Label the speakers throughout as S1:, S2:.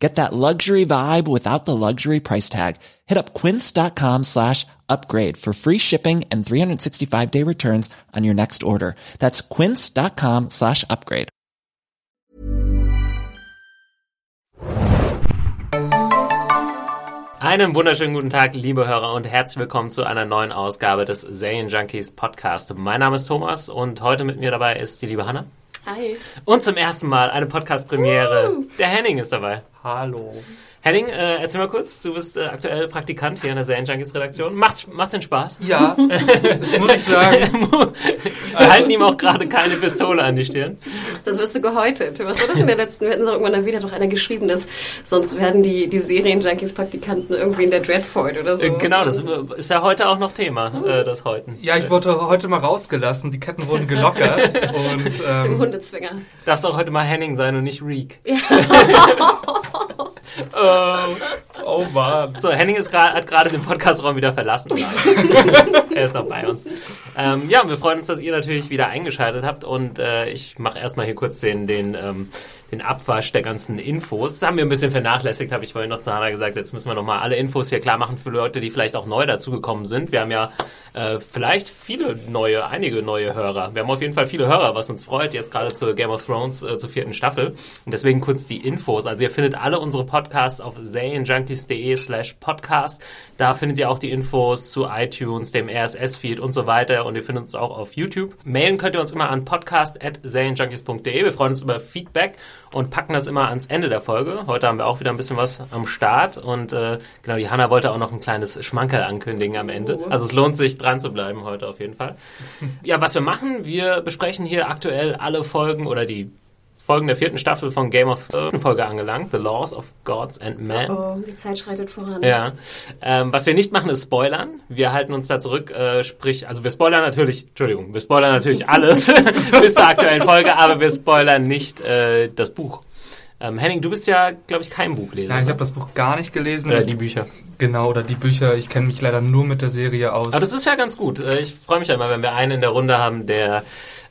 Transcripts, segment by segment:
S1: Get that luxury vibe without the luxury price tag. Hit up quince.com slash upgrade for free shipping and 365 day returns on your next order. That's quince.com slash upgrade.
S2: Einen wunderschönen guten Tag, liebe Hörer, und herzlich willkommen zu einer neuen Ausgabe des Serien Junkies Podcast. Mein Name ist Thomas und heute mit mir dabei ist die liebe Hanna.
S3: Hi.
S2: Und zum ersten Mal eine Podcast-Premiere.
S3: Woo!
S2: Der Henning ist dabei.
S4: Hallo.
S2: Henning, äh, erzähl mal kurz, du bist äh, aktuell Praktikant hier in der Serien Junkies Redaktion. Macht's, macht's den Spaß?
S4: Ja, das muss ich sagen.
S2: Wir halten ihm auch gerade keine Pistole an die Stirn.
S3: Sonst wirst du gehäutet. Was war das in der letzten? Wir hatten so irgendwann dann wieder doch einer geschrieben, dass sonst werden die, die Serien-Junkies-Praktikanten irgendwie in der Dreadford oder so.
S2: Äh, Genau, das ist ja heute auch noch Thema, äh, das Häuten.
S4: Ja, ich wurde heute mal rausgelassen. Die Ketten wurden gelockert. Und
S3: Im
S4: ähm,
S3: Hundezwinger.
S2: Darfst auch heute mal Henning sein und nicht Reek.
S3: Ja.
S2: Oh.
S4: oh Mann.
S2: So, Henning ist grad, hat gerade den Podcastraum wieder verlassen. er ist noch bei uns. Ähm, ja, wir freuen uns, dass ihr natürlich wieder eingeschaltet habt und äh, ich mache erstmal hier kurz den, den, ähm, den Abwasch der ganzen Infos. Das haben wir ein bisschen vernachlässigt, habe ich vorhin noch zu Hannah gesagt. Jetzt müssen wir nochmal alle Infos hier klar machen für Leute, die vielleicht auch neu dazugekommen sind. Wir haben ja äh, vielleicht viele neue, einige neue Hörer. Wir haben auf jeden Fall viele Hörer, was uns freut, jetzt gerade zur Game of Thrones, äh, zur vierten Staffel. Und deswegen kurz die Infos. Also ihr findet alle unsere Podcasts auf serienjunkies.de slash podcast. Da findet ihr auch die Infos zu iTunes, dem RSS-Feed und so weiter. Und ihr findet uns auch auf YouTube. Mailen könnt ihr uns immer an podcast.serienjunkies.de. Wir freuen uns über Feedback und packen das immer ans Ende der Folge. Heute haben wir auch wieder ein bisschen was am Start. Und äh, genau, die Hanna wollte auch noch ein kleines Schmankerl ankündigen am Ende.
S3: Oh.
S2: Also es lohnt sich, dran zu bleiben heute auf jeden Fall. Ja, was wir machen, wir besprechen hier aktuell alle Folgen oder die Folgen der vierten Staffel von Game of Thrones Folge angelangt, The Laws of Gods and Men.
S3: Oh, die Zeit schreitet voran.
S2: Ja. Ähm, was wir nicht machen, ist spoilern. Wir halten uns da zurück, äh, sprich, also wir spoilern natürlich, Entschuldigung, wir spoilern natürlich alles bis zur aktuellen Folge, aber wir spoilern nicht äh, das Buch. Ähm, Henning, du bist ja, glaube ich, kein Buchleser.
S4: Nein, ich
S2: ne?
S4: habe das Buch gar nicht gelesen.
S2: Oder die Bücher.
S4: Genau, oder die Bücher. Ich kenne mich leider nur mit der Serie aus.
S2: Aber das ist ja ganz gut. Äh, Ich freue mich ja immer, wenn wir einen in der Runde haben, der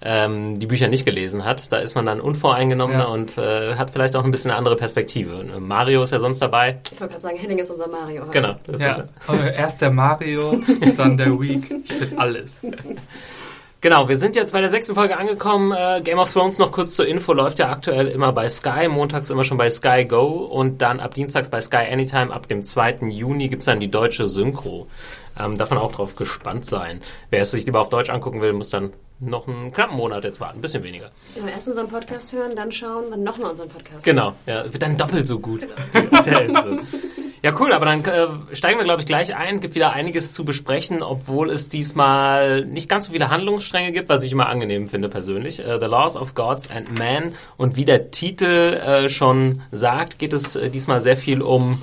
S2: ähm, die Bücher nicht gelesen hat. Da ist man dann unvoreingenommener
S4: Ja.
S2: und äh, hat vielleicht auch ein bisschen eine andere Perspektive. Äh, Mario ist ja sonst dabei.
S3: Ich wollte gerade sagen, Henning ist unser Mario. heute.
S2: Genau. Das ist
S4: ja, äh, erst der Mario, dann der Week. Ich bin alles.
S2: Genau, wir sind jetzt bei der sechsten Folge angekommen. Äh, Game of Thrones noch kurz zur Info läuft ja aktuell immer bei Sky, montags immer schon bei Sky Go und dann ab Dienstags bei Sky Anytime. Ab dem 2. Juni gibt's dann die deutsche Synchro. Ähm, davon auch drauf gespannt sein. Wer es sich lieber auf Deutsch angucken will, muss dann noch einen knappen Monat jetzt warten, ein bisschen weniger.
S3: Genau, erst unseren Podcast hören, dann schauen, dann nochmal unseren Podcast.
S2: Genau, ja, wird dann doppelt so gut. Episode. Ja, cool, aber dann äh, steigen wir, glaube ich, gleich ein. Gibt wieder einiges zu besprechen, obwohl es diesmal nicht ganz so viele Handlungsstränge gibt, was ich immer angenehm finde persönlich. Äh, The Laws of Gods and Man. Und wie der Titel äh, schon sagt, geht es äh, diesmal sehr viel um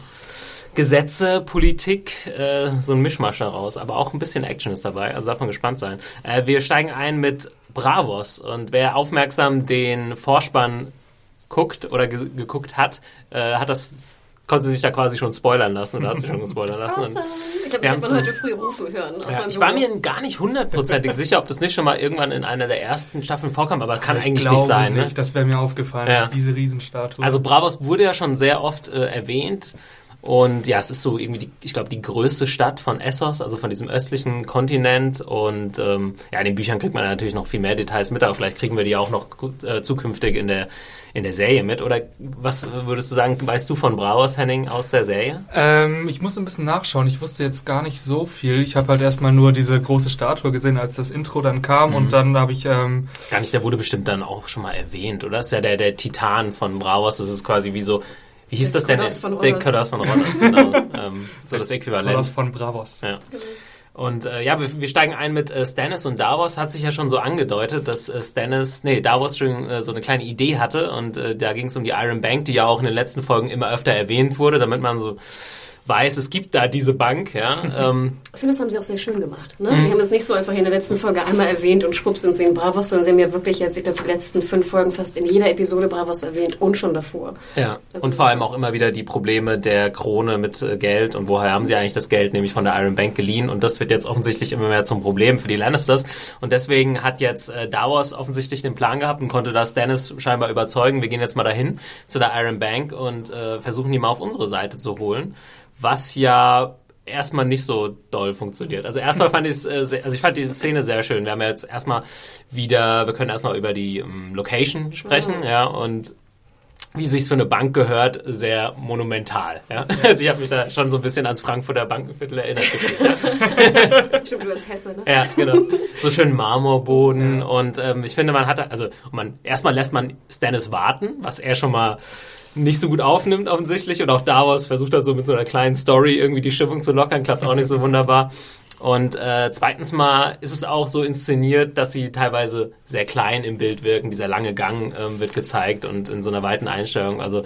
S2: Gesetze, Politik, äh, so ein Mischmasch daraus. Aber auch ein bisschen Action ist dabei, also man gespannt sein. Äh, wir steigen ein mit Bravos. Und wer aufmerksam den Vorspann guckt oder ge geguckt hat, hat das konnte sich da quasi schon spoilern lassen oder hat sich schon gespoilern lassen.
S3: Awesome. Ich glaube, ich habe heute früh rufen hören. Aus
S2: ja, ich war mir gar nicht hundertprozentig sicher, ob das nicht schon mal irgendwann in einer der ersten Staffeln vorkam, aber kann
S4: ich
S2: eigentlich
S4: glaube
S2: nicht sein. Ne?
S4: nicht, das wäre mir aufgefallen.
S2: Ja.
S4: Diese Riesenstatue.
S2: Also Bravos wurde ja schon sehr oft äh, erwähnt. Und ja, es ist so irgendwie, die, ich glaube, die größte Stadt von Essos, also von diesem östlichen Kontinent. Und ähm, ja, in den Büchern kriegt man natürlich noch viel mehr Details mit, aber vielleicht kriegen wir die auch noch gut, äh, zukünftig in der, in der Serie mit. Oder was würdest du sagen, weißt du von Bravos, Henning, aus der Serie?
S4: Ähm, ich musste ein bisschen nachschauen. Ich wusste jetzt gar nicht so viel. Ich habe halt erstmal nur diese große Statue gesehen, als das Intro dann kam.
S2: Mhm.
S4: Und dann habe ich... Ähm,
S2: Das ist gar nicht, der wurde bestimmt dann auch schon mal erwähnt, oder? Das ist ja der, der Titan von Bravos. Das ist quasi wie so, wie hieß
S3: Der
S2: das denn? Der. Koloss von Rhodos, genau. ähm, so das Äquivalent.
S4: was von Bravos.
S2: Ja. Und äh, ja, wir, wir steigen ein mit äh, Stannis und Davos. Hat sich ja schon so angedeutet, dass äh, Stannis, nee, Davos schon äh, so eine kleine Idee hatte. Und äh, da ging es um die Iron Bank, die ja auch in den letzten Folgen immer öfter erwähnt wurde, damit man so weiß, es gibt da diese Bank. Ja, ähm,
S3: ich finde, das haben sie auch sehr schön gemacht. Ne? Mhm. Sie haben es nicht so einfach in der letzten Folge einmal erwähnt und schwupps sind sie in Bravos, sondern sie haben ja wirklich jetzt, ich glaube, die letzten fünf Folgen fast in jeder Episode Bravos erwähnt und schon davor.
S2: Ja, also und vor allem auch immer wieder die Probleme der Krone mit äh, Geld und woher haben sie eigentlich das Geld, nämlich von der Iron Bank geliehen und das wird jetzt offensichtlich immer mehr zum Problem für die Lannisters und deswegen hat jetzt äh, Davos offensichtlich den Plan gehabt und konnte da Stannis scheinbar überzeugen, wir gehen jetzt mal dahin zu der Iron Bank und äh, versuchen die mal auf unsere Seite zu holen, was ja erstmal nicht so doll funktioniert. Also erstmal fand ich es, äh, also ich fand die Szene sehr schön. Wir haben ja jetzt erstmal wieder, wir können erstmal über die ähm, Location sprechen, mhm. ja, und wie sich's für eine Bank gehört, sehr monumental. Ja? Also ich habe mich da schon so ein bisschen ans Frankfurter Bankenviertel erinnert.
S3: Du als Hesse, ne?
S2: Ja, genau. So schön Marmorboden und ähm, ich finde, man hat, also man erstmal lässt man Stannis warten, was er schon mal nicht so gut aufnimmt offensichtlich und auch Davos versucht hat so mit so einer kleinen Story irgendwie die Stimmung zu lockern, klappt auch nicht so wunderbar. Und äh, zweitens mal ist es auch so inszeniert, dass sie teilweise sehr klein im Bild wirken. Dieser lange Gang ähm, wird gezeigt und in so einer weiten Einstellung. Also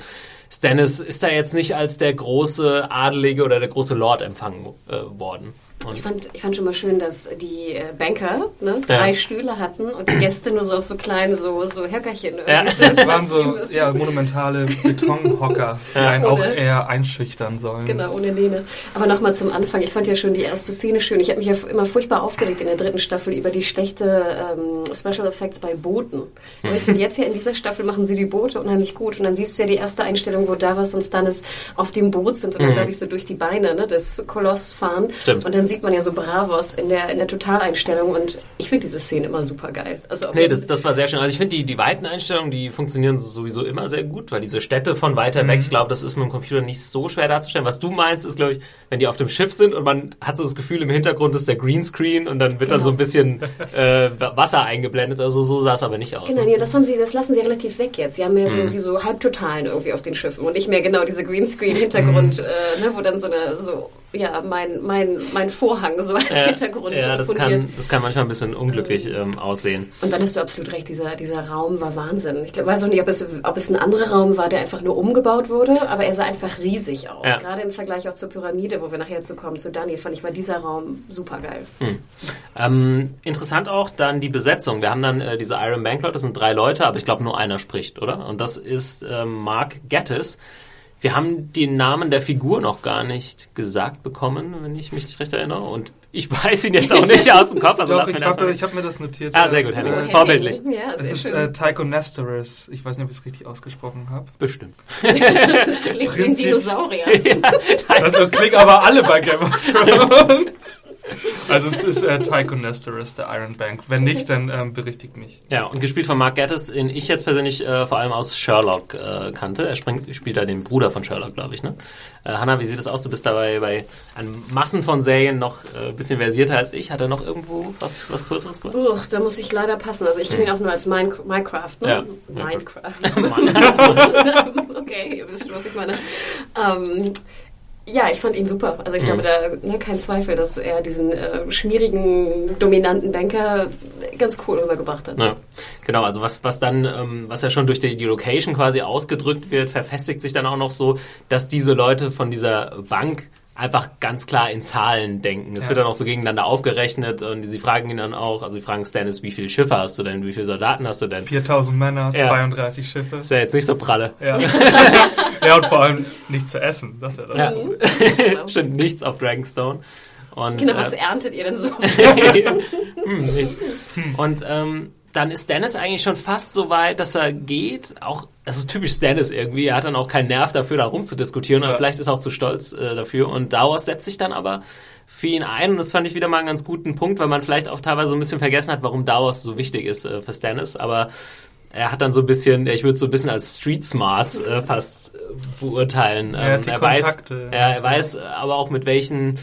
S2: Stannis ist da jetzt nicht als der große Adelige oder der große Lord empfangen äh, worden.
S3: Ich fand, ich fand schon mal schön, dass die äh, Banker ne, drei ja. Stühle hatten und die Gäste nur so auf so kleinen so, so Höckerchen.
S4: Ja. Das waren so ja, monumentale Betonhocker, die ja. einen ohne, auch eher einschüchtern sollen.
S3: Genau, ohne Lehne. Aber nochmal zum Anfang. Ich fand ja schon die erste Szene schön. Ich habe mich ja immer furchtbar aufgeregt in der dritten Staffel über die schlechte ähm, Special Effects bei Booten. Aber ich finde jetzt ja in dieser Staffel machen sie die Boote unheimlich gut. Und dann siehst du ja die erste Einstellung, wo Davos und Stannis auf dem Boot sind und dann, mhm. glaube ich, so durch die Beine ne, des Koloss fahren.
S2: Stimmt.
S3: Und dann sieht man ja so Bravos in der, in der Totaleinstellung und ich finde diese Szene immer super geil.
S2: Also nee, das, das war sehr schön. Also ich finde die, die weiten Einstellungen, die funktionieren sowieso immer sehr gut, weil diese Städte von weiter mhm. weg, ich glaube, das ist mit dem Computer nicht so schwer darzustellen. Was du meinst, ist, glaube ich, wenn die auf dem Schiff sind und man hat so das Gefühl, im Hintergrund ist der Greenscreen und dann wird genau. dann so ein bisschen äh, Wasser eingeblendet. Also so sah es aber nicht aus.
S3: Genau, ne? ja, das haben sie, das lassen sie relativ weg jetzt. Sie haben mehr so mhm. wie so Halbtotalen irgendwie auf den Schiffen und nicht mehr genau diese Greenscreen-Hintergrund, mhm. äh, ne, wo dann so eine so ja, mein, mein, mein Vorhang so als ja, Hintergrund.
S2: Ja, das kann, das kann manchmal ein bisschen unglücklich ähm, aussehen.
S3: Und dann hast du absolut recht, dieser, dieser Raum war Wahnsinn. Ich glaub, weiß auch nicht, ob es, ob es ein anderer Raum war, der einfach nur umgebaut wurde, aber er sah einfach riesig aus. Ja. Gerade im Vergleich auch zur Pyramide, wo wir nachher zu kommen, zu Dani, fand ich, war dieser Raum super geil.
S2: Hm. Ähm, interessant auch dann die Besetzung. Wir haben dann äh, diese Iron Bank Leute, das sind drei Leute, aber ich glaube nur einer spricht, oder? Und das ist äh, Mark Gettis wir haben den Namen der Figur noch gar nicht gesagt bekommen, wenn ich mich recht erinnere. Und ich weiß ihn jetzt auch nicht aus dem Kopf. Also
S4: Doch, ich habe hab mir das notiert.
S2: Ah, sehr gut, Henning. Äh, Vorbildlich.
S4: Ja, es ist äh, Tycho Nestorus. Ich weiß nicht, ob ich es richtig ausgesprochen habe.
S2: Bestimmt.
S3: das klingt wie ein Dinosaurier.
S4: ja, also klingt aber alle bei Game of Thrones. Also es ist äh, Tycho Nestorus, der Iron Bank. Wenn nicht, dann ähm, berichtigt mich.
S2: Ja, und gespielt von Mark Gattis, den ich jetzt persönlich äh, vor allem aus Sherlock äh, kannte. Er springt, spielt da den Bruder von Sherlock, glaube ich. Ne? Äh, Hanna, wie sieht das aus? Du bist dabei bei an Massen von Serien noch ein äh, bisschen versierter als ich. Hat er noch irgendwo was, was Größeres
S3: gemacht? Uch, da muss ich leider passen. Also ich kenne ihn auch nur als Min Minecraft. Ne?
S2: Ja.
S3: Minecraft. okay, ihr wisst, was ich meine. Ähm, ja, ich fand ihn super. Also ich mhm. glaube, da ne, kein Zweifel, dass er diesen äh, schmierigen, dominanten Banker ganz cool rübergebracht hat.
S2: Ja, genau, also was, was dann, ähm, was ja schon durch die, die Location quasi ausgedrückt wird, verfestigt sich dann auch noch so, dass diese Leute von dieser Bank einfach ganz klar in Zahlen denken. Es ja. wird dann auch so gegeneinander aufgerechnet und sie fragen ihn dann auch, also sie fragen Stannis, wie viele Schiffe hast du denn, wie viele Soldaten hast du denn?
S4: 4000 Männer, ja. 32 Schiffe.
S2: Ist ja jetzt nicht so pralle.
S4: Ja. ja, und vor allem nichts zu essen, das ist ja das. Ja.
S2: Genau. Stimmt, nichts auf Dragonstone. Und,
S3: genau, was äh, erntet ihr denn so?
S2: hm, nichts. Und ähm, dann ist Dennis eigentlich schon fast so weit, dass er geht. Auch, das ist typisch Dennis irgendwie. Er hat dann auch keinen Nerv dafür, da rumzudiskutieren. Ja. Und vielleicht ist er auch zu stolz äh, dafür. Und Dauers setzt sich dann aber für ihn ein. Und das fand ich wieder mal einen ganz guten Punkt, weil man vielleicht auch teilweise so ein bisschen vergessen hat, warum Dauers so wichtig ist äh, für Stannis. Aber er hat dann so ein bisschen, ich würde es so ein bisschen als Street Smarts äh, fast äh, beurteilen.
S4: Ähm, die er Kontakte.
S2: weiß, er, er weiß aber auch mit welchen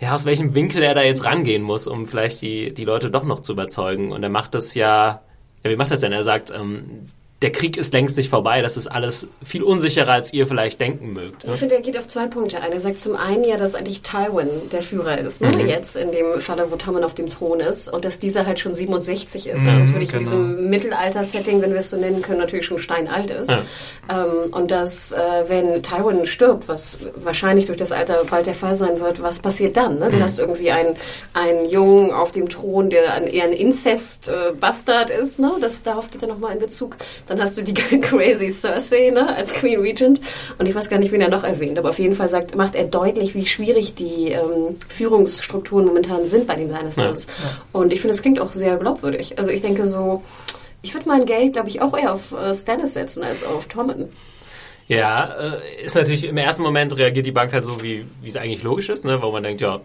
S2: ja, aus welchem Winkel er da jetzt rangehen muss, um vielleicht die, die Leute doch noch zu überzeugen. Und er macht das ja, ja, wie macht das denn? Er sagt, ähm, der Krieg ist längst nicht vorbei, das ist alles viel unsicherer, als ihr vielleicht denken mögt. Ne?
S3: Ich finde, er geht auf zwei Punkte ein. Er sagt zum einen ja, dass eigentlich Tywin der Führer ist, ne?
S2: Mhm.
S3: jetzt in dem Falle, wo Tommen auf dem Thron ist und dass dieser halt schon 67 ist.
S4: Mhm,
S3: also natürlich in
S4: genau.
S3: diesem Mittelalter-Setting, wenn wir es so nennen können, natürlich schon steinalt ist.
S2: Ja.
S3: Ähm, und dass, äh, wenn Tywin stirbt, was wahrscheinlich durch das Alter bald der Fall sein wird, was passiert dann? Ne? Du
S2: Mhm.
S3: hast irgendwie einen, einen Jungen auf dem Thron, der ein, eher ein Inzest-Bastard ist, ne? das, darauf geht er nochmal in Bezug. Dann hast du die crazy Cersei ne? als Queen Regent und ich weiß gar nicht, wen er noch erwähnt, aber auf jeden Fall sagt, macht er deutlich, wie schwierig die ähm, Führungsstrukturen momentan sind bei den Lannisters. Und ich finde, es klingt auch sehr glaubwürdig. Also ich denke so, ich würde mein Geld, glaube ich, auch eher auf äh, Stannis setzen als auf Tommen.
S2: Ja, äh, ist natürlich im ersten Moment reagiert die Bank halt so, wie wie es eigentlich logisch ist, ne? wo man denkt, ja,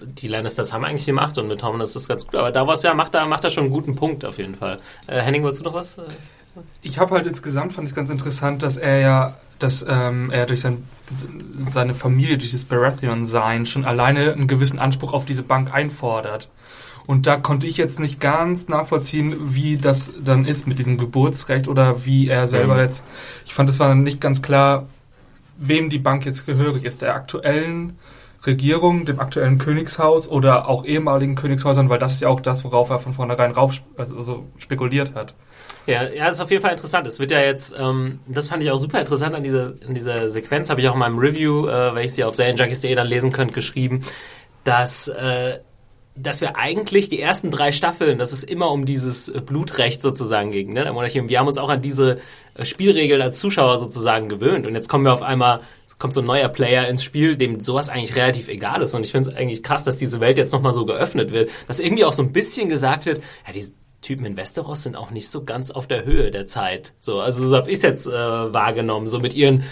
S2: die Lannisters haben eigentlich die Macht und mit Tommen ist das ganz gut. Aber da was ja macht, da macht er schon einen guten Punkt auf jeden Fall. Äh, Henning, wolltest du noch was? Äh,
S4: Ich habe halt insgesamt fand ich ganz interessant, dass er ja, dass ähm, er durch sein, seine Familie, durch das Baratheon-Sein schon alleine einen gewissen Anspruch auf diese Bank einfordert. Und da konnte ich jetzt nicht ganz nachvollziehen, wie das dann ist mit diesem Geburtsrecht oder wie er selber
S2: Mhm.
S4: jetzt. Ich fand, es war nicht ganz klar, wem die Bank jetzt gehörig ist. Der aktuellen Regierung, dem aktuellen Königshaus oder auch ehemaligen Königshäusern, weil das ist ja auch das, worauf er von vornherein rauf, also so spekuliert hat.
S2: Ja, ja, das ist auf jeden Fall interessant. Es wird ja jetzt, ähm, das fand ich auch super interessant an dieser, in dieser Sequenz, habe ich auch in meinem Review, äh, welches ihr auf serienjunkies.de dann lesen könnt, geschrieben, dass, äh, dass wir eigentlich die ersten drei Staffeln, dass es immer um dieses äh, Blutrecht sozusagen ging. Ne? wir haben uns auch an diese äh, Spielregeln als Zuschauer sozusagen gewöhnt. Und jetzt kommen wir auf einmal, kommt so ein neuer Player ins Spiel, dem sowas eigentlich relativ egal ist. Und ich finde es eigentlich krass, dass diese Welt jetzt nochmal so geöffnet wird, dass irgendwie auch so ein bisschen gesagt wird, ja, die Typen in Westeros sind auch nicht so ganz auf der Höhe der Zeit. So, also so habe ich jetzt äh, wahrgenommen. So mit ihren,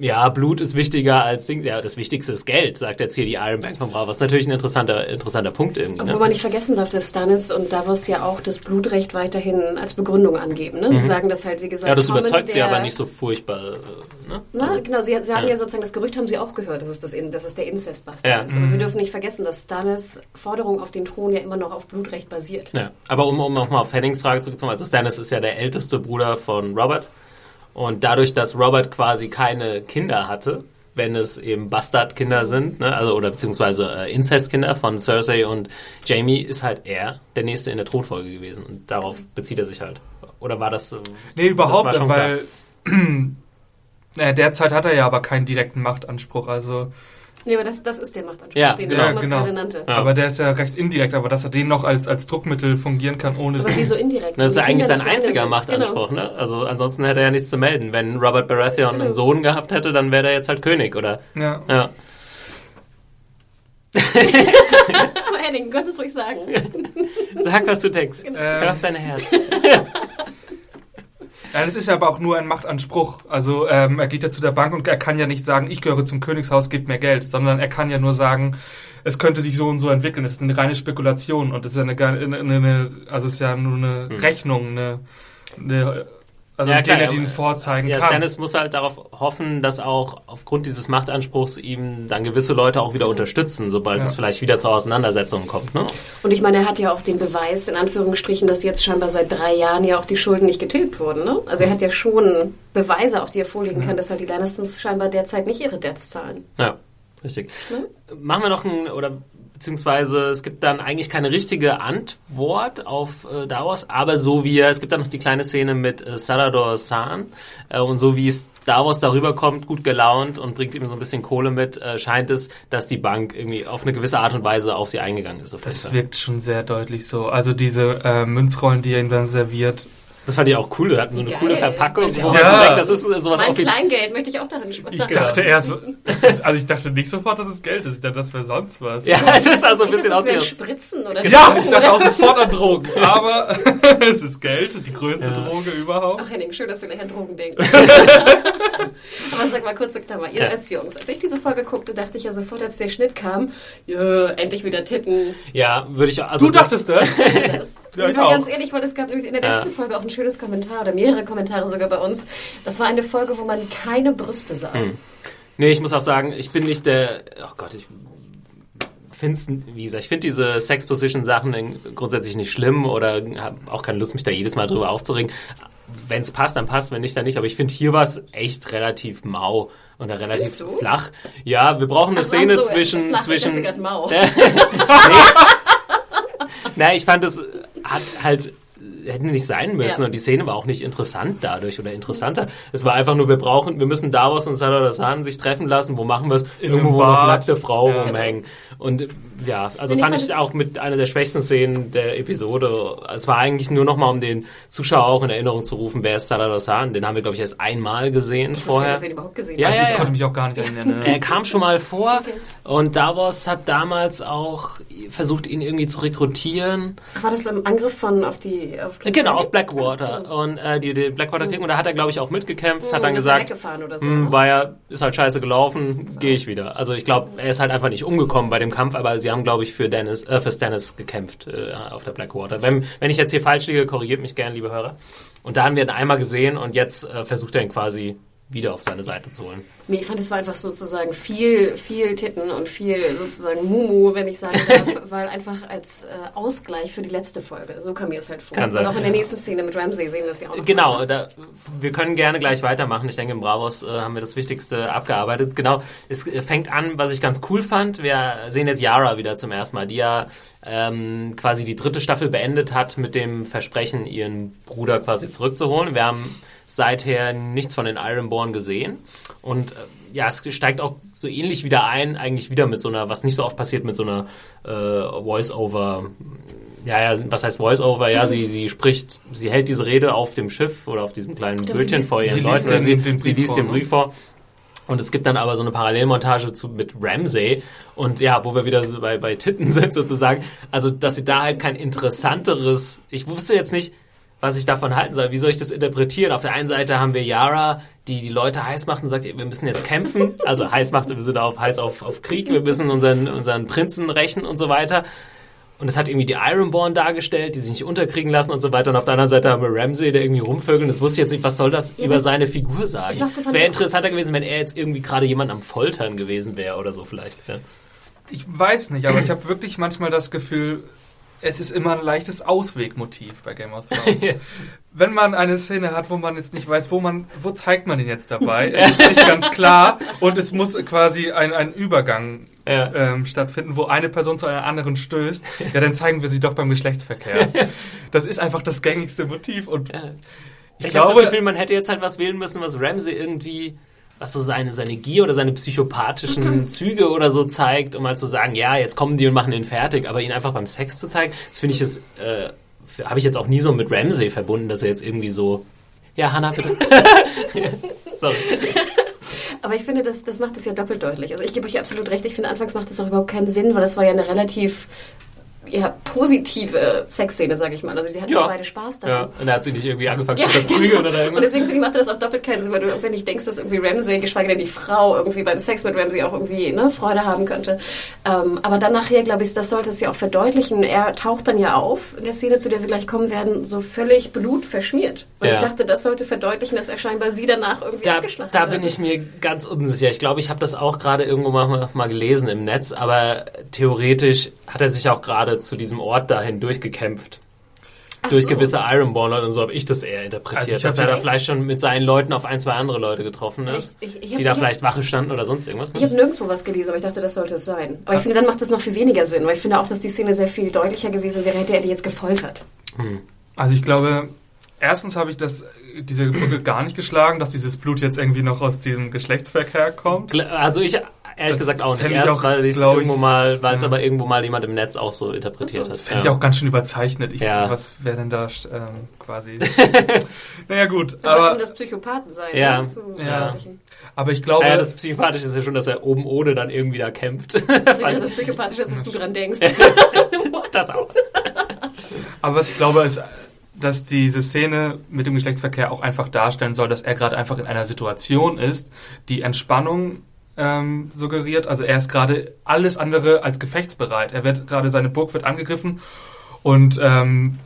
S2: ja, Blut ist wichtiger als Ding. Ja, das Wichtigste ist Geld, sagt jetzt hier die Iron Bank von Brau. Was natürlich ein interessanter, interessanter Punkt irgendwie.
S3: Obwohl
S2: Ne?
S3: man nicht vergessen darf, dass Stannis und Davos ja auch das Blutrecht weiterhin als Begründung angeben. Ne? Sie sagen das halt, wie gesagt,
S2: Mhm. Ja, das
S3: Tommen,
S2: überzeugt sie aber nicht so furchtbar. Äh, ne?
S3: Na, genau, sie sagen
S2: Ja.
S3: ja. sozusagen, das Gerücht haben sie auch gehört, dass es, das, dass es der Inzestbastard
S2: Ja.
S3: ist. Aber wir dürfen nicht vergessen, dass Stannis Forderung auf den Thron ja immer noch auf Blutrecht basiert.
S2: Ja, aber um, um nochmal auf Hennings Frage zurückzukommen, also Stannis ist ja der älteste Bruder von Robert. Und dadurch, dass Robert quasi keine Kinder hatte, wenn es eben Bastardkinder sind, ne, also oder beziehungsweise äh, Inzestkinder von Cersei und Jamie, ist halt er der Nächste in der Thronfolge gewesen. Und darauf bezieht er sich halt. Oder war das... Äh,
S4: Nee, überhaupt nicht,
S2: schon
S4: weil äh, derzeit hat er ja aber keinen direkten Machtanspruch, also
S3: Nee, aber das, das ist der Machtanspruch,
S2: Ja.
S3: den
S4: Ja,
S3: Thomas
S4: genau.
S3: gerade nannte.
S2: Ja.
S4: aber der ist ja recht indirekt, aber dass er den noch als, als Druckmittel fungieren kann, ohne
S3: Aber wieso indirekt?
S2: Das ist ja eigentlich sein einziger Machtanspruch,
S3: Genau.
S2: ne? Also ansonsten hätte er ja nichts zu melden. Wenn Robert Baratheon
S3: Genau.
S2: einen Sohn gehabt hätte, dann wäre er jetzt halt König, oder?
S4: ja.
S2: Ja.
S3: Aber Henning, du kannst es ruhig sagen.
S2: Sag, was du denkst.
S3: Genau.
S2: Hör auf dein Herz.
S4: Ja, das ist ja aber auch nur ein Machtanspruch. Also ähm, er geht ja zu der Bank und er kann ja nicht sagen, ich gehöre zum Königshaus, gebt mir Geld, sondern er kann ja nur sagen, es könnte sich so und so entwickeln. Das ist eine reine Spekulation und das ist ja eine, eine, eine also es ist ja nur eine Rechnung, eine, eine also
S2: Ja,
S4: mit
S2: klar,
S4: denen er
S2: ja,
S4: den vorzeigen
S2: Ja,
S4: kann.
S2: Stannis muss halt darauf hoffen, dass auch aufgrund dieses Machtanspruchs ihm dann gewisse Leute auch wieder unterstützen, sobald
S4: Ja.
S2: es vielleicht wieder zur Auseinandersetzung kommt. Ne?
S3: Und ich meine, er hat ja auch den Beweis, in Anführungsstrichen, dass jetzt scheinbar seit drei Jahren ja auch die Schulden nicht getilgt wurden. Ne? Also er hat ja schon Beweise, auch die er vorlegen kann, dass halt die Lannisters scheinbar derzeit nicht ihre Debts zahlen.
S2: Ja, richtig.
S3: Ne?
S2: Machen wir noch ein, oder beziehungsweise es gibt dann eigentlich keine richtige Antwort auf äh, Davos, aber so wie er, es gibt dann noch die kleine Szene mit äh, Salador Sahn äh, und so wie es Davos darüber kommt, gut gelaunt und bringt ihm so ein bisschen Kohle mit, äh, scheint es, dass die Bank irgendwie auf eine gewisse Art und Weise auf sie eingegangen ist. Auf
S4: das wirkt schon sehr deutlich so. Also diese äh, Münzrollen, die er ihm dann serviert.
S2: Das fand ich auch cool. Wir hatten so eine
S3: Geil.
S2: coole Verpackung.
S3: Ja.
S2: Denkt, das ist sowas
S3: mein. Kleingeld möchte ich auch darin sparen.
S4: Ich dachte erst, das ist, also ich dachte nicht sofort, dass es Geld ist. Ich dachte, das wäre sonst was.
S2: Ja, es ist also ein bisschen aus wie
S3: Spritzen oder
S4: Ja, ich dachte auch sofort an Drogen. Aber es ist Geld, die größte
S2: Ja.
S4: Droge überhaupt.
S3: Ach Henning, schön, dass wir gleich an Drogen denken. Aber sag mal kurze Klammer, ihr
S2: Ja.
S3: als Jungs, als ich diese Folge guckte, dachte ich ja sofort, als der Schnitt kam, ja, endlich wieder Titten.
S2: Ja, würde ich also
S4: Du
S2: das-
S4: dachtest das?
S3: Das.
S4: Ja, ich auch.
S3: ganz ehrlich, weil es gab in der letzten
S2: Ja.
S3: Folge auch ein schönes Kommentar oder mehrere Kommentare sogar bei uns. Das war eine Folge, wo man keine Brüste sah.
S2: Hm. Nee, ich muss auch sagen, ich bin nicht der. Oh Gott, ich find's, wie gesagt, ich finde diese Sex-Position-Sachen grundsätzlich nicht schlimm oder habe auch keine Lust, mich da jedes Mal drüber aufzuregen. wenn es passt, dann passt, wenn nicht, dann nicht. Aber ich finde, hier war es echt relativ mau und relativ flach. Ja, wir brauchen eine
S3: Ach,
S2: Szene
S3: so,
S2: zwischen...
S3: flach, ich
S2: zwischen
S3: grad mau.
S2: nee. Na, ich fand, es hat halt hätte nicht sein müssen
S3: Ja.
S2: und die Szene war auch nicht interessant dadurch oder interessanter. Es war einfach nur, wir brauchen, wir müssen Davos und Salah Hassan sich treffen lassen. Wo machen wir es? Irgendwo, wo nackte Frauen
S4: Ja.
S2: rumhängen. Und äh, ja, also
S3: ich
S2: fand ich
S3: es-
S2: auch mit einer der schwächsten Szenen der Episode. Es war eigentlich nur nochmal, um den Zuschauer auch in Erinnerung zu rufen, wer ist Hassan? Den haben wir, glaube ich, erst einmal gesehen
S3: Ich nicht,
S2: vorher.
S3: dass wir ihn überhaupt gesehen
S2: Ja,
S3: haben.
S4: Also
S2: ja,
S4: ich
S2: ja.
S4: konnte mich auch gar nicht erinnern.
S2: Er kam schon mal vor
S3: Okay.
S2: und Davos hat damals auch versucht, ihn irgendwie zu rekrutieren.
S3: War das im Angriff von auf die auf King
S2: Genau, auf Blackwater. Und äh, die, die Blackwater kriegen. Und da hat er, glaube ich, auch mitgekämpft, hat
S3: Hm,
S2: dann
S3: ist er
S2: gesagt,
S3: so.
S2: hm,
S3: ne?
S2: war ja, ist halt scheiße gelaufen, gehe ich wieder. Also ich glaube, er ist halt einfach nicht umgekommen bei dem Kampf, aber sie haben, glaube ich, für Dennis, äh, für Stannis gekämpft äh, auf der Blackwater. Wenn, wenn ich jetzt hier falsch liege, korrigiert mich gern, liebe Hörer. Und da haben wir ihn einmal gesehen und jetzt äh, versucht er ihn quasi wieder auf seine Seite zu holen.
S3: Nee, ich fand, es war einfach sozusagen viel, viel Titten und viel sozusagen Mumu, wenn ich sagen darf, weil einfach als äh, Ausgleich für die letzte Folge. So kam mir es halt vor.
S2: Kann sein.
S3: Und auch in der nächsten Szene mit Ramsey sehen wir das ja auch noch.
S2: Genau, da, wir können gerne gleich weitermachen. Ich denke, im Bravos äh, haben wir das Wichtigste abgearbeitet. Genau, es äh, fängt an, was ich ganz cool fand. Wir sehen jetzt Yara wieder zum ersten Mal, die ja ähm, quasi die dritte Staffel beendet hat mit dem Versprechen, ihren Bruder quasi zurückzuholen. Wir haben seither nichts von den Ironborn gesehen. Und äh, ja, es steigt auch so ähnlich wieder ein, eigentlich wieder mit so einer, was nicht so oft passiert, mit so einer äh, Voice-Over ja, ja, was heißt Voice-Over? Ja, sie, sie spricht, sie hält diese Rede auf dem Schiff oder auf diesem kleinen
S3: glaub, sie
S2: Bötchen
S3: liest-
S2: vor ihren
S4: sie
S2: Leuten.
S4: liest
S2: oder
S4: den-
S2: sie,
S4: den
S2: sie
S4: Brief
S2: liest
S4: vor,
S2: den
S4: ne?
S2: Brief vor. Und es gibt dann aber so eine Parallelmontage zu, mit Ramsay. Und ja, wo wir wieder so bei, bei Titten sind sozusagen. Also, dass sie da halt kein interessanteres, ich wusste jetzt nicht, was ich davon halten soll. Wie soll ich das interpretieren? Auf der einen Seite haben wir Yara, die die Leute heiß macht und sagt, wir müssen jetzt kämpfen. Also heiß macht im Sinne auf heiß auf, auf Krieg. Wir müssen unseren, unseren Prinzen rächen und so weiter. Und es hat irgendwie die Ironborn dargestellt, die sich nicht unterkriegen lassen und so weiter. Und auf der anderen Seite haben wir Ramsay, der irgendwie rumvögeln. Das wusste ich jetzt nicht, was soll das
S3: Ja,
S2: über
S3: das-
S2: seine Figur sagen? Es wäre interessanter gewesen, wenn er jetzt irgendwie gerade jemand am Foltern gewesen wäre oder so vielleicht. Ja.
S4: Ich weiß nicht, aber ich habe wirklich manchmal das Gefühl, es ist immer ein leichtes Auswegmotiv bei Game of Thrones.
S2: Ja.
S4: Wenn man eine Szene hat, wo man jetzt nicht weiß, wo man, wo zeigt man den jetzt dabei, es ist nicht ganz klar und es muss quasi ein, ein Übergang
S2: Ja.
S4: ähm, stattfinden, wo eine Person zu einer anderen stößt. Ja, dann zeigen wir sie doch beim Geschlechtsverkehr. Das ist einfach das gängigste Motiv und
S2: Ja.
S4: ich,
S2: Ich, habe das
S4: glaube,
S2: Gefühl, man hätte jetzt halt was wählen müssen, was Ramsay irgendwie, was so seine, seine Gier oder seine psychopathischen Züge oder so zeigt, um halt zu sagen, ja, jetzt kommen die und machen ihn fertig, aber ihn einfach beim Sex zu zeigen, das finde ich äh, habe ich jetzt auch nie so mit Ramsay verbunden, dass er jetzt irgendwie so, ja, Hannah, bitte. Sorry.
S3: Aber ich finde, das, das macht es ja doppelt deutlich. Also ich gebe euch absolut recht, ich finde, anfangs macht das auch überhaupt keinen Sinn, weil das war ja eine relativ ja, positive Sexszene, sage ich mal. Also die hatten ja.
S2: Ja.
S3: beide Spaß
S2: Ja,
S3: daran.
S2: und er hat sich nicht irgendwie angefangen
S3: Ja,
S2: zu verprügeln oder
S3: Und
S2: irgendwas.
S3: deswegen finde ich, macht das auch doppelt keinen Sinn, weil du, wenn ich denkst, dass irgendwie Ramsey, geschweige denn die Frau, irgendwie beim Sex mit Ramsey auch irgendwie ne, Freude haben könnte. Ähm, aber dann nachher, glaube ich, das sollte es ja auch verdeutlichen. Er taucht dann ja auf in der Szene, zu der wir gleich kommen werden, so völlig blutverschmiert. Und
S2: Ja.
S3: ich dachte, das sollte verdeutlichen, dass er scheinbar sie danach irgendwie
S2: Da,
S3: abgeschlachtet
S2: da bin ich mir ganz unsicher. Ich glaube, ich habe das auch gerade irgendwo mal, mal gelesen im Netz, aber theoretisch hat er sich auch gerade zu diesem Ort dahin durchgekämpft.
S3: Ach
S2: durch
S3: so.
S2: gewisse Ironborn und so habe ich das eher interpretiert,
S4: Also ich
S2: dass er da vielleicht schon mit seinen Leuten auf ein, zwei andere Leute getroffen ist,
S3: Ich- ich- ich hab-
S2: die da
S3: ich hab-
S2: vielleicht Wache standen oder sonst irgendwas.
S3: Ich habe nirgendwo was gelesen, aber ich dachte, das sollte es sein. Aber ich finde, dann macht das noch viel weniger Sinn, weil ich finde auch, dass die Szene sehr viel deutlicher gewesen wäre, hätte er die jetzt gefoltert.
S4: also ich glaube, erstens habe ich das, diese Brücke gar nicht geschlagen, dass dieses Blut jetzt irgendwie noch aus dem Geschlechtsverkehr kommt.
S2: Also ich ehrlich
S4: Das
S2: gesagt auch nicht. Erst,
S4: auch,
S2: weil ich es irgendwo mal, weil es
S4: ja.
S2: aber irgendwo mal jemand im Netz auch so interpretiert hat.
S4: Das fände ich auch ganz schön überzeichnet. Ich,
S2: Ja.
S4: Was wäre denn da ähm, quasi? naja gut,
S3: Aber um
S4: aber,
S3: das Psychopathensein
S2: Ja.
S3: ne, zu
S4: Ja. aber ich glaube,
S2: Ja, das Psychopathische ist ja schon, dass er oben ohne dann irgendwie da kämpft.
S3: Also ja, das Psychopathische ist, dass du dran denkst.
S2: das auch.
S4: aber was ich glaube ist, dass diese Szene mit dem Geschlechtsverkehr auch einfach darstellen soll, dass er gerade einfach in einer Situation ist, die Entspannung ähm, suggeriert. Also er ist gerade alles andere als gefechtsbereit. Er wird gerade seine Burg wird angegriffen und ähm,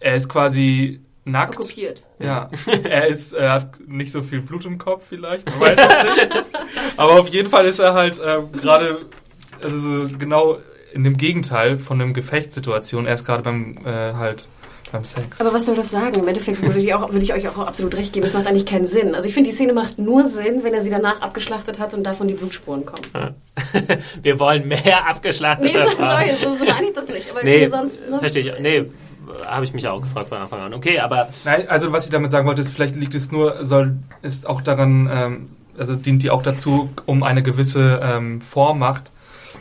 S4: er ist quasi nackt.
S3: Okkupiert.
S4: Ja, er ist, er hat nicht so viel Blut im Kopf vielleicht, man weiß es nicht. Aber auf jeden Fall ist er halt ähm, gerade, also so genau in dem Gegenteil von einem Gefechtssituation. Er ist gerade beim äh, halt beim Sex.
S3: Aber was soll das sagen? Im Endeffekt würde ich, auch, würde ich euch auch absolut recht geben. Es macht eigentlich keinen Sinn. Also ich finde, die Szene macht nur Sinn, wenn er sie danach abgeschlachtet hat und davon die Blutspuren kommen.
S2: Wir wollen mehr abgeschlachtete
S3: Nee, so, sorry, so, so meine ich das nicht. Aber
S2: Nee,
S3: sonst, ne?
S2: verstehe ich. Nee, habe ich mich auch gefragt von Anfang an. Okay, aber
S4: Nein, also was ich damit sagen wollte, ist, vielleicht liegt es nur, soll, ist auch daran, ähm, also dient die auch dazu, um eine gewisse ähm, Vormacht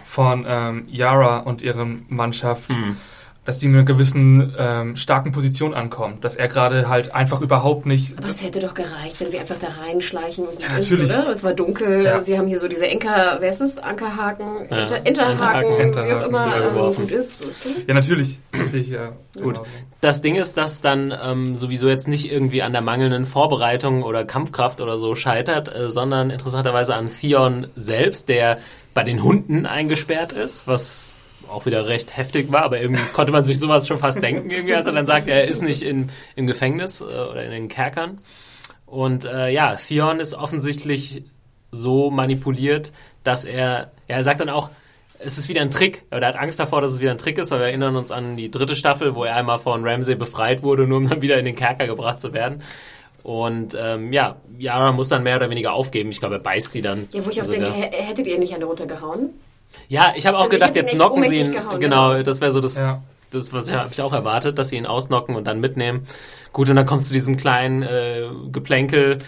S4: von ähm, Yara und ihren Mannschaft,
S2: Hm.
S4: Dass die in einer gewissen ähm, starken Position ankommt, dass er gerade halt einfach überhaupt nicht.
S3: Aber es hätte doch gereicht, wenn sie einfach da reinschleichen und
S4: Ja,
S3: ist,
S4: natürlich.
S3: oder? Es war dunkel,
S4: Ja.
S3: sie haben hier so diese Enker, wer ist es? Ankerhaken,
S2: Ja,
S3: Enter, Enterhaken,
S2: Enterhaken,
S3: wie auch immer,
S2: ja,
S3: ähm, gut ist.
S4: Ja, natürlich. Das sehe ich ja.
S2: Gut.
S4: genauso.
S2: das Ding ist, dass dann ähm, sowieso jetzt nicht irgendwie an der mangelnden Vorbereitung oder Kampfkraft oder so scheitert, äh, sondern interessanterweise an Theon selbst, der bei den Hunden eingesperrt ist, was auch wieder recht heftig war, aber irgendwie konnte man sich sowas schon fast denken, irgendwie, als er dann sagt, er ist nicht in, im Gefängnis äh, oder in den Kerkern. Und äh, ja, Theon ist offensichtlich so manipuliert, dass er, ja, er sagt dann auch, es ist wieder ein Trick, aber er hat Angst davor, dass es wieder ein Trick ist, weil wir erinnern uns an die dritte Staffel, wo er einmal von Ramsay befreit wurde, nur um dann wieder in den Kerker gebracht zu werden. Und ähm, ja, Yara muss dann mehr oder weniger aufgeben. Ich glaube, er beißt sie dann.
S3: Ja, wo ich auch
S2: Also
S3: denke, hättet ihr nicht eine runtergehauen?
S2: Ja, ich habe auch
S3: Also
S2: gedacht, jetzt knocken sie ihn.
S3: gehauen,
S2: genau,
S3: genau.
S2: das wäre so das,
S4: Ja.
S2: das was ich, habe ich auch erwartet, dass sie ihn ausnocken und dann mitnehmen. Gut, und dann kommst du zu diesem kleinen äh, Geplänkel,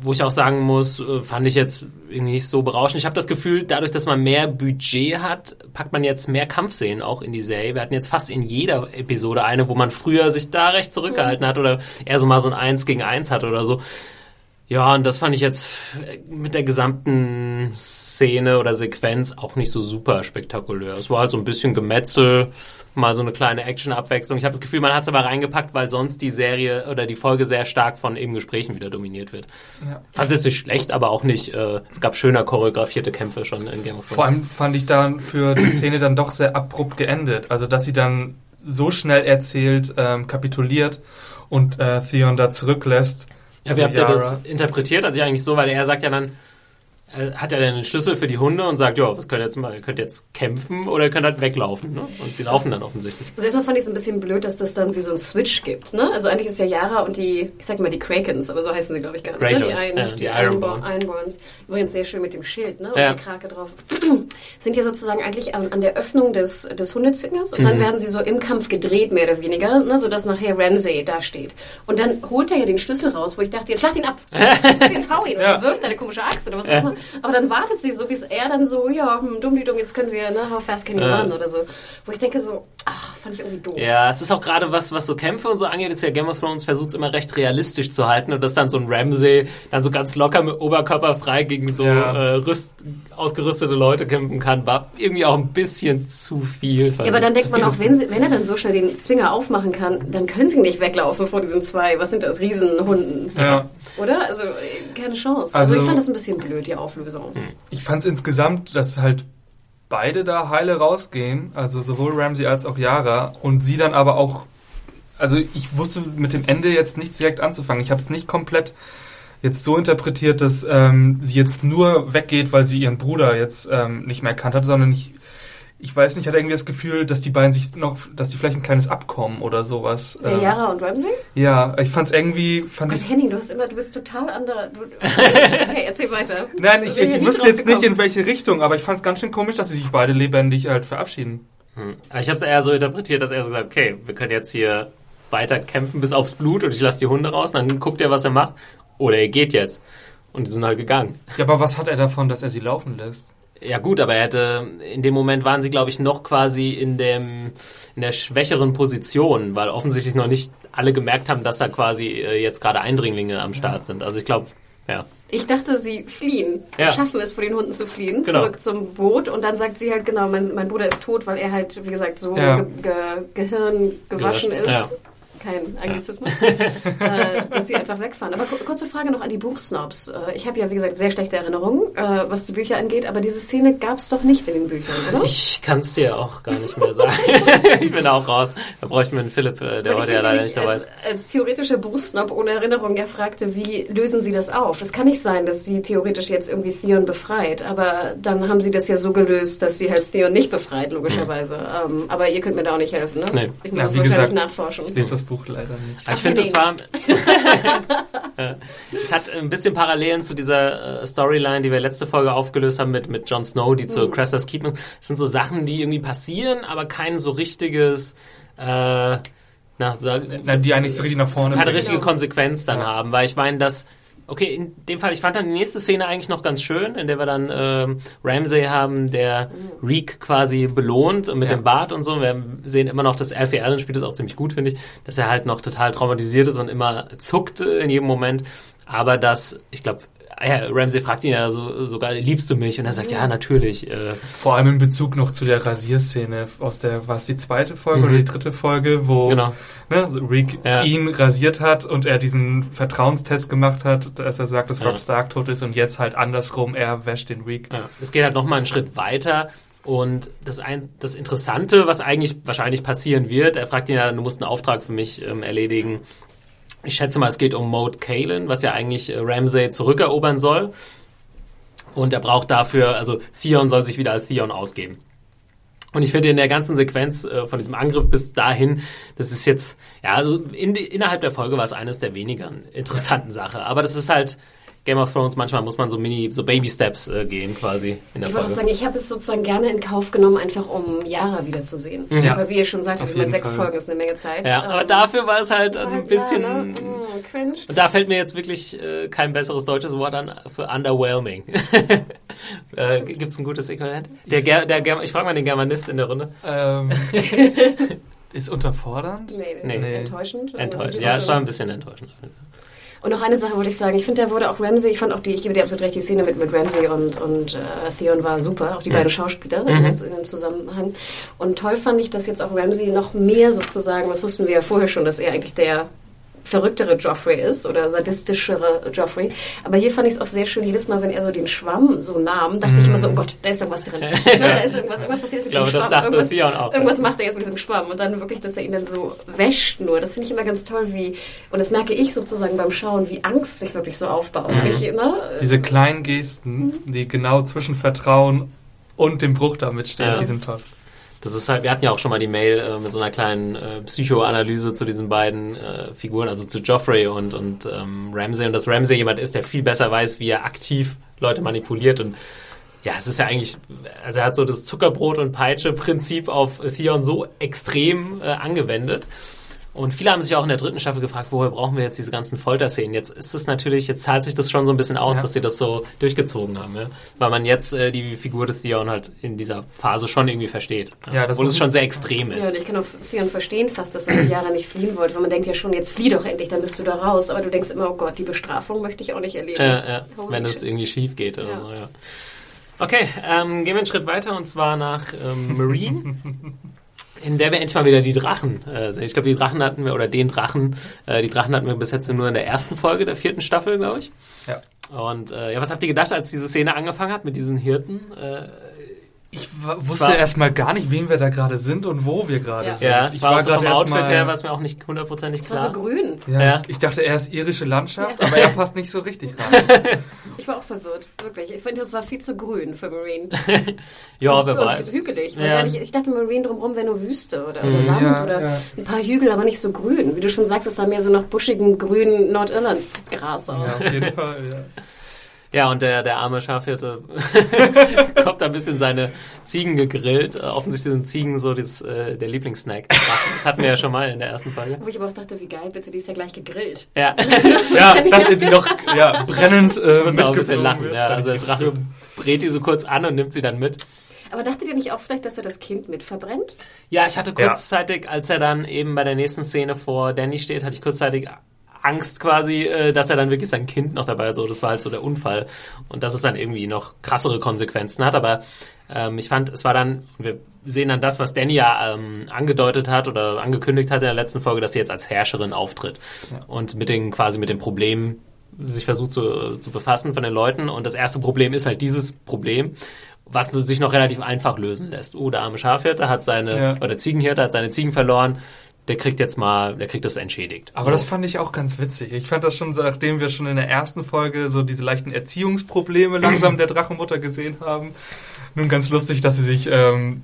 S2: wo ich auch sagen muss, äh, fand ich jetzt irgendwie nicht so berauschend. Ich habe das Gefühl, dadurch, dass man mehr Budget hat, packt man jetzt mehr Kampfszenen auch in die Serie. Wir hatten jetzt fast in jeder Episode eine, wo man früher sich da recht zurückgehalten hat oder eher so mal so ein Eins gegen Eins hatte oder so. Ja, und das fand ich jetzt mit der gesamten Szene oder Sequenz auch nicht so super spektakulär. Es war halt so ein bisschen Gemetzel, mal so eine kleine Action-Abwechslung. Ich habe das Gefühl, man hat es aber reingepackt, weil sonst die Serie oder die Folge sehr stark von eben Gesprächen wieder dominiert wird.
S4: Ja.
S2: Fand es jetzt nicht schlecht, aber auch nicht. Äh, es gab schöner choreografierte Kämpfe schon in Game of Thrones.
S4: Vor allem fand ich dann für die Szene dann doch sehr abrupt geendet. Also, dass sie dann so schnell erzählt, ähm, kapituliert und äh, Theon da zurücklässt.
S2: Ja,
S4: Also
S2: wie habt ihr das interpretiert? Also eigentlich so, weil er sagt ja dann, hat er dann einen Schlüssel für die Hunde und sagt, ja, was könnt ihr jetzt mal? Ihr könnt jetzt kämpfen oder ihr könnt halt weglaufen. Ne? Und sie laufen dann offensichtlich.
S3: Also erstmal fand ich es ein bisschen blöd, dass das dann wie so ein Switch gibt. Ne? Also eigentlich ist ja Yara und die, ich sag mal die Krakens, aber so heißen sie glaube ich gar nicht. Ne? Die, Iron,
S2: ja,
S3: die,
S2: die
S3: Ironborn.
S2: Ironborn.
S3: Ironborns. Übrigens sehr schön mit dem Schild ne? und
S2: Ja.
S3: die Krake drauf. Sind ja sozusagen eigentlich an, an der Öffnung des, des Hundezwingers und
S2: Mhm.
S3: dann werden sie so im Kampf gedreht, mehr oder weniger, ne? sodass nachher Ramsay da steht. Und dann holt er ja den Schlüssel raus, wo ich dachte, jetzt schlag ihn ab. jetzt hau ihn
S4: Ja.
S3: oder wirf deine komische Axt oder was auch immer. Aber dann wartet sie so, wie es er dann so, ja, hm, dumm die dumm, jetzt können wir, ne, how fast can you run oder so. Wo ich denke so, ach, fand ich irgendwie doof.
S2: Ja, es ist auch gerade was, was so Kämpfe und so angeht, ist ja Game of Thrones versucht es immer recht realistisch zu halten und dass dann so ein Ramsay dann so ganz locker mit Oberkörper frei gegen so
S4: Ja.
S2: äh, rüst, ausgerüstete Leute kämpfen kann, war irgendwie auch ein bisschen zu viel.
S3: Ja, aber dann denkt man auch, wenn, sie, wenn er dann so schnell den Zwinger aufmachen kann, dann können sie nicht weglaufen vor diesen zwei, was sind das, Riesenhunden,
S4: Ja.
S3: Oder? Also, äh, keine Chance. Also,
S4: Also-
S3: ich fand das ein bisschen blöd, die Auflösung.
S4: Ich fand es insgesamt, dass halt beide da heile rausgehen, also sowohl Ramsey als auch Yara, und sie dann aber auch, also ich wusste mit dem Ende jetzt nichts direkt anzufangen. Ich habe es nicht komplett jetzt so interpretiert, dass ähm, sie jetzt nur weggeht, weil sie ihren Bruder jetzt ähm, nicht mehr erkannt hat, sondern ich, ich weiß nicht, ich hatte irgendwie das Gefühl, dass die beiden sich noch, dass die vielleicht ein kleines Abkommen oder sowas.
S3: Wer,
S4: ähm,
S3: Yara und Ramsey?
S4: Ja, ich fand es irgendwie, fand
S3: Gott,
S4: ich
S3: Henning, du hast immer, du bist total anderer. Du, okay, erzähl weiter.
S4: Nein, ich, ich
S3: nie
S4: wusste jetzt nicht,
S3: gekommen.
S4: in welche Richtung, aber ich fand es ganz schön komisch, dass sie sich beide lebendig halt verabschieden.
S2: Hm. Aber ich habe es eher so interpretiert, dass er so gesagt, okay, wir können jetzt hier weiter kämpfen bis aufs Blut und ich lasse die Hunde raus, dann guckt er, was er macht. Oder er geht jetzt. Und die sind halt gegangen.
S4: Ja, aber was hat er davon, dass er sie laufen lässt?
S2: Ja gut, aber er hätte, in dem Moment waren sie, glaube ich, noch quasi in dem, in der schwächeren Position, weil offensichtlich noch nicht alle gemerkt haben, dass da quasi äh, jetzt gerade Eindringlinge am Start sind. Also ich glaube, ja.
S3: Ich dachte, sie fliehen.
S2: Ja.
S3: Schaffen es, vor den Hunden zu fliehen,
S2: Genau.
S3: zurück zum Boot. Und dann sagt sie halt, genau, mein, mein Bruder ist tot, weil er halt, wie gesagt, so
S4: Ja.
S3: ge ge Gehirn gewaschen
S2: Gelöscht,
S3: ist.
S2: ja.
S3: Kein Anglizismus, äh, dass sie einfach wegfahren. Aber ku- kurze Frage noch an die Buchsnobs. Äh, ich habe ja, wie gesagt, sehr schlechte Erinnerungen, äh, was die Bücher angeht, aber diese Szene gab es doch nicht in den Büchern, oder?
S2: Ich kann es dir auch gar nicht mehr sagen. ich bin auch raus. Da bräuchte man einen Philipp, äh, der
S3: Weil
S2: heute ja leider nicht dabei
S3: als,
S2: ist.
S3: als theoretischer Buchsnob ohne Erinnerung ja fragte, wie lösen Sie das auf? Es kann nicht sein, dass sie theoretisch jetzt irgendwie Theon befreit, aber dann haben sie das ja so gelöst, dass sie halt Theon nicht befreit, logischerweise. Ähm, aber ihr könnt mir da auch nicht helfen, ne?
S2: Nee.
S3: Ich muss
S4: Ja,
S3: wahrscheinlich
S4: gesagt,
S3: nachforschen.
S4: Ich lese das Buch leider nicht.
S2: Aber ich finde, es war. Es hat ein bisschen Parallelen zu dieser äh, Storyline, die wir letzte Folge aufgelöst haben mit, mit Jon Snow, die zu Crestas Keep. Es sind so Sachen, die irgendwie passieren, aber kein so richtiges. Äh, na, sag,
S4: Na, die eigentlich so richtig nach vorne
S2: keine
S4: bringen.
S2: richtige. Konsequenz dann
S4: Ja.
S2: haben, weil ich meine, dass okay, in dem Fall, ich fand dann die nächste Szene eigentlich noch ganz schön, in der wir dann ähm, Ramsay haben, der Reek quasi belohnt mit
S4: Ja.
S2: dem Bart und so. Wir sehen immer noch, dass Alfie Allen spielt das auch ziemlich gut, finde ich, dass er halt noch total traumatisiert ist und immer zuckt äh, in jedem Moment. Aber dass, ich glaube, ja, Ramsay fragt ihn ja so, sogar, liebst du mich? Und er sagt, ja, natürlich. Äh,
S4: Vor allem in Bezug noch zu der Rasierszene aus der, war es die zweite Folge
S2: Mhm.
S4: oder die dritte Folge, wo
S2: genau.
S4: ne, Rick
S2: Ja.
S4: ihn rasiert hat und er diesen Vertrauenstest gemacht hat, dass er sagt, dass
S2: Ja.
S4: Rob Stark tot ist und jetzt halt andersrum, er wäscht den Rick.
S2: Ja, es geht halt nochmal einen Schritt weiter. Und das, ein, das Interessante, was eigentlich wahrscheinlich passieren wird, er fragt ihn ja, du musst einen Auftrag für mich ähm, erledigen. Ich schätze mal, es geht um Mode Kalen, was ja eigentlich äh, Ramsay zurückerobern soll. Und er braucht dafür, also Theon soll sich wieder als Theon ausgeben. Und ich finde in der ganzen Sequenz äh, von diesem Angriff bis dahin, das ist jetzt, ja, also in, innerhalb der Folge war es eines der weniger interessanten Sachen. Aber das ist halt Game of Thrones, manchmal muss man so Mini, so Baby Steps äh, gehen quasi in der
S3: Ich würde auch
S2: Folge.
S3: sagen, ich habe es sozusagen gerne in Kauf genommen, einfach um Yara wiederzusehen.
S4: Ja.
S3: Aber wie ihr schon ich meine,
S4: jeden
S3: sechs
S4: Fall.
S3: Folgen ist eine Menge Zeit.
S2: Ja, aber
S3: Ähm,
S2: dafür war es halt
S3: war
S2: ein
S3: halt,
S2: bisschen.
S3: Ja, ne? mm, cringe.
S2: Und da fällt mir jetzt wirklich äh, kein besseres deutsches Wort an für underwhelming. äh, Gibt es ein gutes Äquivalent? Der, Ger der Ger ich frage mal den Germanist in der Runde.
S4: Ähm, ist unterfordernd?
S3: Nee,
S2: Nee.
S3: nee. enttäuschend.
S2: Enttäuscht.
S3: Also,
S2: Ja, es war ein bisschen enttäuschend.
S3: Und noch eine Sache wollte ich sagen. Ich finde, da wurde auch Ramsey, ich fand auch die, ich gebe dir absolut recht, die Szene mit, mit Ramsey und, und äh, Theon war super. Auch die beiden Schauspieler
S2: Mhm.
S3: in, dem Zusammenhang. Und toll fand ich, dass jetzt auch Ramsey noch mehr sozusagen, das wussten wir ja vorher schon, dass er eigentlich der verrücktere Joffrey ist oder sadistischere Joffrey. Aber hier fand ich es auch sehr schön, jedes Mal, wenn er so den Schwamm so nahm, dachte ich immer so, oh Gott, da ist irgendwas drin. ne, da ist irgendwas, irgendwas passiert
S2: Ich
S3: mit
S2: glaube,
S3: dem
S2: das
S3: Schwamm.
S2: dachte
S3: irgendwas,
S2: Theon auch.
S3: Irgendwas macht er jetzt mit diesem Schwamm und dann wirklich, dass er ihn dann so wäscht nur. Das finde ich immer ganz toll, wie, und das merke ich sozusagen beim Schauen, wie Angst sich wirklich so aufbaut. Und ich, ne,
S4: Diese kleinen Gesten, die genau zwischen Vertrauen und dem Bruch damit stehen,
S2: Ja.
S4: die sind toll.
S2: Das ist halt, wir hatten ja auch schon mal die Mail äh, mit so einer kleinen äh, Psychoanalyse zu diesen beiden äh, Figuren, also zu Joffrey und, und ähm, Ramsay. Und dass Ramsay jemand ist, der viel besser weiß, wie er aktiv Leute manipuliert. Und ja, es ist ja eigentlich, also er hat so das Zuckerbrot- und Peitsche-Prinzip auf Theon so extrem äh, angewendet. Und viele haben sich auch in der dritten Staffel gefragt, woher brauchen wir jetzt diese ganzen Folterszenen? Jetzt ist es natürlich, jetzt zahlt sich das schon so ein bisschen aus,
S4: Ja.
S2: dass sie das so durchgezogen haben, ja? weil man jetzt äh, die Figur des Theon halt in dieser Phase schon irgendwie versteht.
S4: Ja, das
S2: Obwohl es schon sehr extrem
S3: Ja,
S2: ist.
S3: und ich kann auch Theon verstehen fast, dass er mit Yara nicht fliehen wollte, weil man denkt ja schon, jetzt flieh doch endlich, dann bist du da raus. Aber du denkst immer, oh Gott, die Bestrafung möchte ich auch nicht erleben.
S2: Äh, ja,
S3: Holy
S2: wenn es irgendwie schief geht oder
S3: Ja.
S2: so, ja. Okay, ähm, gehen wir einen Schritt weiter und zwar nach ähm, Marine. In der wir endlich mal wieder die Drachen äh, sehen. Ich glaube, die Drachen hatten wir, oder den Drachen, äh, die Drachen hatten wir bis jetzt nur in der ersten Folge der vierten Staffel, glaube ich.
S4: Ja.
S2: Und äh, ja, was habt ihr gedacht, als diese Szene angefangen hat mit diesen Hirten? Äh,
S4: Ich wusste
S2: war-
S4: erstmal gar nicht, wen wir da gerade sind und wo wir gerade
S3: Ja.
S4: sind.
S2: ja,
S4: ich
S2: war, auch so
S4: grad
S2: vom
S4: erst
S2: Outfit
S4: mal-
S2: her, was mir auch nicht hundertprozentig
S3: Es war so
S2: klar.
S3: grün.
S4: Ja,
S2: Ja.
S4: Ich dachte, er ist irische Landschaft, aber er passt nicht so richtig rein.
S3: Ich war auch verwirrt, wirklich. Ich finde, das war viel zu grün für Marine.
S2: ja, wer
S3: Und
S2: weiß.
S3: Hügelig.
S2: Ja.
S3: nicht, ich dachte, Marine drumherum wäre nur Wüste oder,
S2: Mhm.
S3: oder Sand
S4: Ja,
S3: oder
S4: ja.
S3: ein paar Hügel, aber nicht so grün. Wie du schon sagst, es sah mehr so nach buschigem, grünen Nordirland-Gras aus.
S4: Ja, auf jeden Fall. Ja.
S2: Ja, und der, der arme Schafhirte kommt da ein bisschen seine Ziegen gegrillt. Äh, offensichtlich sind Ziegen so das, äh, der Lieblingssnack. Das hatten wir ja schon mal in der ersten Folge.
S3: Wo ich aber auch dachte, wie geil, bitte, die ist ja gleich gegrillt.
S2: Ja,
S4: ja, dass er die noch ja, brennend äh,
S2: muss auch ein bisschen lachen.
S4: wird,
S2: Ja, also der Drache brät die so kurz an und nimmt sie dann mit.
S3: Aber dachtet ihr nicht auch vielleicht, dass er das Kind mit verbrennt?
S2: Ja, ich hatte kurzzeitig, als er dann eben bei der nächsten Szene vor Danny steht, hatte ich kurzzeitig Angst quasi, äh, dass er dann wirklich sein Kind noch dabei hat. So, das war halt so der Unfall. Und dass es dann irgendwie noch krassere Konsequenzen hat. Aber Ähm, ich fand, es war dann, wir sehen dann das, was Danny ja ähm, angedeutet hat oder angekündigt hat in der letzten Folge, dass sie jetzt als Herrscherin auftritt ja. und mit den quasi mit den Problemen sich versucht zu, zu befassen von den Leuten. Und das erste Problem ist halt dieses Problem was sich noch relativ einfach lösen lässt. Oh, der arme Schafhirte hat seine, ja. oder Ziegenhirte hat seine Ziegen verloren. Der kriegt jetzt mal, der kriegt das entschädigt.
S4: Aber so. das fand ich auch ganz witzig. Ich fand das schon, nachdem wir schon in der ersten Folge so diese leichten Erziehungsprobleme langsam der Drachenmutter gesehen haben. Nun ganz lustig, dass sie sich ähm,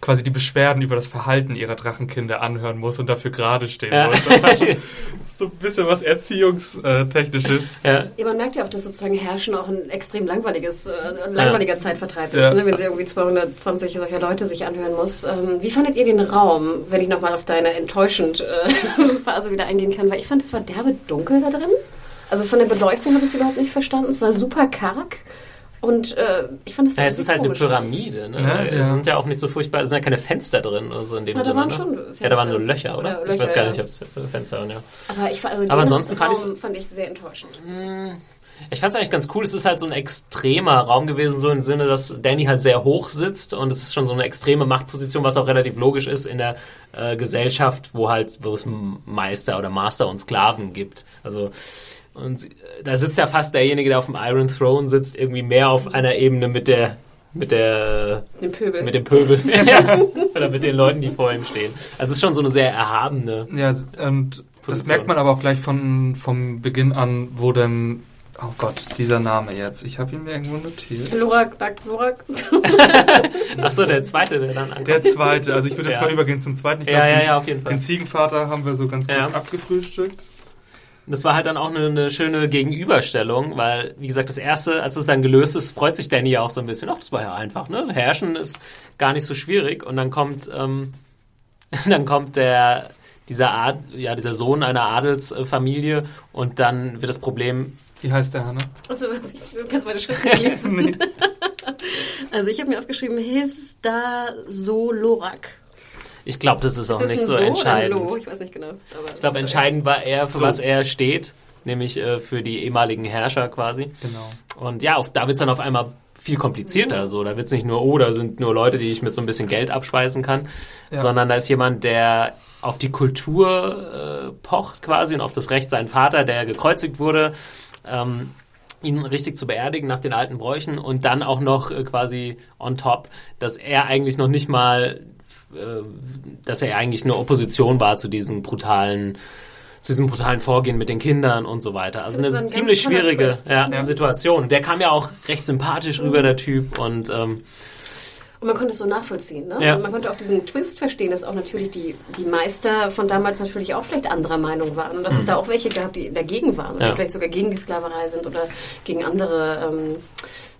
S4: quasi die Beschwerden über das Verhalten ihrer Drachenkinder anhören muss und dafür gerade stehen ja. muss. Das hat schon so ein bisschen was Erziehungstechnisches.
S3: Ja. ja, man merkt ja auch, dass sozusagen Herrschen auch ein extrem langweiliges, äh, langweiliger ja. Zeitvertreib ist, ja. ne, wenn sie irgendwie 220 solcher Leute sich anhören muss. Ähm, wie fandet ihr den Raum, wenn ich nochmal auf deine enttäuschend äh, Phase wieder eingehen kann? Weil ich fand, es war derbe dunkel da drin. Also von der Beleuchtung habe ich es überhaupt nicht verstanden. Es war super karg. Und äh, ich fand das
S2: ja, Es ist halt eine Pyramide. Ne? Ja, es sind ja auch nicht so furchtbar, es sind ja keine Fenster drin oder so in dem
S3: ja,
S2: Sinne.
S3: Da waren ne? schon Fenster.
S2: Ja, da waren nur Löcher, oder? oder Löcher, ich weiß gar nicht, ob es Fenster waren, ja.
S3: Aber, ich, also
S2: Aber ansonsten fand,
S3: fand ich sehr enttäuschend.
S2: Hm. Ich fand es eigentlich ganz cool. Es ist halt so ein extremer Raum gewesen, so im Sinne, dass Danny halt sehr hoch sitzt und es ist schon so eine extreme Machtposition, was auch relativ logisch ist in der äh, Gesellschaft, wo halt, wo es Meister oder Master und Sklaven gibt. Also und da sitzt ja fast derjenige, der auf dem Iron Throne sitzt, irgendwie mehr auf einer Ebene mit der mit der
S3: dem Pöbel.
S2: mit dem Pöbel oder mit den Leuten, die vor ihm stehen. Also es ist schon so eine sehr erhabene.
S4: Ja, und Position. das merkt man aber auch gleich von vom Beginn an, wo dann Oh Gott, dieser Name jetzt. Ich habe ihn mir irgendwo notiert.
S3: Lorak, Lorak.
S2: Achso, der zweite, der dann ankommt.
S4: Der zweite. Also ich würde jetzt ja. mal übergehen zum zweiten. Ich
S2: ja, glaub, ja, den, ja, auf jeden Fall.
S4: Den Ziegenvater haben wir so ganz gut ja. Abgefrühstückt.
S2: Das war halt dann auch eine, eine, schöne Gegenüberstellung, weil, wie gesagt, das erste, als es dann gelöst ist, freut sich Danny ja auch so ein bisschen. Ach, das war ja einfach, ne? Herrschen ist gar nicht so schwierig. Und dann kommt, ähm, dann kommt der, dieser Ad, ja, dieser Sohn einer Adelsfamilie und dann wird das Problem.
S4: Wie heißt der, Hanna?
S3: Achso, ich kannst meine Schrift lesen. nee. Also ich habe mir aufgeschrieben, Hista Solorak.
S2: Ich glaube, das ist auch ist nicht so, so entscheidend.
S3: Ich weiß nicht genau.
S2: ich glaube, entscheidend war er, für so. was er steht, nämlich äh, für die ehemaligen Herrscher quasi.
S4: Genau.
S2: Und ja, auf, da wird es dann auf einmal viel komplizierter. Mhm. So, da wird es nicht nur, oh, da sind nur Leute, die ich mit so ein bisschen Geld abspeisen kann, ja. sondern da ist jemand, der auf die Kultur äh, pocht quasi und auf das Recht seinen Vater, der gekreuzigt wurde, ähm, ihn richtig zu beerdigen nach den alten Bräuchen und dann auch noch äh, quasi on top, dass er eigentlich noch nicht mal dass er eigentlich nur Opposition war zu diesen brutalen zu diesem brutalen Vorgehen mit den Kindern und so weiter. Also eine ein ziemlich schwierige ja, ja. Situation. Der kam ja auch recht sympathisch mhm. rüber, der Typ. Und, ähm,
S3: und man konnte es so nachvollziehen. Ne? Ja. Man konnte auch diesen Twist verstehen, dass auch natürlich die, die Meister von damals natürlich auch vielleicht anderer Meinung waren. Und dass mhm. es da auch welche gab, die dagegen waren. Oder vielleicht sogar gegen die Sklaverei sind oder gegen andere, ähm,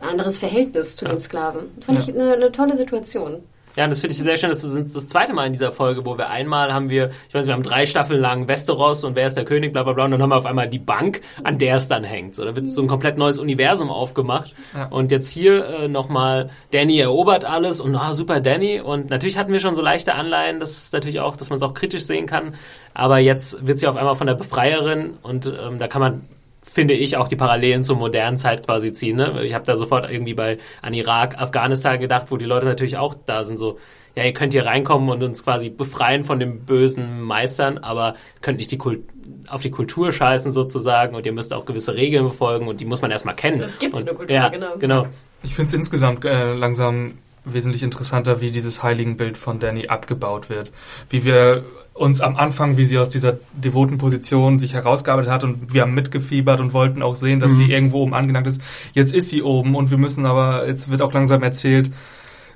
S3: ein anderes Verhältnis zu den Sklaven. Fand ich eine, eine tolle Situation.
S2: Ja, und das finde ich sehr schön. Das ist das zweite Mal in dieser Folge, wo wir einmal haben wir, ich weiß nicht, wir haben drei Staffeln lang Westeros und wer ist der König, bla bla bla, und dann haben wir auf einmal die Bank, an der es dann hängt. So, da wird so ein komplett neues Universum aufgemacht. Ja. Und jetzt hier äh, nochmal, Danny erobert alles und ah, super Danny. Und natürlich hatten wir schon so leichte Anleihen, das ist natürlich auch, dass man es auch kritisch sehen kann. Aber jetzt wird sie auf einmal von der Befreierin und ähm, da kann man finde ich, auch die Parallelen zur modernen Zeit quasi ziehen. Ne? Ich habe da sofort irgendwie bei an Irak, Afghanistan gedacht, wo die Leute natürlich auch da sind, so, ja, ihr könnt hier reinkommen und uns quasi befreien von den bösen Meistern, aber könnt nicht die Kult auf die Kultur scheißen sozusagen und ihr müsst auch gewisse Regeln befolgen und die muss man erstmal kennen.
S3: Es gibt
S2: und,
S3: eine Kultur, ja, genau.
S2: genau.
S4: Ich finde es insgesamt äh, langsam wesentlich interessanter, wie dieses Heiligenbild von Danny abgebaut wird. Wie wir uns am Anfang, wie sie aus dieser devoten Position sich herausgearbeitet hat und wir haben mitgefiebert und wollten auch sehen, dass mhm. sie irgendwo oben angelangt ist. Jetzt ist sie oben und wir müssen aber, jetzt wird auch langsam erzählt,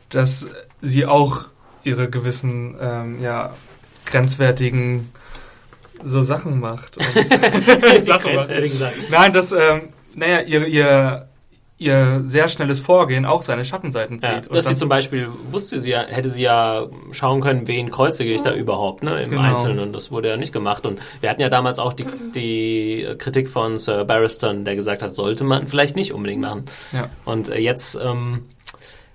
S4: dass sie auch ihre gewissen, ähm, ja, grenzwertigen so Sachen macht. Sachen macht. Nein, das, ähm, naja, ihr, ihr ihr sehr schnelles Vorgehen auch seine Schattenseiten zieht.
S2: Ja, dass sie zum Beispiel wusste sie ja, hätte sie ja schauen können, wen kreuzige ich da überhaupt, ne, im genau. Einzelnen. Und das wurde ja nicht gemacht. Und wir hatten ja damals auch die, die Kritik von Sir Barristan, der gesagt hat, sollte man vielleicht nicht unbedingt machen.
S4: Ja.
S2: Und äh, jetzt ähm,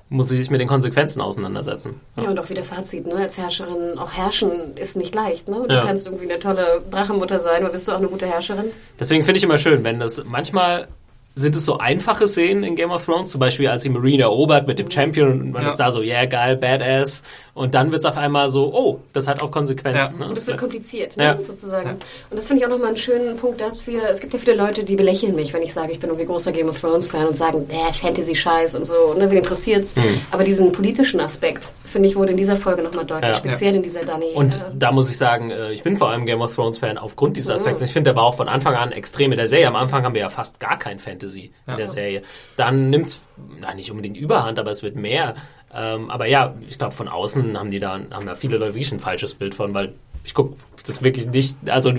S2: muss sie sich mit den Konsequenzen auseinandersetzen.
S3: Ja, ja und auch wieder Fazit, ne? Als Herrscherin, auch herrschen ist nicht leicht, ne? Du ja. kannst irgendwie eine tolle Drachenmutter sein, aber bist du auch eine gute Herrscherin?
S2: Deswegen finde ich immer schön, wenn das manchmal sind es so einfache Szenen in Game of Thrones, zum Beispiel als die Marine erobert mit dem Champion und man
S4: Ja.
S2: ist da so, yeah, geil, badass. Und dann wird es auf einmal so, oh, das hat auch Konsequenzen.
S4: Ja.
S2: Ne?
S3: Und es wird kompliziert, ne,
S2: Ja.
S3: sozusagen.
S4: Ja.
S3: Und das finde ich auch nochmal einen schönen Punkt dafür. Es gibt ja viele Leute, die belächeln mich, wenn ich sage, ich bin irgendwie großer Game of Thrones-Fan und sagen, äh, Fantasy-Scheiß und so, ne, wen interessiert's?
S2: Hm.
S3: Aber diesen politischen Aspekt, finde ich, wurde in dieser Folge nochmal deutlich,
S2: Ja.
S3: speziell in dieser Dani.
S2: Und
S3: äh,
S2: da muss ich sagen, äh, ich bin vor allem Game of Thrones Fan aufgrund dieses Aspekts.
S3: Mhm.
S2: Ich finde, der war auch von Anfang an extrem in der Serie. Am Anfang haben wir ja fast gar kein Fantasy in der Serie. Dann nimmt's, na nicht unbedingt Überhand, aber es wird mehr. Ähm, aber ja, ich glaube, von außen haben die da, haben da viele Leute wirklich ein falsches Bild von, weil ich gucke das wirklich nicht, also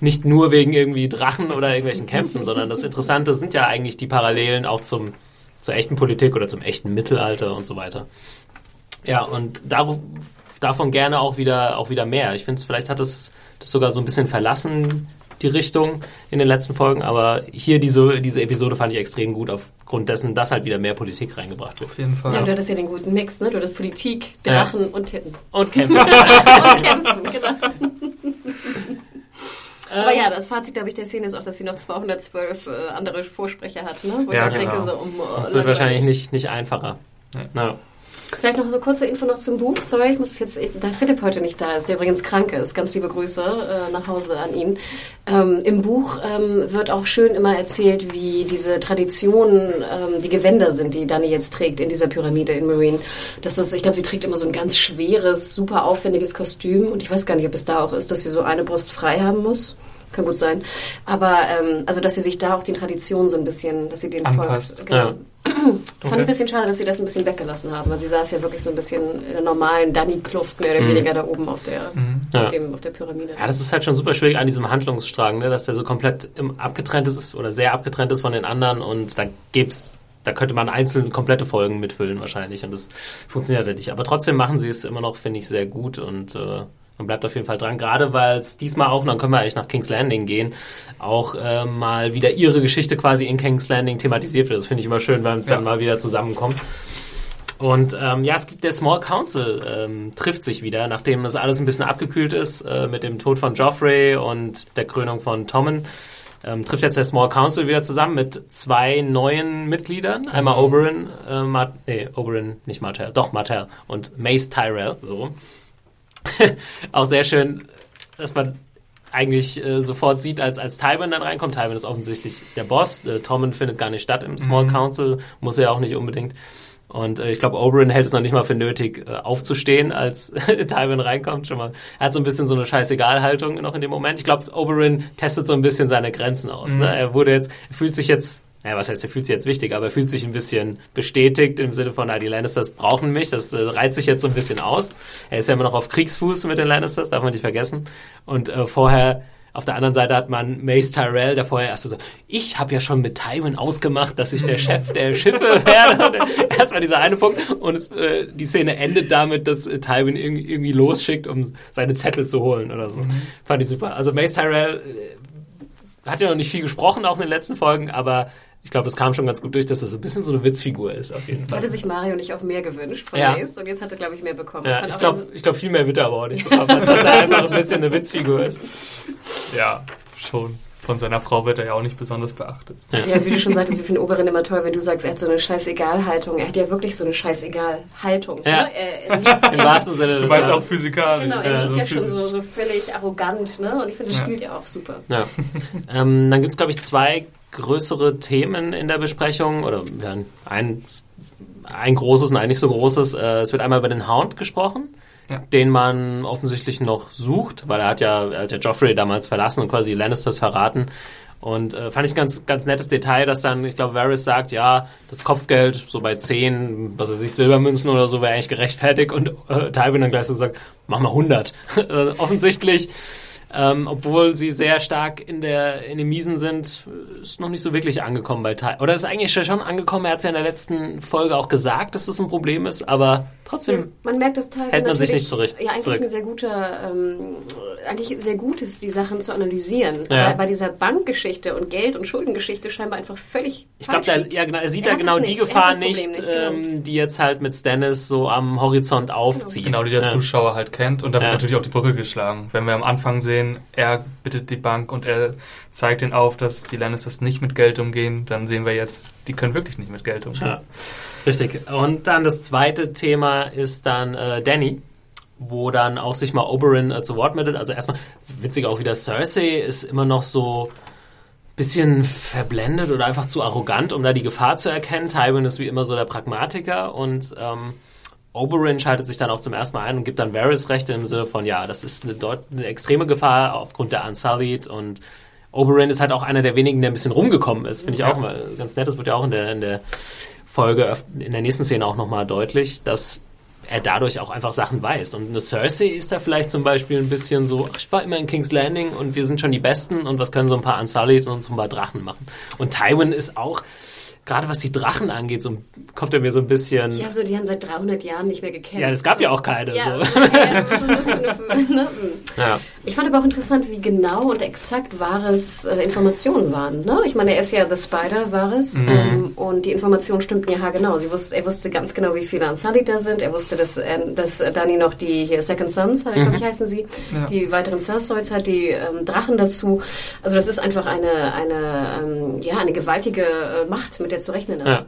S2: nicht nur wegen irgendwie Drachen oder irgendwelchen Kämpfen, sondern das Interessante sind ja eigentlich die Parallelen auch zum, zur echten Politik oder zum echten Mittelalter und so weiter. Ja, und darauf, davon gerne auch wieder, auch wieder mehr. Ich finde, vielleicht hat es das sogar so ein bisschen verlassen, die Richtung in den letzten Folgen, aber hier diese, diese Episode fand ich extrem gut aufgrund dessen, dass halt wieder mehr Politik reingebracht wird.
S4: Auf jeden Fall.
S3: ja, du hattest ja den guten Mix, ne? Du hattest Politik,
S2: Ja.
S3: Drachen und Titten.
S2: Und Kämpfe.
S3: Und Kämpfen, genau. Aber ja, das Fazit, glaube ich, der Szene ist auch, dass sie noch 212 äh, andere Vorsprecher hat, ne? Wo
S4: Ja,
S3: ich auch
S4: genau.
S3: denke, so, um, oh,
S2: Das wird wahrscheinlich nicht, nicht einfacher.
S4: Ja.
S2: Na,
S3: Vielleicht noch so kurze Info noch zum Buch. Sorry, ich muss jetzt, da Philipp heute nicht da ist, der übrigens krank ist. Ganz liebe Grüße äh, nach Hause an ihn. Ähm, Im Buch ähm, wird auch schön immer erzählt, wie diese Traditionen, ähm, die Gewänder sind, die Dani jetzt trägt in dieser Pyramide in Marine. Das ist, ich glaube, sie trägt immer so ein ganz schweres, super aufwendiges Kostüm. Und ich weiß gar nicht, ob es da auch ist, dass sie so eine Brust frei haben muss. Kann gut sein. Aber ähm, also, dass sie sich da auch den Traditionen so ein bisschen, dass sie den
S4: Anpasst.
S3: folgt. Genau.
S2: Ja.
S3: Fand ich
S4: Okay.
S3: ein bisschen schade, dass sie das ein bisschen weggelassen haben, weil sie saß ja wirklich so ein bisschen in der normalen Danny-Kluft mehr oder weniger da oben auf der,
S2: Ja.
S3: auf dem, auf der Pyramide.
S2: Ja, das ist halt schon super schwierig an diesem Handlungsstrang, ne? dass der so komplett im abgetrennt ist oder sehr abgetrennt ist von den anderen und da gibt's, da könnte man einzelne komplette Folgen mitfüllen wahrscheinlich und das funktioniert halt nicht. Aber trotzdem machen sie es immer noch, finde ich, sehr gut und äh, man bleibt auf jeden Fall dran, gerade weil es diesmal auch, und dann können wir eigentlich nach King's Landing gehen, auch äh, mal wieder ihre Geschichte quasi in King's Landing thematisiert wird. Das finde ich immer schön, wenn es
S4: Ja.
S2: dann mal wieder zusammenkommt. Und ähm, ja, es gibt der Small Council ähm, trifft sich wieder, nachdem das alles ein bisschen abgekühlt ist äh, mit dem Tod von Joffrey und der Krönung von Tommen. Ähm, trifft jetzt der Small Council wieder zusammen mit zwei neuen Mitgliedern. Einmal Oberyn, äh, Mart nee, Oberyn, nicht Martell, doch Martell und Mace Tyrell, so. Auch sehr schön, dass man eigentlich äh, sofort sieht, als, als Tywin dann reinkommt. Tywin ist offensichtlich der Boss. Äh, Tommen findet gar nicht statt im Small Council, muss er ja auch nicht unbedingt. Und äh, ich glaube, Oberyn hält es noch nicht mal für nötig, äh, aufzustehen, als Tywin reinkommt. Schon mal. Er hat so ein bisschen so eine Scheißegal-Haltung noch in dem Moment. Ich glaube, Oberyn testet so ein bisschen seine Grenzen aus. Ne? Er wurde jetzt, er fühlt sich jetzt, naja, was heißt, er fühlt sich jetzt wichtig, aber er fühlt sich ein bisschen bestätigt im Sinne von, na, die Lannisters brauchen mich. Das äh, reizt sich jetzt so ein bisschen aus. Er ist ja immer noch auf Kriegsfuß mit den Lannisters, darf man nicht vergessen. Und äh, vorher auf der anderen Seite hat man Mace Tyrell, der vorher erstmal so, ich habe ja schon mit Tywin ausgemacht, dass ich der Chef der Schiffe werde. erstmal dieser eine Punkt. Und es, äh, die Szene endet damit, dass äh, Tywin irgendwie, irgendwie losschickt, um seine Zettel zu holen oder so. Fand ich super. Also Mace Tyrell äh, hat ja noch nicht viel gesprochen, auch in den letzten Folgen, aber ich glaube, es kam schon ganz gut durch, dass er so ein bisschen so eine Witzfigur ist, auf jeden Fall.
S3: Hatte sich Mario nicht auch mehr gewünscht von
S2: Ja.
S3: Mace und jetzt hat er, glaube ich, mehr bekommen.
S2: Ja, ich glaube, ich glaub, viel mehr wird er aber auch nicht bekommen, als dass er einfach ein bisschen eine Witzfigur ist.
S4: Ja, schon. Von seiner Frau wird er ja auch nicht besonders beachtet.
S3: Ja, wie du schon sagtest, ich finde Oberin immer toll, wenn du sagst, er hat so eine Scheißegal-Haltung. Er hat ja wirklich so eine Scheißegal-Haltung.
S2: Ja.
S3: Ne? Er, er liebt,
S2: Im wahrsten Sinne
S4: Du
S2: des
S4: meinst auch physikalisch.
S3: Genau, er
S2: Ja,
S3: liebt
S4: so
S3: ja schon so, so völlig arrogant. Ne? Und ich finde, das
S4: Ja.
S3: spielt ja auch super.
S2: Ja. ähm, dann gibt es, glaube ich, zwei größere Themen in der Besprechung. Oder ein, ein großes und ein nicht so großes. Äh, es wird einmal über den Hound gesprochen,
S4: Ja.
S2: den man offensichtlich noch sucht, weil er hat ja, er hat ja Joffrey damals verlassen und quasi Lannisters verraten. Und äh, fand ich ein ganz, ganz nettes Detail, dass dann, ich glaube, Varys sagt, ja, das Kopfgeld so bei 10, was weiß ich, Silbermünzen oder so wäre eigentlich gerechtfertigt und äh, Tywin dann gleich so sagt, mach mal 100. äh, offensichtlich ähm, obwohl sie sehr stark in der in den Miesen sind, ist noch nicht so wirklich angekommen bei Ty. Oder ist eigentlich schon angekommen. Er hat es ja in der letzten Folge auch gesagt, dass das ein Problem ist, aber trotzdem
S3: man merkt das teilweise
S2: hält man sich nicht zurecht-
S3: Ja, eigentlich
S2: zurück.
S3: ein sehr guter, ähm, eigentlich sehr gut ist, die Sachen zu analysieren.
S2: Ja.
S3: Aber bei dieser Bankgeschichte und Geld- und Schuldengeschichte scheinbar einfach völlig
S2: Ich glaube, er, ja, genau, er sieht
S3: Er
S2: da genau die
S3: nicht.
S2: Gefahr nicht,
S3: nicht, genau.
S2: ähm, die jetzt halt mit Stannis so am Horizont aufzieht.
S4: Genau, die der
S2: Ja.
S4: Zuschauer halt kennt. Und da wird
S2: Ja.
S4: natürlich auch die Brücke geschlagen. Wenn wir am Anfang sehen, er bittet die Bank und er zeigt ihnen auf, dass die Lannisters nicht mit Geld umgehen, dann sehen wir jetzt, die können wirklich nicht mit Geld umgehen.
S2: Ja, richtig. Und dann das zweite Thema ist dann äh, Danny, wo dann auch sich mal Oberyn äh, zu Wort meldet. Also erstmal witzig auch wieder Cersei ist immer noch so bisschen verblendet oder einfach zu arrogant, um da die Gefahr zu erkennen. Tywin ist wie immer so der Pragmatiker und ähm, Oberyn schaltet sich dann auch zum ersten Mal ein und gibt dann Varys Rechte im Sinne von, ja, das ist eine, deut eine extreme Gefahr aufgrund der Unsullied und Oberyn ist halt auch einer der wenigen, der ein bisschen rumgekommen ist. Finde ich auch mal ganz nett. Das wird ja auch in der, in der Folge, in der nächsten Szene auch nochmal deutlich, dass er dadurch auch einfach Sachen weiß. Und eine Cersei ist da vielleicht zum Beispiel ein bisschen so, ach, ich war immer in King's Landing und wir sind schon die Besten und was können so ein paar Unsullied und so ein paar Drachen machen. Und Tywin ist auch, gerade was die Drachen angeht, so, kommt er mir so ein bisschen...
S3: Ja, so, die haben seit 300 Jahren nicht mehr gekämpft.
S2: Ja, es gab
S3: so.
S2: ja auch keine.
S3: Ja,
S2: So.
S3: ja, so ein bisschen, ne?
S2: Ja.
S3: Ich fand aber auch interessant, wie genau und exakt Wahres äh, Informationen waren. Ne? Ich meine, er ist ja The Spider, Wahres,
S2: Mhm.
S3: ähm, und die Informationen stimmten ja haargenau. Sie wusste, er wusste ganz genau, wie viele Unsullied da sind. Er wusste, dass, äh, dass Dani noch die hier Second Sons, halt,
S2: Mhm.
S3: glaube ich, heißen sie,
S4: Ja.
S3: die weiteren Celestials hat, die ähm, Drachen dazu. Also das ist einfach eine, eine, ähm, ja, eine gewaltige äh, Macht, mit der zu rechnen ist.
S2: Ja.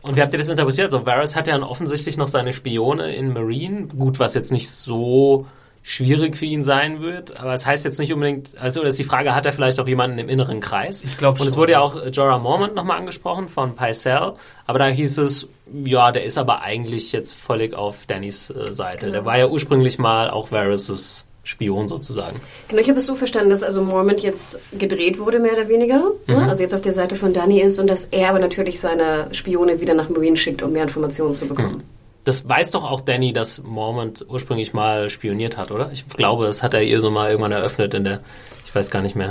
S2: Und wie habt ihr das interpretiert? Also Varys hat ja dann offensichtlich noch seine Spione in Marine. Gut, was jetzt nicht so schwierig für ihn sein wird, aber es heißt jetzt nicht unbedingt, also ist die Frage, hat er vielleicht auch jemanden im inneren Kreis?
S4: Ich glaub
S2: Und es
S4: schon.
S2: wurde ja auch äh, Jorah Mormont nochmal angesprochen von Pycelle, aber da hieß es, ja, der ist aber eigentlich jetzt völlig auf Dannys äh, Seite.
S3: Genau.
S2: Der war ja ursprünglich mal auch Varys' Spion sozusagen.
S3: Genau, ich habe es so verstanden, dass also Mormont jetzt gedreht wurde, mehr oder weniger.
S2: Mhm.
S3: Ne? Also jetzt auf der Seite von Danny ist und dass er aber natürlich seine Spione wieder nach Marine schickt, um mehr Informationen zu bekommen.
S2: Das weiß doch auch Danny, dass Mormont ursprünglich mal spioniert hat, oder? Ich glaube, das hat er ihr so mal irgendwann eröffnet in der, ich weiß gar nicht mehr,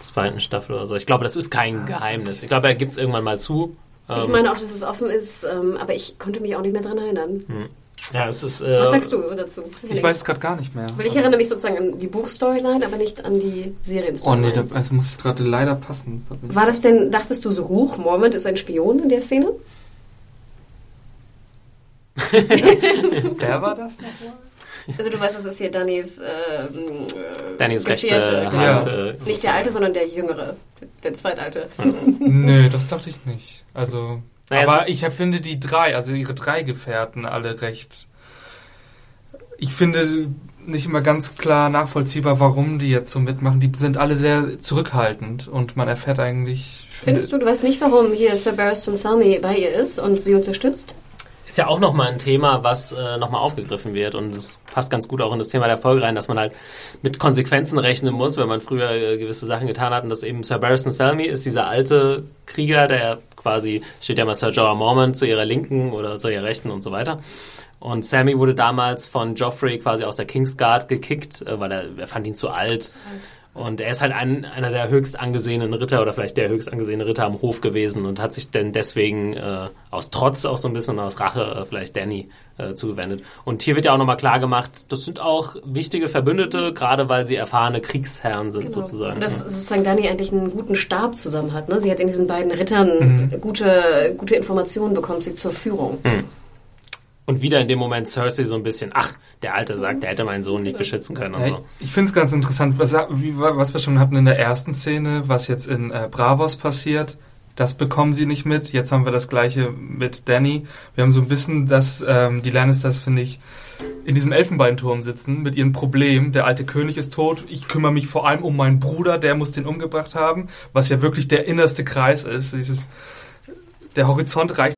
S2: zweiten Staffel oder so. Ich glaube, das ist kein Geheimnis. Ich glaube, er gibt es irgendwann mal zu.
S3: Ich
S2: Ähm,
S3: meine auch, dass es offen ist, ähm, aber ich konnte mich auch nicht mehr dran erinnern.
S2: ja, es ist. Äh,
S3: Was sagst du dazu?
S4: Ich weiß es gerade gar nicht mehr.
S3: Weil ich erinnere mich sozusagen an die Buchstoryline, aber nicht an die
S4: Oh
S3: Serienstoryline.
S4: nee, da, also muss ich gerade leider passen.
S3: War das denn, dachtest du so hoch, Mormont ist ein Spion in der Szene?
S4: Wer war das nochmal?
S3: Also du weißt, das ist hier Dannys äh,
S2: Dannys rechte
S3: Gefährte.
S2: Hand.
S4: Ja.
S2: Äh,
S3: Nicht der alte, sondern der jüngere. Der zweitalte.
S4: nee, das dachte ich nicht. Also,
S2: Naja,
S4: aber ich finde die drei, also ihre drei Gefährten alle recht. Ich finde nicht immer ganz klar nachvollziehbar, warum die jetzt so mitmachen. Die sind alle sehr zurückhaltend und man erfährt eigentlich. ich finde-
S3: Findest du, du weißt nicht, warum hier Sir Barristan Selmy bei ihr ist und sie unterstützt?
S2: Ist ja auch nochmal ein Thema, was äh, nochmal aufgegriffen wird. Und es passt ganz gut auch in das Thema der Folge rein, dass man halt mit Konsequenzen rechnen muss, wenn man früher äh, gewisse Sachen getan hat. Und dass eben Sir Barristan Selmy ist dieser alte Krieger, der quasi, steht ja mal Sir Jorah Mormont zu ihrer Linken oder zu ihrer Rechten und so weiter. Und Sammy wurde damals von Joffrey quasi aus der Kingsguard gekickt, äh, weil er, er fand ihn zu alt. Und er ist halt ein, einer der höchst angesehenen Ritter oder vielleicht der höchst angesehene Ritter am Hof gewesen und hat sich denn deswegen äh, aus Trotz auch so ein bisschen und aus Rache äh, vielleicht Danny äh, zugewendet. Und hier wird ja auch nochmal klar gemacht, das sind auch wichtige Verbündete, gerade weil sie erfahrene Kriegsherren sind sozusagen.
S3: Und dass sozusagen Dani eigentlich einen guten Stab zusammen hat. Ne? Sie hat in diesen beiden Rittern gute, gute Informationen bekommt sie zur Führung.
S2: Und wieder in dem Moment Cersei so ein bisschen, ach, der Alte sagt, der hätte meinen Sohn nicht beschützen können und so.
S4: Ich finde es ganz interessant, was, was wir schon hatten in der ersten Szene, was jetzt in äh, Bravos passiert. Das bekommen sie nicht mit. Jetzt haben wir das gleiche mit Danny. Wir haben so ein bisschen, dass ähm, die Lannisters, finde ich, in diesem Elfenbeinturm sitzen mit ihrem Problem. Der alte König ist tot. Ich kümmere mich vor allem um meinen Bruder, der muss den umgebracht haben. Was ja wirklich der innerste Kreis ist. Dieses, der Horizont reicht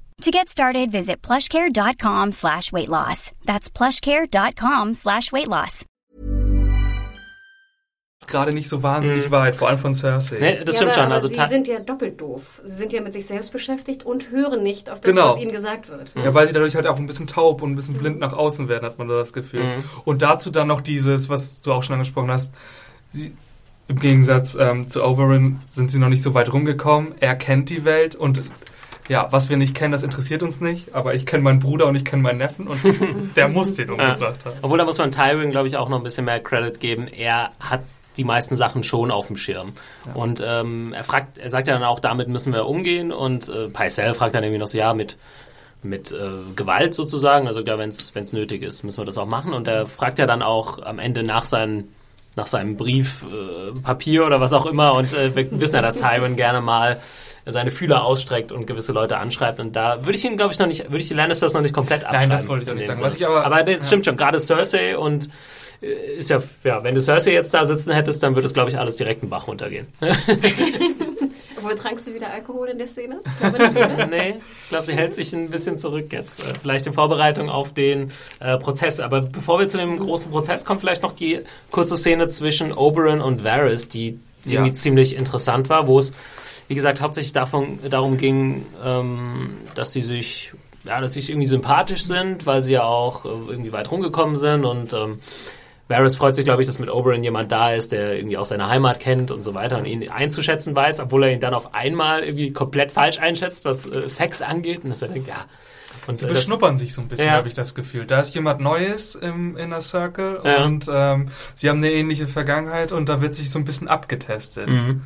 S5: To get started, visit plushcare.com slash weight loss. That's plushcare.com slash weight loss.
S4: gerade nicht so wahnsinnig weit, vor allem von Cersei.
S2: Nee, das
S3: ja,
S2: stimmt
S3: aber,
S2: schon.
S3: aber
S2: Also
S3: sie sind ja doppelt doof. Sie sind ja mit sich selbst beschäftigt und hören nicht auf das,
S4: Genau.
S3: was ihnen gesagt wird.
S4: Ja, weil sie dadurch halt auch ein bisschen taub und ein bisschen blind nach außen werden, hat man da das Gefühl.
S2: Mhm.
S4: Und dazu dann noch dieses, was du auch schon angesprochen hast, sie, im Gegensatz ähm, zu Oberyn sind sie noch nicht so weit rumgekommen. Er kennt die Welt und ja, was wir nicht kennen, das interessiert uns nicht. Aber ich kenne meinen Bruder und ich kenne meinen Neffen und der muss den umgebracht haben.
S2: Obwohl, da muss man Tywin, glaube ich, auch noch ein bisschen mehr Credit geben. Er hat die meisten Sachen schon auf dem Schirm. Und ähm, er fragt, er sagt ja dann auch, damit müssen wir umgehen. Und äh, Pycelle fragt dann irgendwie noch so, ja, mit, mit äh, Gewalt sozusagen, also ja, wenn es nötig ist, müssen wir das auch machen. Und er fragt ja dann auch am Ende nach seinen nach seinem Brief, äh, Papier oder was auch immer und äh, wir wissen ja, dass Tywin gerne mal seine Fühler ausstreckt und gewisse Leute anschreibt und da würde ich ihn, glaube ich, noch nicht, würde ich die Lannisters noch nicht komplett abschreiben.
S4: das wollte ich auch nicht sagen. Was ich aber-
S2: aber das
S4: ja.
S2: stimmt schon, gerade Cersei und äh, ist ja, ja, wenn du Cersei jetzt da sitzen hättest, dann würde es, glaube ich, alles direkt einen Bach runtergehen.
S3: Obwohl, trankst du wieder Alkohol in der Szene? Ich glaube nicht,
S2: nee, ich glaube, sie hält sich ein bisschen zurück jetzt. Äh, Vielleicht in Vorbereitung auf den äh, Prozess. Aber bevor wir zu dem großen Prozess kommen, vielleicht noch die kurze Szene zwischen Oberyn und Varys, die
S4: Ja.
S2: irgendwie ziemlich interessant war, wo es, wie gesagt, hauptsächlich davon, darum ging, ähm, dass sie sich, ja, dass sie sich irgendwie sympathisch sind, weil sie ja auch äh, irgendwie weit rumgekommen sind und ähm, Varys freut sich, glaube ich, dass mit Oberyn jemand da ist, der irgendwie auch seine Heimat kennt und so weiter und ihn einzuschätzen weiß, obwohl er ihn dann auf einmal irgendwie komplett falsch einschätzt, was äh, Sex angeht. Und dass er denkt, ja. Und
S4: Sie
S2: äh,
S4: beschnuppern sich so ein bisschen,
S2: Ja.
S4: habe ich das Gefühl. Da ist jemand Neues im Inner Circle
S2: Ja.
S4: und ähm, sie haben eine ähnliche Vergangenheit und da wird sich so ein bisschen abgetestet.
S2: Mhm.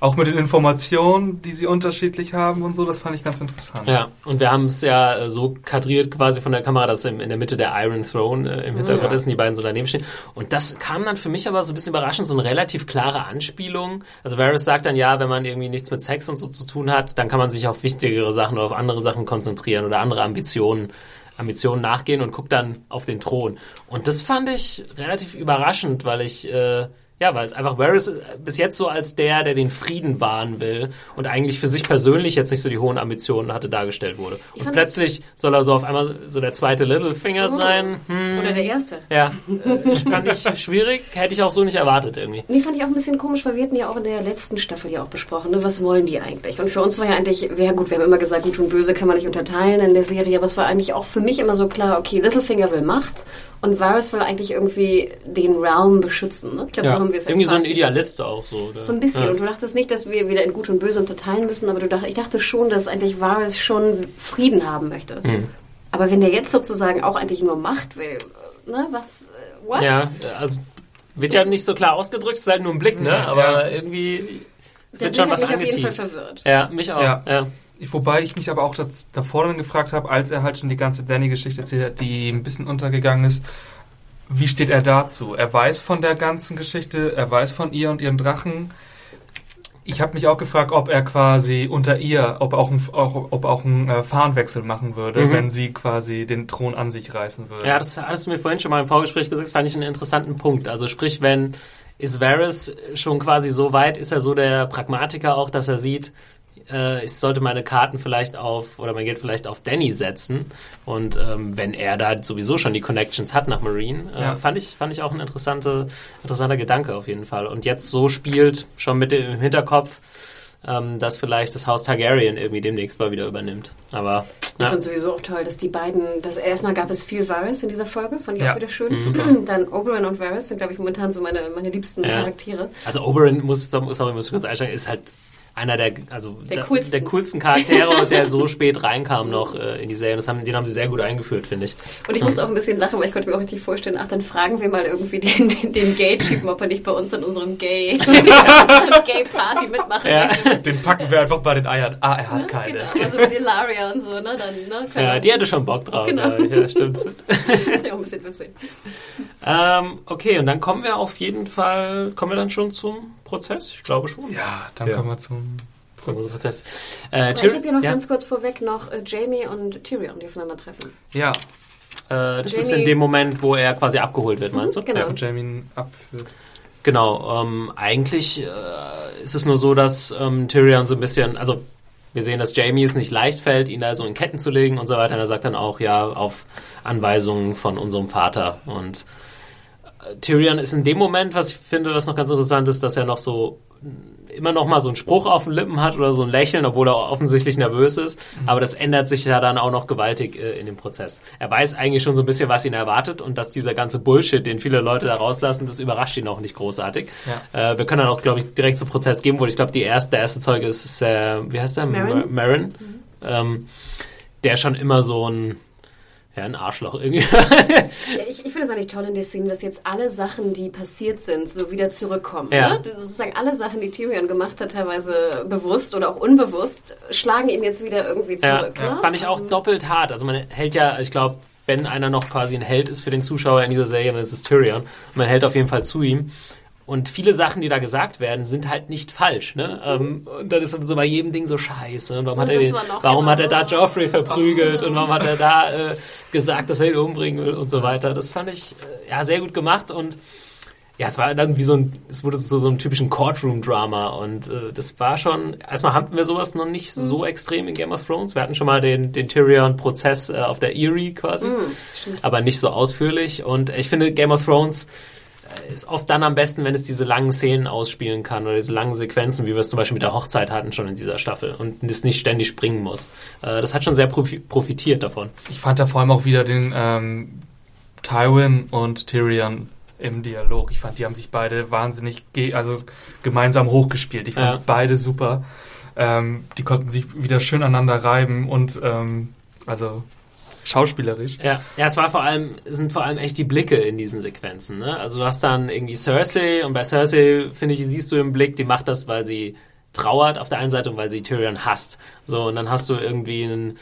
S4: Auch mit den Informationen, die sie unterschiedlich haben und so, das fand ich ganz interessant.
S2: Ja, und wir haben es ja äh, so kadriert quasi von der Kamera, dass im, in der Mitte der Iron Throne äh, im Hintergrund
S4: Ja.
S2: ist und die beiden so daneben stehen. Und das kam dann für mich aber so ein bisschen überraschend, so eine relativ klare Anspielung. Also Varys sagt dann, ja, wenn man irgendwie nichts mit Sex und so zu tun hat, dann kann man sich auf wichtigere Sachen oder auf andere Sachen konzentrieren oder andere Ambitionen. Ambitionen nachgehen und guckt dann auf den Thron. Und das fand ich relativ überraschend, weil ich, äh, ja, weil es einfach Varys äh, bis jetzt so als der, der den Frieden wahren will und eigentlich für sich persönlich jetzt nicht so die hohen Ambitionen hatte, dargestellt wurde. Und
S3: fand
S2: plötzlich soll er so auf einmal so der zweite Littlefinger sein. Hm,
S3: Oder der erste.
S2: ja, äh, fand ich schwierig, hätte ich auch so nicht erwartet irgendwie.
S3: Nee, fand ich auch ein bisschen komisch, weil wir hatten ja auch in der letzten Staffel ja auch besprochen, ne, was wollen die eigentlich? Und für uns war ja eigentlich, ja gut, wir haben immer gesagt, gut und böse kann man nicht unterteilen in der Serie, aber es war eigentlich auch für mich immer so klar, okay, Littlefinger will Macht und Varys will eigentlich irgendwie den Realm beschützen. Ne? Ich glaube,
S2: Ja,
S3: so haben wir es
S2: irgendwie so ein. Idealist auch so. Oder?
S3: So ein bisschen.
S2: Ja.
S3: Und du dachtest nicht, dass wir wieder in Gut und Böse unterteilen müssen, aber du dacht, ich dachte schon, dass eigentlich Varys schon Frieden haben möchte.
S2: Hm.
S3: Aber wenn der jetzt sozusagen auch eigentlich nur Macht will, ne, was, äh, what?
S2: Ja, also wird ja nicht so klar ausgedrückt, es ist halt nur ein Blick, ne?
S4: Ja.
S2: Aber irgendwie es
S3: Der
S2: wird schon
S3: Blick
S2: was
S3: mich auf jeden Fall
S2: angeteased.
S3: verwirrt.
S2: Ja, mich auch.
S4: Ja.
S2: Ja.
S4: Wobei ich mich aber auch das, davor dann gefragt habe, als er halt schon die ganze Danny-Geschichte erzählt hat, die ein bisschen untergegangen ist, wie steht er dazu? Er weiß von der ganzen Geschichte, er weiß von ihr und ihrem Drachen. Ich habe mich auch gefragt, ob er quasi unter ihr, ob auch ein, auch, ob auch ein äh, Fahnenwechsel machen würde,
S2: Mhm.
S4: wenn sie quasi den Thron an sich reißen würde.
S2: Ja, das hast du mir vorhin schon mal im Vorgespräch gesagt, das fand ich einen interessanten Punkt. Also sprich, wenn ist Varys schon quasi so weit, ist er so der Pragmatiker auch, dass er sieht, äh, ich sollte meine Karten vielleicht auf, oder mein Geld vielleicht auf Danny setzen. Und ähm, wenn er da sowieso schon die Connections hat nach Marine, äh,
S4: Ja.
S2: fand, ich, fand ich auch ein interessante, interessanter Gedanke auf jeden Fall. Und jetzt so spielt, schon mit dem im Hinterkopf, ähm, dass vielleicht das Haus Targaryen irgendwie demnächst mal wieder übernimmt. Aber
S3: Ich
S2: ja.
S3: fand sowieso auch toll, dass die beiden, dass erstmal gab es viel Varys in dieser Folge, fand ich
S4: Ja.
S3: auch wieder schön.
S2: Mhm.
S3: Dann Oberyn und Varys sind, glaube ich, momentan so meine, meine liebsten
S2: Ja.
S3: Charaktere.
S2: Also Oberyn muss, sorry, muss ich kurz einsteigen, ist halt einer der, also
S3: Der
S2: der,
S3: coolsten.
S2: der coolsten Charaktere und der so spät reinkam noch äh, in die Serie. Das haben, den haben sie sehr gut eingeführt, finde ich.
S3: Und ich musste auch ein bisschen lachen, weil ich konnte mir auch richtig vorstellen, ach, dann fragen wir mal irgendwie den, den, den Gay-Typen, ob er nicht bei uns in unserem Gay, Gay-Party mitmachen
S2: Ja.
S4: Den packen wir einfach bei den Eiern. Ah, er hat keine.
S3: Genau, also mit Ilaria und so, ne, dann, ne,
S2: Ja, die hätte schon Bock drauf.
S3: Genau.
S2: Ja, stimmt.
S3: Fand ich auch ein bisschen witzig.
S2: ähm, okay, und dann kommen wir auf jeden Fall, kommen wir dann schon zum Prozess? Ich glaube schon.
S4: Ja, dann
S2: Ja.
S4: kommen wir zum...
S2: Zum Prozess. Äh,
S3: ich habe hier noch
S2: ja,
S3: ganz kurz vorweg noch äh, Jamie und Tyrion, die aufeinandertreffen.
S4: Ja,
S2: äh, das ist
S3: Jamie-
S2: in dem Moment, wo er quasi abgeholt wird, meinst du?
S3: Genau.
S4: von Jamie abführt.
S2: Genau, ähm, eigentlich äh, ist es nur so, dass ähm, Tyrion so ein bisschen, also wir sehen, dass Jamie es nicht leicht fällt, ihn da so in Ketten zu legen und so weiter. Und er sagt dann auch, ja, auf Anweisungen von unserem Vater. Und Tyrion ist in dem Moment, was ich finde, was noch ganz interessant ist, dass er noch so immer noch mal so einen Spruch auf den Lippen hat oder so ein Lächeln, obwohl er offensichtlich nervös ist. Aber das ändert sich ja dann auch noch gewaltig äh, in dem Prozess. Er weiß eigentlich schon so ein bisschen, was ihn erwartet und dass dieser ganze Bullshit, den viele Leute da rauslassen, das überrascht ihn auch nicht großartig. Ja. Äh, wir können dann auch, glaube ich, direkt zum Prozess geben, wo ich glaube, die erste, der erste Zeuge ist, ist äh, wie heißt der?
S3: Marin.
S2: Marin. Mhm. Ähm, der schon immer so ein ja, ein Arschloch irgendwie.
S3: ja, ich, ich finde es eigentlich toll in der Szene, dass jetzt alle Sachen, die passiert sind, so wieder zurückkommen. Ja. Ne? Sozusagen alle Sachen, die Tyrion gemacht hat, teilweise bewusst oder auch unbewusst, schlagen ihm jetzt wieder irgendwie zurück.
S2: Ja, ne? Fand ich auch doppelt hart. Also man hält ja, ich glaube, wenn einer noch quasi ein Held ist für den Zuschauer in dieser Serie, dann ist es Tyrion. Und man hält auf jeden Fall zu ihm. Und viele Sachen, die da gesagt werden, sind halt nicht falsch. Ne? Ähm, und dann ist so bei jedem Ding so scheiße. Und warum, und hat, er den, warum genau hat er da Joffrey verprügelt und warum hat er da äh, gesagt, dass er ihn umbringen will und so weiter. Das fand ich äh, ja sehr gut gemacht und ja, es war dann wie so ein, es wurde so, so ein typischen Courtroom-Drama und äh, das war schon, erstmal hatten wir sowas noch nicht mhm. so extrem in Game of Thrones. Wir hatten schon mal den, den Tyrion-Prozess äh, auf der Erie quasi, mhm, aber nicht so ausführlich und ich finde Game of Thrones ist oft dann am besten, wenn es diese langen Szenen ausspielen kann oder diese langen Sequenzen, wie wir es zum Beispiel mit der Hochzeit hatten schon in dieser Staffel und es nicht ständig springen muss. Äh, das hat schon sehr profitiert davon.
S4: Ich fand da vor allem auch wieder den ähm, Tywin und Tyrion im Dialog. Ich fand, die haben sich beide wahnsinnig ge also gemeinsam hochgespielt. Ich fand ja. beide super. Ähm, die konnten sich wieder schön aneinander reiben und ähm, also schauspielerisch.
S2: Ja, ja, es war vor allem, sind vor allem echt die Blicke in diesen Sequenzen. Ne? Also du hast dann irgendwie Cersei und bei Cersei, finde ich, siehst du im Blick, die macht das, weil sie trauert auf der einen Seite und weil sie Tyrion hasst. So, und dann hast du irgendwie einen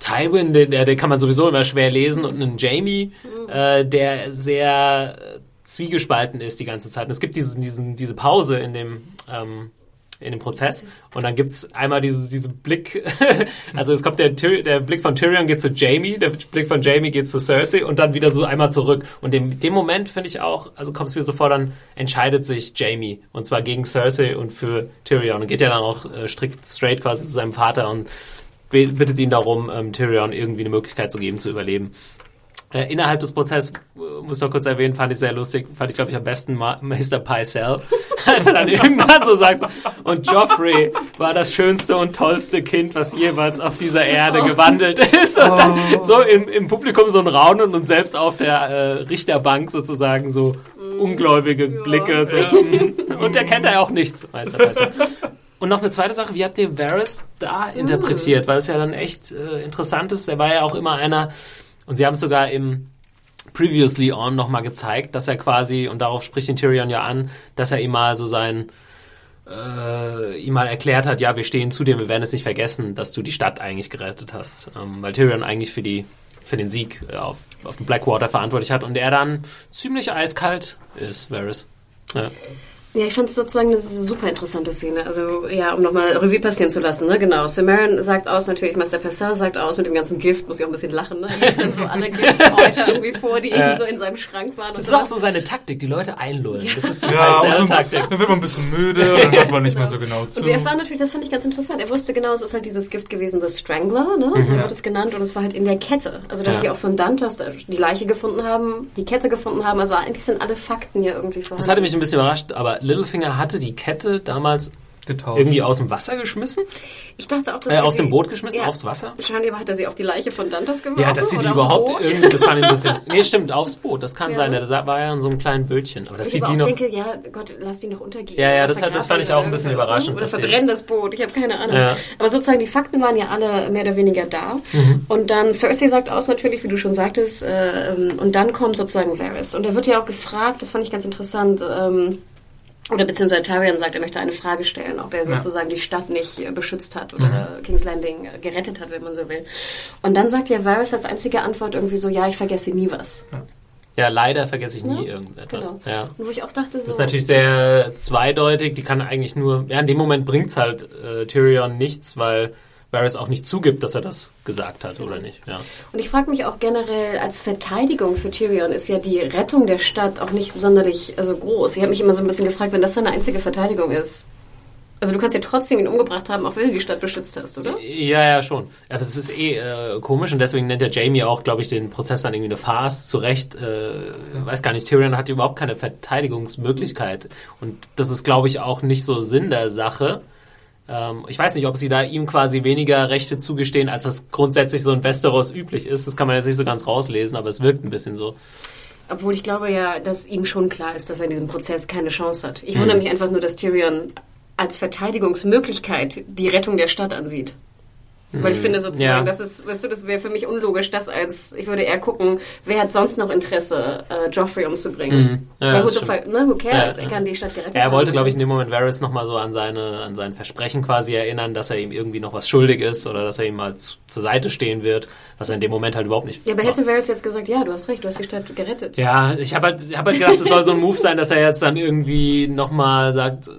S2: Tywin, den, der, den kann man sowieso immer schwer lesen, und einen Jamie, mhm. äh, der sehr zwiegespalten ist die ganze Zeit. Und es gibt diesen, diesen, diese Pause in dem ähm, in dem Prozess. Und dann gibt es einmal diese, diese Blick, also es kommt der, der Blick von Tyrion geht zu Jamie, der Blick von Jamie geht zu Cersei und dann wieder so einmal zurück. Und in dem Moment finde ich auch, also kommt es mir so vor, dann entscheidet sich Jamie und zwar gegen Cersei und für Tyrion und geht ja dann auch äh, strikt straight quasi zu seinem Vater und bittet ihn darum, ähm, Tyrion irgendwie eine Möglichkeit zu geben, zu überleben. Äh, innerhalb des Prozesses, äh, muss ich noch kurz erwähnen, fand ich sehr lustig, fand ich glaube ich am besten Ma Mr. Pycelle, als er dann irgendwann so sagt, und Joffrey war das schönste und tollste Kind, was jeweils auf dieser Erde oh. gewandelt ist. Und dann oh. so im, im Publikum so ein Raunen und selbst auf der äh, Richterbank sozusagen so mm. ungläubige Blicke. So, mm. und der kennt ja auch nichts, Meister Pycelle. Und noch eine zweite Sache, wie habt ihr Varys da interpretiert? Weil es ja dann echt äh, interessant ist. Er war ja auch immer einer, und sie haben es sogar im Previously On nochmal gezeigt, dass er quasi, und darauf spricht den Tyrion ja an, dass er ihm mal so sein, äh, ihm mal erklärt hat, ja, wir stehen zu dir, wir werden es nicht vergessen, dass du die Stadt eigentlich gerettet hast. Ähm, weil Tyrion eigentlich für die für den Sieg äh, auf, auf dem Blackwater verantwortlich hat und er dann ziemlich eiskalt ist, Varys. Ja.
S3: Ja, ich fand es sozusagen eine super interessante Szene. Also, ja, um nochmal Revue passieren zu lassen, ne? Genau. Samaritan sagt aus, natürlich, Master Pessar sagt aus mit dem ganzen Gift, muss ich auch ein bisschen lachen, ne? Er dann so alle Giftkräuter irgendwie vor, die irgendwie so in seinem Schrank waren.
S2: das ist auch so seine Taktik, die Leute einlullen. Ja. Das ist die
S4: ja, also, Taktik. Dann wird man ein bisschen müde, dann hört man nicht mehr so genau zu.
S3: Und wir erfahren natürlich, das fand ich ganz interessant. Er wusste genau, es ist halt dieses Gift gewesen, das Strangler, ne? So mhm. wird es genannt. Und es war halt in der Kette. Also, dass ja. sie auch von Dantos die Leiche gefunden haben, die Kette gefunden haben. Also, eigentlich sind alle Fakten hier irgendwie vorhanden.
S2: Das hatte mich ein bisschen überrascht, aber Littlefinger hatte die Kette damals Getauscht. irgendwie aus dem Wasser geschmissen?
S3: Ich dachte auch, dass
S2: äh, aus dem Boot geschmissen ja, aufs Wasser.
S3: Scheinbar hat er sie auf die Leiche von Dantas geworfen.
S2: Ja, dass sie die überhaupt irgendwie, das fand ich ein bisschen. Nee, stimmt, aufs Boot. Das kann ja. sein. Das war ja in so einem kleinen Bötchen. Aber dass
S3: ich
S2: sie die
S3: noch. Ich denke, ja, Gott, lass die noch untergehen.
S2: Ja, ja, das, hat, das fand ich auch ein bisschen überraschend.
S3: Oder verbrennen das Boot. Ich habe keine Ahnung. Ja. Aber sozusagen die Fakten waren ja alle mehr oder weniger da. Mhm. Und dann Cersei sagt aus natürlich, wie du schon sagtest. Äh, und dann kommt sozusagen Varys. Und er wird ja auch gefragt. Das fand ich ganz interessant. Ähm, oder beziehungsweise Tyrion sagt, er möchte eine Frage stellen, ob er sozusagen ja. die Stadt nicht äh, beschützt hat oder mhm. King's Landing äh, gerettet hat, wenn man so will. Und dann sagt ja Varys als einzige Antwort irgendwie so, ja, ich vergesse nie was.
S2: Ja. Ja, leider vergesse ich nie ja, irgendetwas. Genau. Ja.
S3: Und wo ich auch dachte, so.
S2: Das ist natürlich sehr zweideutig. Die kann eigentlich nur, ja, in dem Moment bringt's halt äh, Tyrion nichts, weil Varys auch nicht zugibt, dass er das gesagt hat oder nicht. Ja.
S3: Und ich frage mich auch generell, als Verteidigung für Tyrion ist ja die Rettung der Stadt auch nicht sonderlich also groß. Ich habe mich immer so ein bisschen gefragt, wenn das seine einzige Verteidigung ist, Also du kannst ja trotzdem ihn umgebracht haben, auch wenn du die Stadt beschützt hast, oder?
S2: Ja, ja, schon. Aber es ist eh äh, komisch und deswegen nennt der Jamie auch, glaube ich, den Prozess dann irgendwie eine Farce. Zu Recht, äh, weiß gar nicht, Tyrion hat überhaupt keine Verteidigungsmöglichkeit. Und das ist, glaube ich, auch nicht so Sinn der Sache. Ähm, ich weiß nicht, ob sie da ihm quasi weniger Rechte zugestehen, als das grundsätzlich so in Westeros üblich ist. Das kann man jetzt nicht so ganz rauslesen, aber es wirkt ein bisschen so.
S3: Obwohl ich glaube ja, dass ihm schon klar ist, dass er in diesem Prozess keine Chance hat. Ich wundere mich einfach nur, dass Tyrion als Verteidigungsmöglichkeit die Rettung der Stadt ansieht. Weil ich finde sozusagen,
S2: Ja.
S3: das ist, weißt du, das wäre für mich unlogisch, das als, ich würde eher gucken, wer hat sonst noch Interesse, äh, Joffrey umzubringen.
S2: Mhm. Ja,
S3: Weil who, the ne, who cares?
S2: Ja,
S3: er kann die Stadt gerettet
S2: Er wollte, glaube ich, in dem Moment Varys nochmal so an, seine, an sein Versprechen quasi erinnern, dass er ihm irgendwie noch was schuldig ist oder dass er ihm mal zu, zur Seite stehen wird, was er in dem Moment halt überhaupt nicht
S3: Ja, aber hätte Varys jetzt gesagt, ja, du hast recht, du hast die Stadt gerettet.
S2: Ja, ich habe halt, ich hab halt gedacht, es soll so ein Move sein, dass er jetzt dann irgendwie nochmal sagt,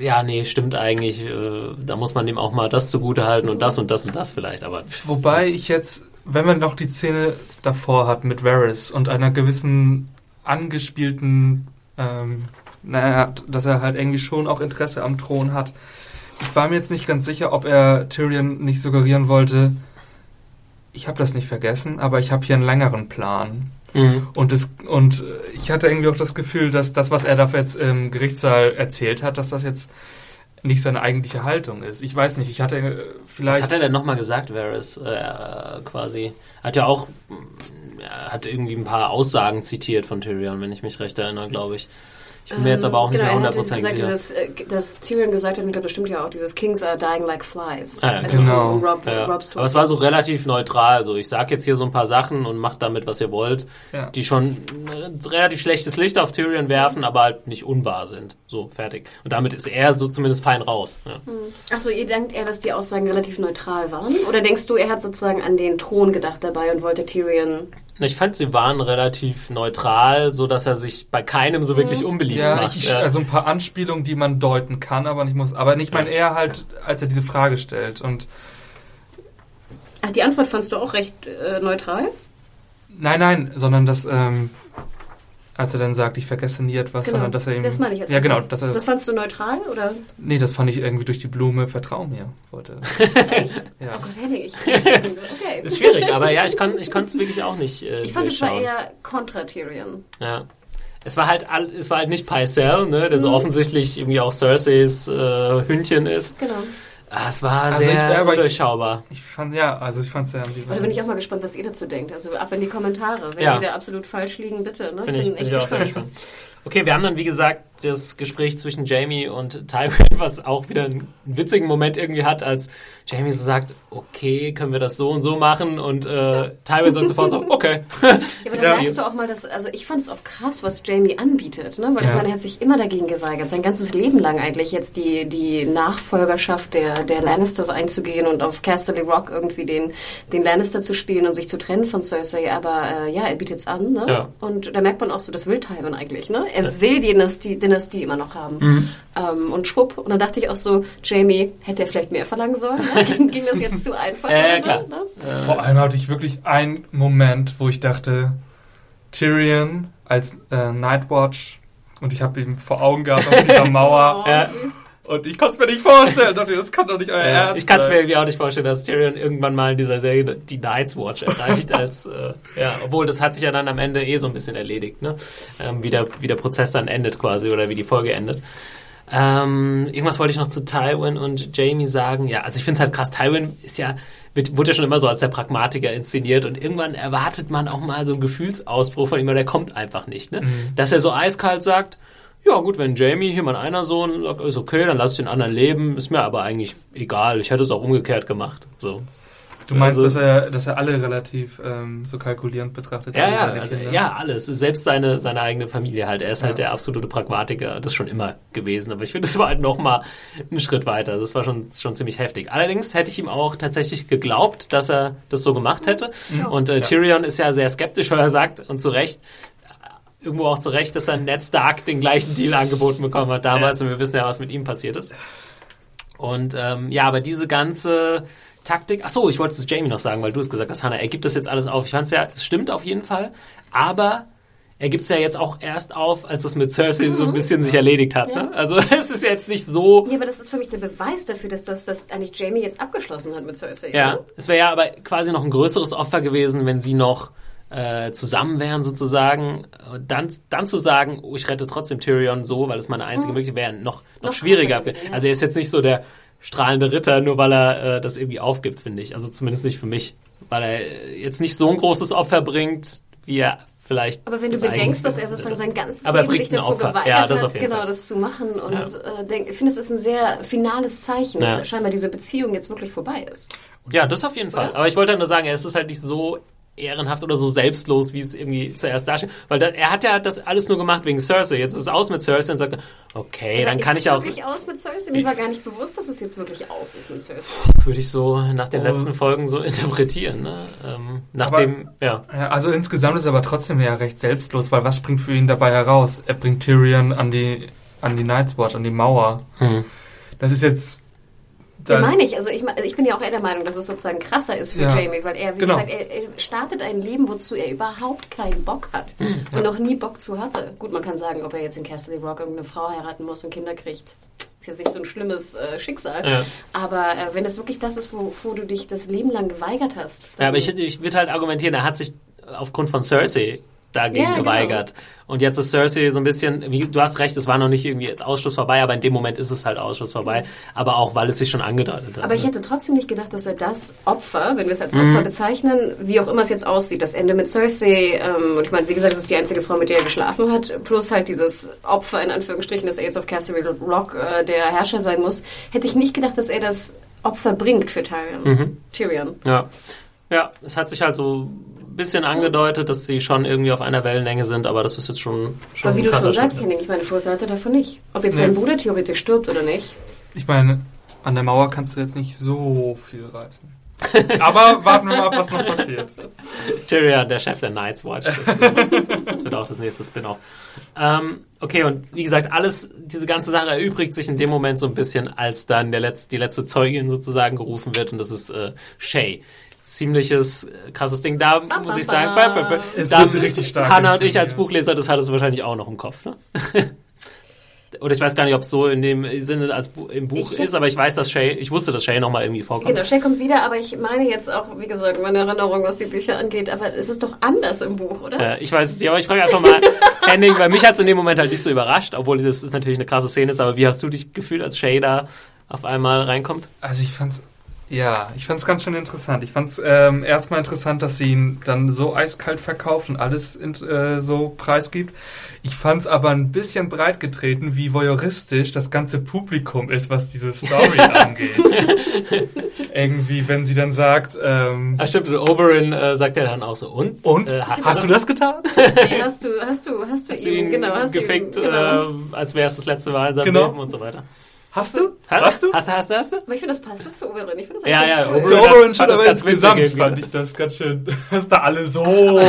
S2: ja, nee, stimmt eigentlich, äh, da muss man ihm auch mal das zugute halten und das und das und das vielleicht, aber
S4: Wobei ich jetzt, wenn man noch die Szene davor hat mit Varys und einer gewissen angespielten, ähm, naja, dass er halt irgendwie schon auch Interesse am Thron hat. Ich war mir jetzt nicht ganz sicher, ob er Tyrion nicht suggerieren wollte, ich habe das nicht vergessen, aber ich habe hier einen längeren Plan.
S2: Mhm.
S4: Und, das, und äh, ich hatte irgendwie auch das Gefühl, dass das, was er dafür jetzt im Gerichtssaal erzählt hat, dass das jetzt nicht seine eigentliche Haltung ist. Ich weiß nicht, ich hatte äh, vielleicht...
S2: Was hat er denn nochmal gesagt, Varys, äh, quasi? Hat ja auch, hat irgendwie ein paar Aussagen zitiert von Tyrion, wenn ich mich recht erinnere, glaube ich. Ich bin mir jetzt aber auch nicht
S3: genau,
S2: mehr
S3: er hatte
S2: hundertprozentig
S3: gesagt,
S2: sicher.
S3: dieses, äh, dass Tyrion gesagt hat, und ich glaube, das stimmt ja auch, dieses Kings are dying like flies.
S2: Ah, ja,
S3: Also
S4: genau.
S3: so Rob,
S2: Ja,
S3: Rob's
S2: aber es war so relativ neutral. So, ich sag jetzt hier so ein paar Sachen und macht damit, was ihr wollt,
S4: Ja.
S2: die schon ein relativ schlechtes Licht auf Tyrion werfen, aber halt nicht unwahr sind. So, fertig. Und damit ist er so zumindest fein raus. Ja.
S3: Achso, ihr denkt eher, dass die Aussagen relativ neutral waren? Oder denkst du, er hat sozusagen an den Thron gedacht dabei und wollte Tyrion...
S2: Ich fand, sie waren relativ neutral, so dass er sich bei keinem so wirklich unbeliebt
S4: Ja,
S2: macht.
S4: ich,
S2: Ja.
S4: also ein paar Anspielungen, die man deuten kann, aber nicht muss. Aber nicht mein
S2: Ja.
S4: eher halt, als er diese Frage stellt. Und
S3: Ach, die Antwort fandst du auch recht äh, neutral?
S4: nein, nein, sondern dass, ähm, als er dann sagt, ich vergesse nie etwas,
S3: Genau.
S4: sondern dass er ihm.
S3: Das meine ich jetzt.
S4: Ja, genau. Dass er,
S3: Das fandst du neutral, oder?
S4: nee, das fand ich irgendwie durch die Blume, vertrau mir, wollte.
S3: Echt?
S4: Ja.
S3: Oh Gott, Henning, ich... Okay.
S2: Ist schwierig, aber ja, ich kann ich konnte es wirklich auch nicht. Äh,
S3: Ich fand, es war eher kontra Tyrion.
S2: Ja. Es war halt all, es war halt nicht Pycelle, ne, der
S3: Mhm.
S2: so offensichtlich irgendwie auch Cerseis äh, Hündchen ist.
S3: Genau.
S2: Ah, es war
S4: Also ich-
S2: sehr
S4: aber ich-
S2: undurchschaubar.
S4: Ich fand, ja, also ich fand es sehr
S3: Aber da bin ich auch mal gespannt, was ihr dazu denkt. Also ab in die Kommentare. Wenn
S2: Ja.
S3: wir da absolut falsch liegen, bitte. Ne?
S2: Bin ich, bin
S3: echt
S2: ich auch sehr
S3: gespannt.
S2: Okay, wir haben dann, wie gesagt, das Gespräch zwischen Jamie und Tywin, was auch wieder einen witzigen Moment irgendwie hat, als Jamie so sagt, okay, können wir das so und so machen? Und äh, Tywin sagt sofort so, okay.
S3: Ja, aber dann
S4: Ja.
S3: merkst du auch mal, dass, also ich fand es auch krass, was Jamie anbietet, ne? Weil ich
S4: Ja.
S3: meine, er hat sich immer dagegen geweigert, sein ganzes Leben lang eigentlich jetzt die, die Nachfolgerschaft der, der Lannisters einzugehen und auf Casterly Rock irgendwie den, den Lannister zu spielen und sich zu trennen von Cersei, aber äh, ja, er bietet es an, ne? Und da merkt man auch so, das will Tywin eigentlich, ne? Er will die Dynastie, Dynastie immer noch haben.
S2: Mhm.
S3: Ähm, und schwupp, und dann dachte ich auch so, Jamie, hätte er vielleicht mehr verlangen sollen? Ne? Ging, ging das jetzt zu einfach oder
S2: klar.
S3: so? Ne?
S4: Vor allem hatte ich wirklich einen Moment, wo ich dachte, Tyrion als äh, Nightwatch und ich habe ihn vor Augen gehabt auf dieser Mauer
S3: Oh.
S4: Und ich konnte es mir nicht vorstellen. Dachte, das kann doch nicht euer
S2: Ja,
S4: Ernst
S2: ich kann es
S4: sein.
S2: mir irgendwie auch nicht vorstellen, dass Tyrion irgendwann mal in dieser Serie die Night's Watch erreicht. als, äh, ja, obwohl das hat sich ja dann am Ende eh so ein bisschen erledigt, ne? Ähm, wie, der, wie der Prozess dann endet quasi oder wie die Folge endet. Ähm, irgendwas wollte ich noch zu Tywin und Jamie sagen. Ja, also ich finde es halt krass. Tywin ist ja, wird, wurde ja schon immer so als der Pragmatiker inszeniert und irgendwann erwartet man auch mal so einen Gefühlsausbruch von ihm, aber der kommt einfach nicht. Ne? Dass er so eiskalt sagt, ja gut, wenn Jamie hier mein einer Sohn sagt, ist okay, dann lass ich den anderen leben, ist mir aber eigentlich egal. Ich hätte es auch umgekehrt gemacht. So.
S4: Du meinst,
S2: Also-
S4: dass er, dass er alle relativ ähm, so kalkulierend betrachtet?
S2: Ja,
S4: alle
S2: ja,
S4: seine
S2: also, ja, alles. Selbst seine, seine eigene Familie halt. Er ist halt
S4: Ja.
S2: der absolute Pragmatiker. Das ist schon immer gewesen. Aber ich finde, es war halt noch mal einen Schritt weiter. Das war schon, schon ziemlich heftig. Allerdings hätte ich ihm auch tatsächlich geglaubt, dass er das so gemacht hätte. Und äh, Tyrion ist ja sehr skeptisch, weil er sagt, und zu Recht, irgendwo auch zu Recht, dass er Ned Stark den gleichen Deal angeboten bekommen hat damals. Und wir wissen ja, was mit ihm passiert ist. Und ähm, ja, aber diese ganze Taktik. Ach so, ich wollte es Jamie noch sagen, weil du es gesagt hast, Hannah. Er gibt das jetzt alles auf. Ich fand es ja, es stimmt auf jeden Fall. Aber er gibt es ja jetzt auch erst auf, als es mit Cersei so ein bisschen sich erledigt hat. Ne? Also es ist jetzt nicht so.
S3: Ja, aber das ist für mich der Beweis dafür, dass das dass eigentlich Jamie jetzt abgeschlossen hat mit Cersei.
S2: Ja,
S3: ne?
S2: es wäre ja aber quasi noch ein größeres Opfer gewesen, wenn sie noch äh, zusammen wären sozusagen. Und Dann, dann zu sagen, oh, ich rette trotzdem Tyrion so, weil es meine einzige Möglichkeit wäre, noch, noch,
S3: Noch
S2: schwieriger.
S3: gewesen, ja.
S2: Also er ist jetzt nicht so der strahlende Ritter, nur weil er äh, das irgendwie aufgibt, finde ich. Also zumindest nicht für mich. Weil er jetzt nicht so ein großes Opfer bringt, wie er vielleicht.
S3: Aber wenn du
S2: das
S3: bedenkst, dass er sozusagen sein ganzes
S2: Aber
S3: Leben sich davor
S2: Opfer.
S3: geweigert
S2: Ja, das
S3: hat, genau
S2: Fall.
S3: das zu machen und
S2: Ja.
S3: äh, denk, ich finde, es ist ein sehr finales Zeichen,
S2: Ja.
S3: dass scheinbar diese Beziehung jetzt wirklich vorbei ist.
S2: Ja, das auf jeden Fall.
S3: Oder?
S2: Aber ich wollte halt nur sagen, es ist halt nicht so ehrenhaft oder so selbstlos, wie es irgendwie zuerst dasteht. Weil dann, er hat ja das alles nur gemacht wegen Cersei. Jetzt ist es aus mit Cersei und sagt, okay, dann
S3: Aber
S2: kann
S3: ist
S2: ich
S3: es
S2: auch,
S3: wirklich aus mit Cersei? Mir war gar nicht bewusst, dass es jetzt wirklich aus ist mit Cersei.
S2: würde ich so nach den
S4: Oh.
S2: letzten Folgen so interpretieren. Ne? Ähm, nachdem, ja.
S4: Ja, also insgesamt ist er aber trotzdem ja recht selbstlos, weil was springt für ihn dabei heraus? Er bringt Tyrion an die, an die Night's Watch, an die Mauer.
S2: Hm.
S4: Das ist jetzt...
S3: Ja,
S4: Das,
S3: meine ich. Also ich, also ich bin ja auch eher der Meinung, dass es sozusagen krasser ist für
S4: Ja.
S3: Jamie, weil er, wie
S4: Genau.
S3: gesagt, er, er startet ein Leben, wozu er überhaupt keinen Bock hat
S2: Hm,
S3: und noch nie Bock zu hatte. Gut, man kann sagen, ob er jetzt in Castle Rock irgendeine Frau heiraten muss und Kinder kriegt. Ist jetzt nicht so ein schlimmes äh, Schicksal.
S2: Ja.
S3: Aber äh, wenn es wirklich das ist, wovor du dich das Leben lang geweigert hast.
S2: Ja, aber ich, ich würde halt argumentieren, er hat sich aufgrund von Cersei dagegen
S3: Ja, genau.
S2: geweigert. Und jetzt ist Cersei so ein bisschen, wie, du hast recht, es war noch nicht irgendwie jetzt Ausschluss vorbei, aber in dem Moment ist es halt Ausschluss vorbei. Aber auch, weil es sich schon angedeutet hat.
S3: Aber ich
S2: ne?
S3: hätte trotzdem nicht gedacht, dass er das Opfer, wenn wir es als
S2: Mhm.
S3: Opfer bezeichnen, wie auch immer es jetzt aussieht, das Ende mit Cersei, ähm, und ich meine, wie gesagt, das ist die einzige Frau, mit der er geschlafen hat, plus halt dieses Opfer in Anführungsstrichen, dass er jetzt auf Castle Rock äh, der Herrscher sein muss, hätte ich nicht gedacht, dass er das Opfer bringt für Tyrion.
S2: Mhm.
S3: Tyrion.
S2: Ja. Ja, es hat sich halt so bisschen angedeutet, dass sie schon irgendwie auf einer Wellenlänge sind, aber das ist jetzt schon, schon
S3: Aber wie
S2: ein
S3: du schon sagst. Henning, ich meine, Vorteil hat er davon nicht. Ob jetzt
S4: Nee.
S3: sein Bruder theoretisch stirbt oder nicht.
S4: Ich meine, an der Mauer kannst du jetzt nicht so viel reißen. Aber warten wir mal ab, was noch passiert.
S2: Tyrion, der Chef der Night's Watch. Das, äh, das wird auch das nächste Spin-off. Ähm, okay, und wie gesagt, alles, diese ganze Sache erübrigt sich in dem Moment so ein bisschen, als dann der Letz-, die letzte Zeugin sozusagen gerufen wird und das ist äh, Shay. Ziemliches äh, krasses Ding. Da muss ich sagen,
S3: ba.
S2: ba, ba, ba.
S4: Es
S2: da,
S4: wird richtig stark
S2: Hannah und ich als Buchleser, das hattest du wahrscheinlich auch noch im Kopf, ne? Oder ich weiß gar nicht, ob es so in dem Sinne als Bu im Buch
S3: Ich
S2: ist, aber ich weiß, dass Shay, ich wusste, dass Shay nochmal irgendwie vorkommt.
S3: Genau, Shay kommt wieder, aber ich meine jetzt auch, wie gesagt, meine Erinnerung, was die Bücher angeht, aber es ist doch anders im Buch, oder?
S2: Äh, ich weiß es nicht, aber ich frage einfach mal Henning, weil mich hat es in dem Moment halt nicht so überrascht, obwohl das ist natürlich eine krasse Szene ist, aber wie hast du dich gefühlt, als Shay da auf einmal reinkommt?
S4: Also ich fand's, ja, ich fand's ganz schön interessant. Ich fand's ähm, erstmal interessant, dass sie ihn dann so eiskalt verkauft und alles in, äh, so preisgibt. Ich fand's aber ein bisschen breit getreten, wie voyeuristisch das ganze Publikum ist, was diese Story angeht. Irgendwie, wenn sie dann sagt, ähm,
S2: Ah, stimmt, und Oberyn äh, sagt ja dann auch so, und?
S4: und?
S2: Äh,
S4: hast, du das getan?
S3: Nee, hast du, hast du, hast du
S2: Hast
S3: ihn,
S2: ihn
S3: genau, hast
S2: gefickt,
S3: du ihn, genau.
S2: äh, als wäre es das letzte Mal in seinem
S4: Genau.
S2: Leben und so weiter.
S4: Hast du?
S2: Hast,
S4: Hast du?
S2: Hast du, hast du, hast du?
S3: Aber ich finde, das passt zu Oberyn. Ich finde das
S2: Ja,
S3: eigentlich
S2: ja,
S3: cool.
S4: Zu
S2: Oberyn
S4: schon,
S2: das
S4: aber insgesamt fand ich das ganz schön, dass da alle so...
S3: Aber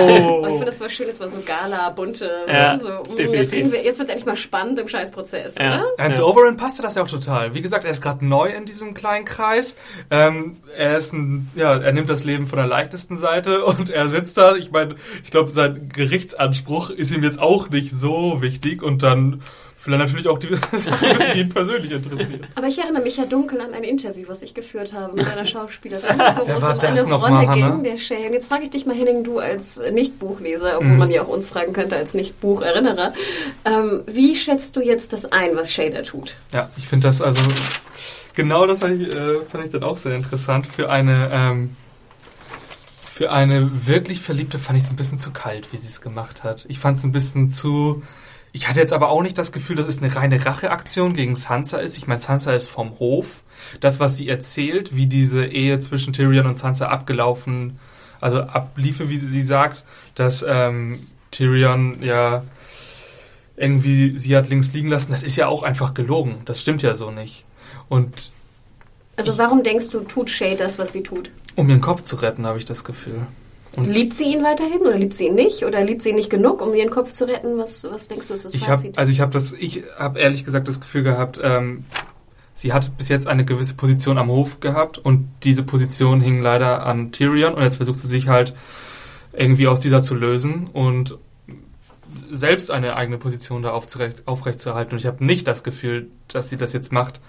S3: ich finde, das war schön, es war so Gala, bunte,
S2: Ja,
S3: so,
S2: definitiv.
S3: jetzt, kriegen wir, jetzt wird endlich mal spannend im Scheißprozess,
S2: Ja.
S3: oder?
S4: Nein, zu Oberyn passte das ja auch total. Wie gesagt, er ist gerade neu in diesem kleinen Kreis. Ähm, er ist ein, ja, er nimmt das Leben von der leichtesten Seite und er sitzt da. Ich meine, ich glaube, sein Gerichtsanspruch ist ihm jetzt auch nicht so wichtig und dann er natürlich auch die Sachen die ihn persönlich interessieren.
S3: Aber ich erinnere mich ja dunkel an ein Interview, was ich geführt habe mit einer Schauspielerin, wo es
S4: war
S3: um
S4: das
S3: eine
S4: noch
S3: Rolle
S4: mal,
S3: ging, der Shay. Und jetzt frage ich dich mal, Henning, du als Nicht-Buchleser, obwohl
S4: Mhm.
S3: man ja auch uns fragen könnte als Nicht-Bucherinnerer, ähm, wie schätzt du jetzt das ein, was Shay da tut?
S4: Ja, ich finde das also genau das fand ich, äh, fand ich dann auch sehr interessant für eine ähm, für eine wirklich Verliebte fand ich es ein bisschen zu kalt, wie sie es gemacht hat. Ich fand es ein bisschen zu ich hatte jetzt aber auch nicht das Gefühl, dass es eine reine Racheaktion gegen Sansa ist. Ich meine, Sansa ist vom Hof. Das, was sie erzählt, wie diese Ehe zwischen Tyrion und Sansa abgelaufen, also abliefe, wie sie, sagt, dass ähm, Tyrion ja irgendwie sie hat links liegen lassen, das ist ja auch einfach gelogen. Das stimmt ja so nicht. Und
S3: Also warum denkst du, tut Shay das, was sie tut?
S4: um ihren Kopf zu retten, habe ich das Gefühl. Und
S3: Liebt sie ihn weiterhin oder liebt sie ihn nicht? Oder liebt sie ihn nicht genug, um ihren Kopf zu retten? Was, was denkst du, ist das
S4: ich
S3: Fazit?
S4: also ich habe das, ich habe ehrlich gesagt das Gefühl gehabt, ähm, sie hat bis jetzt eine gewisse Position am Hof gehabt und diese Position hing leider an Tyrion und jetzt versucht sie sich halt irgendwie aus dieser zu lösen und selbst eine eigene Position da aufzurecht, aufrechtzuerhalten. Und ich habe nicht das Gefühl, dass sie das jetzt macht.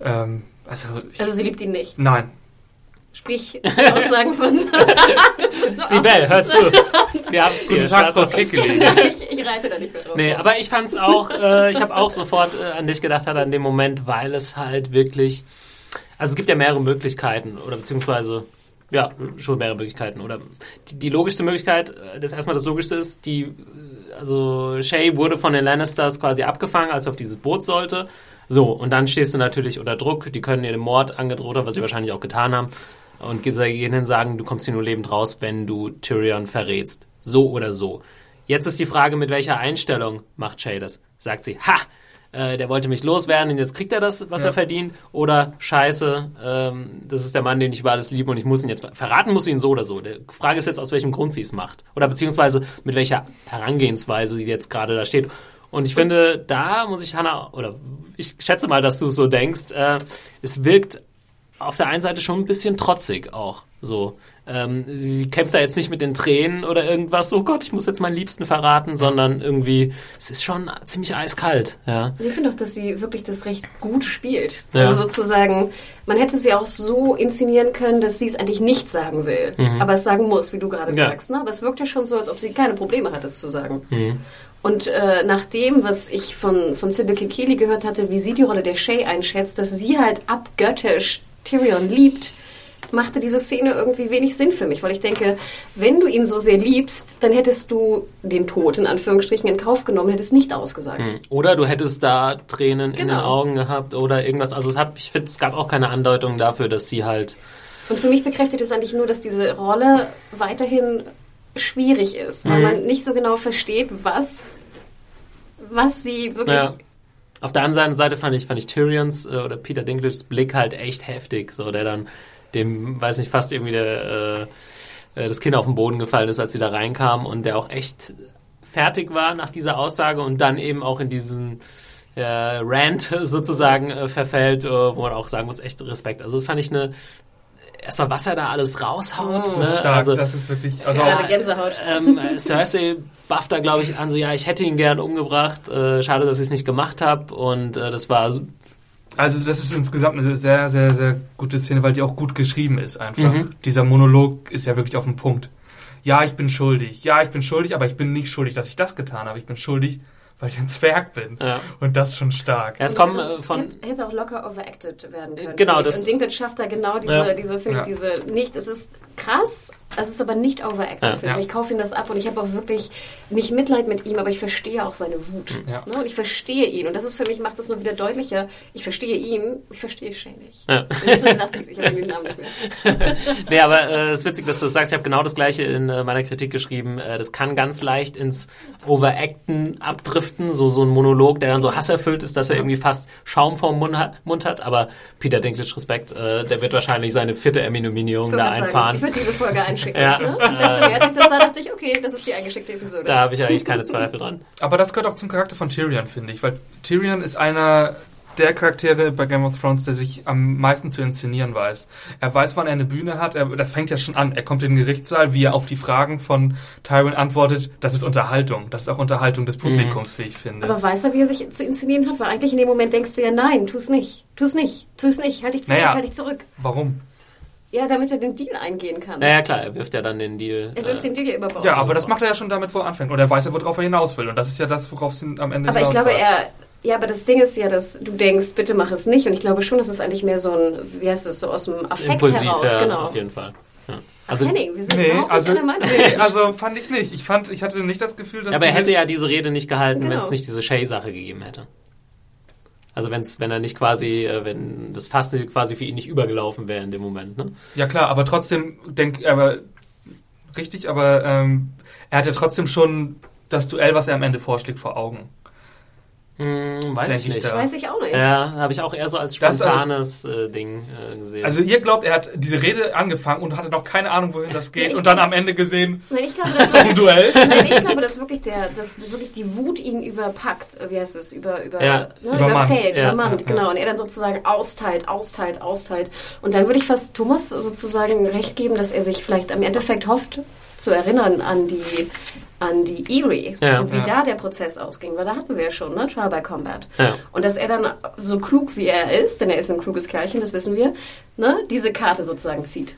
S4: Ähm, also, ich,
S3: Also sie liebt ihn nicht.
S4: nein.
S3: Sprich, Aussagen von...
S2: Sibel, hör zu. Wir haben es hier.
S4: Guten Tag, Frau
S2: Schwarz auf-
S4: Kickeli.
S3: ich, ich reite da nicht mehr drauf.
S2: Nee, aber ich fand's auch, äh, ich habe auch sofort äh, an dich gedacht halt an dem Moment, weil es halt wirklich, also es gibt ja mehrere Möglichkeiten oder beziehungsweise ja, schon mehrere Möglichkeiten oder die, die logischste Möglichkeit, äh, das erstmal das logischste ist, die, äh, also Shay wurde von den Lannisters quasi abgefangen, als er auf dieses Boot sollte. So, und dann stehst du natürlich unter Druck, die können dir den Mord angedroht haben, was sie wahrscheinlich auch getan haben. Und gehen hin und sagen, du kommst hier nur lebend raus, wenn du Tyrion verrätst. So oder so. Jetzt ist die Frage, mit welcher Einstellung macht Shay das? Sagt sie, ha, äh, der wollte mich loswerden und jetzt kriegt er das, was
S4: Ja.
S2: er verdient? Oder scheiße, ähm, das ist der Mann, den ich über alles liebe und ich muss ihn jetzt ver- verraten, muss ihn so oder so. Die Frage ist jetzt, aus welchem Grund sie es macht. Oder beziehungsweise mit welcher Herangehensweise sie jetzt gerade da steht. Und ich finde, da muss ich Hannah, oder ich schätze mal, dass du so denkst, äh, es wirkt auf der einen Seite schon ein bisschen trotzig auch. So, ähm, sie, kämpft da jetzt nicht mit den Tränen oder irgendwas. Oh Gott, ich muss jetzt meinen Liebsten verraten, sondern irgendwie, es ist schon ziemlich eiskalt. Ja,
S3: Ich finde auch, dass sie wirklich das recht gut spielt.
S2: Ja.
S3: Also sozusagen, man hätte sie auch so inszenieren können, dass sie es eigentlich nicht sagen will, aber es sagen muss, wie du gerade
S2: Mhm. Ja.
S3: sagst. Ne? Aber es wirkt ja schon so, als ob sie keine Probleme hat, es zu sagen.
S2: Mhm.
S3: Und äh, nach dem, was ich von, von Sybil Kikili gehört hatte, wie sie die Rolle der Shay einschätzt, dass sie halt abgöttisch Tyrion liebt, machte diese Szene irgendwie wenig Sinn für mich, weil ich denke, wenn du ihn so sehr liebst, dann hättest du den Tod in Anführungsstrichen in Kauf genommen, hättest nicht ausgesagt.
S2: Oder du hättest da Tränen in den
S3: Genau.
S2: Augen gehabt oder irgendwas. Also es hat, ich finde, es gab auch keine Andeutung dafür, dass sie halt.
S3: Und für mich bekräftigt es eigentlich nur, dass diese Rolle weiterhin schwierig ist, weil
S2: Mhm.
S3: man nicht so genau versteht, was, was sie wirklich.
S2: Ja. Auf der anderen Seite fand ich, fand ich Tyrions äh, oder Peter Dinklages Blick halt echt heftig, so der dann dem, weiß nicht, fast irgendwie der, äh, äh, das Kind auf den Boden gefallen ist, als sie da reinkam und der auch echt fertig war nach dieser Aussage und dann eben auch in diesen äh, Rant sozusagen äh, verfällt, äh, wo man auch sagen muss, echt Respekt. Also das fand ich eine, erstmal was er da alles raushaut.
S3: Oh.
S2: ne?
S4: Stark,
S2: also,
S4: das ist wirklich. Also
S3: Gerade
S4: auch,
S3: Gänsehaut.
S2: ähm, äh, Cersei bufft da, glaube ich, an, so, ja, ich hätte ihn gern umgebracht. Äh, schade, dass ich es nicht gemacht habe. Und äh, das war,
S4: also das ist insgesamt eine sehr, sehr, sehr gute Szene, weil die auch gut geschrieben ist einfach.
S2: Mhm.
S4: Dieser Monolog ist ja wirklich auf den Punkt. Ja, ich bin schuldig. Ja, ich bin schuldig, aber ich bin nicht schuldig, dass ich das getan habe. Ich bin schuldig, weil ich ein Zwerg bin.
S2: ja.
S4: Und das schon stark.
S2: Ja, es kommen äh, von,
S3: hätte, hätte auch locker overacted werden können.
S2: Genau, das-
S3: Und Dinklage schafft da genau diese,
S2: Ja.
S3: diese finde
S4: Ja.
S3: ich, diese, nicht, es ist krass, es ist aber nicht overacted.
S2: Ja.
S4: Ja.
S3: Ich kaufe ihm das ab und ich habe auch wirklich nicht Mitleid mit ihm, aber ich verstehe auch seine Wut.
S4: Ja.
S3: Ne? Und ich verstehe ihn. Und das ist für mich, macht das nur wieder deutlicher. Ich verstehe ihn, ich verstehe Shay nicht.
S2: Ja.
S3: Deswegen lass ich's, ich habe den Namen nicht mehr.
S2: Nee, aber äh, es ist witzig, dass du das sagst. Ich habe genau das gleiche in äh, meiner Kritik geschrieben. Äh, das kann ganz leicht ins Overacten abdriften, so so ein Monolog, der dann so hasserfüllt ist, dass er irgendwie fast Schaum vorm Mund hat. Mund hat. Aber Peter Dinklage, Respekt, äh, der wird wahrscheinlich seine vierte Emmy-Nominierung da einfahren.
S3: Ich würde diese Folge einschicken.
S2: Ja.
S3: Ne? Ich dachte, mir, als ich das sah, dachte ich, okay, das ist die eingeschickte Episode.
S2: Da habe ich eigentlich keine Zweifel dran.
S4: Aber das gehört auch zum Charakter von Tyrion, finde ich. Weil Tyrion ist einer der Charaktere bei Game of Thrones, der sich am meisten zu inszenieren weiß. Er weiß, wann er eine Bühne hat. Er, das fängt ja schon an. Er kommt in den Gerichtssaal, wie er auf die Fragen von Tywin antwortet. Das ist Unterhaltung. Das ist auch Unterhaltung des Publikums, wie ich finde.
S3: Aber weiß er, wie er sich zu inszenieren hat? Weil eigentlich in dem Moment denkst du ja, nein, tu's nicht. Tu's nicht. Tu's nicht. Halt dich zurück,
S4: Naja.
S3: halt dich zurück.
S4: Warum?
S3: Ja, damit er den Deal eingehen kann.
S2: Naja, klar, er wirft ja dann den Deal.
S3: Er wirft
S2: äh,
S3: den Deal ja über Bord.
S4: Ja, aber das macht er ja schon damit, wo er anfängt. Und er weiß ja, worauf er hinaus will. Und das ist ja das, worauf es am Ende
S3: aber ich glaube,
S4: läuft.
S3: er... Ja, aber das Ding ist ja, dass du denkst, bitte mach es nicht. Und ich glaube schon, dass es eigentlich mehr so ein, wie heißt es, so aus dem Affekt
S2: impulsiv,
S3: heraus.
S2: ja,
S3: genau.
S2: auf jeden Fall. Ja.
S3: Also,
S2: Also,
S3: Henning, wir sind
S4: Nee, also,
S3: nicht einer Meinung.
S4: nee, also fand ich nicht. Ich fand, ich hatte nicht das Gefühl, dass
S2: aber er hätte ja diese Rede nicht gehalten, wenn
S3: Genau.
S2: es nicht diese Shay-Sache gegeben hätte. Also wenn's, wenn er nicht quasi, äh, wenn das Fass quasi für ihn nicht übergelaufen wäre in dem Moment, ne?
S4: Ja klar, aber trotzdem denk, aber richtig, aber ähm, er hat ja trotzdem schon das Duell, was er am Ende vorschlägt, vor Augen.
S2: Hm, weiß ich
S4: ich
S2: nicht.
S4: da.
S3: Weiß ich auch nicht.
S2: Ja, habe ich auch eher so als
S4: Das also-
S2: spontanes äh, Ding äh, gesehen.
S4: Also ihr glaubt, er hat diese Rede angefangen und hatte noch keine Ahnung, wohin das geht
S3: ich-
S4: und dann am Ende gesehen,
S3: Nein, ich glaube, dass
S4: im
S3: wirklich,
S4: Duell.
S3: nein, ich glaube, dass wirklich der, dass wirklich die Wut ihn überpackt. Wie heißt es? Über, über,
S2: Ja,
S3: ne,
S4: übermannt.
S3: überfällt,
S2: Ja,
S3: übermannt,
S4: ja,
S3: genau. Und er dann sozusagen austeilt, austeilt, austeilt. Und dann würde ich fast Thomas sozusagen recht geben, dass er sich vielleicht am Endeffekt hofft, zu erinnern an die, an die Erie
S2: Ja.
S3: und wie
S4: Ja.
S3: da der Prozess ausging, weil da hatten wir ja schon, ne, Trial by Combat.
S2: Ja.
S3: Und dass er dann so klug wie er ist, denn er ist ein kluges Kerlchen, das wissen wir, ne, diese Karte sozusagen zieht.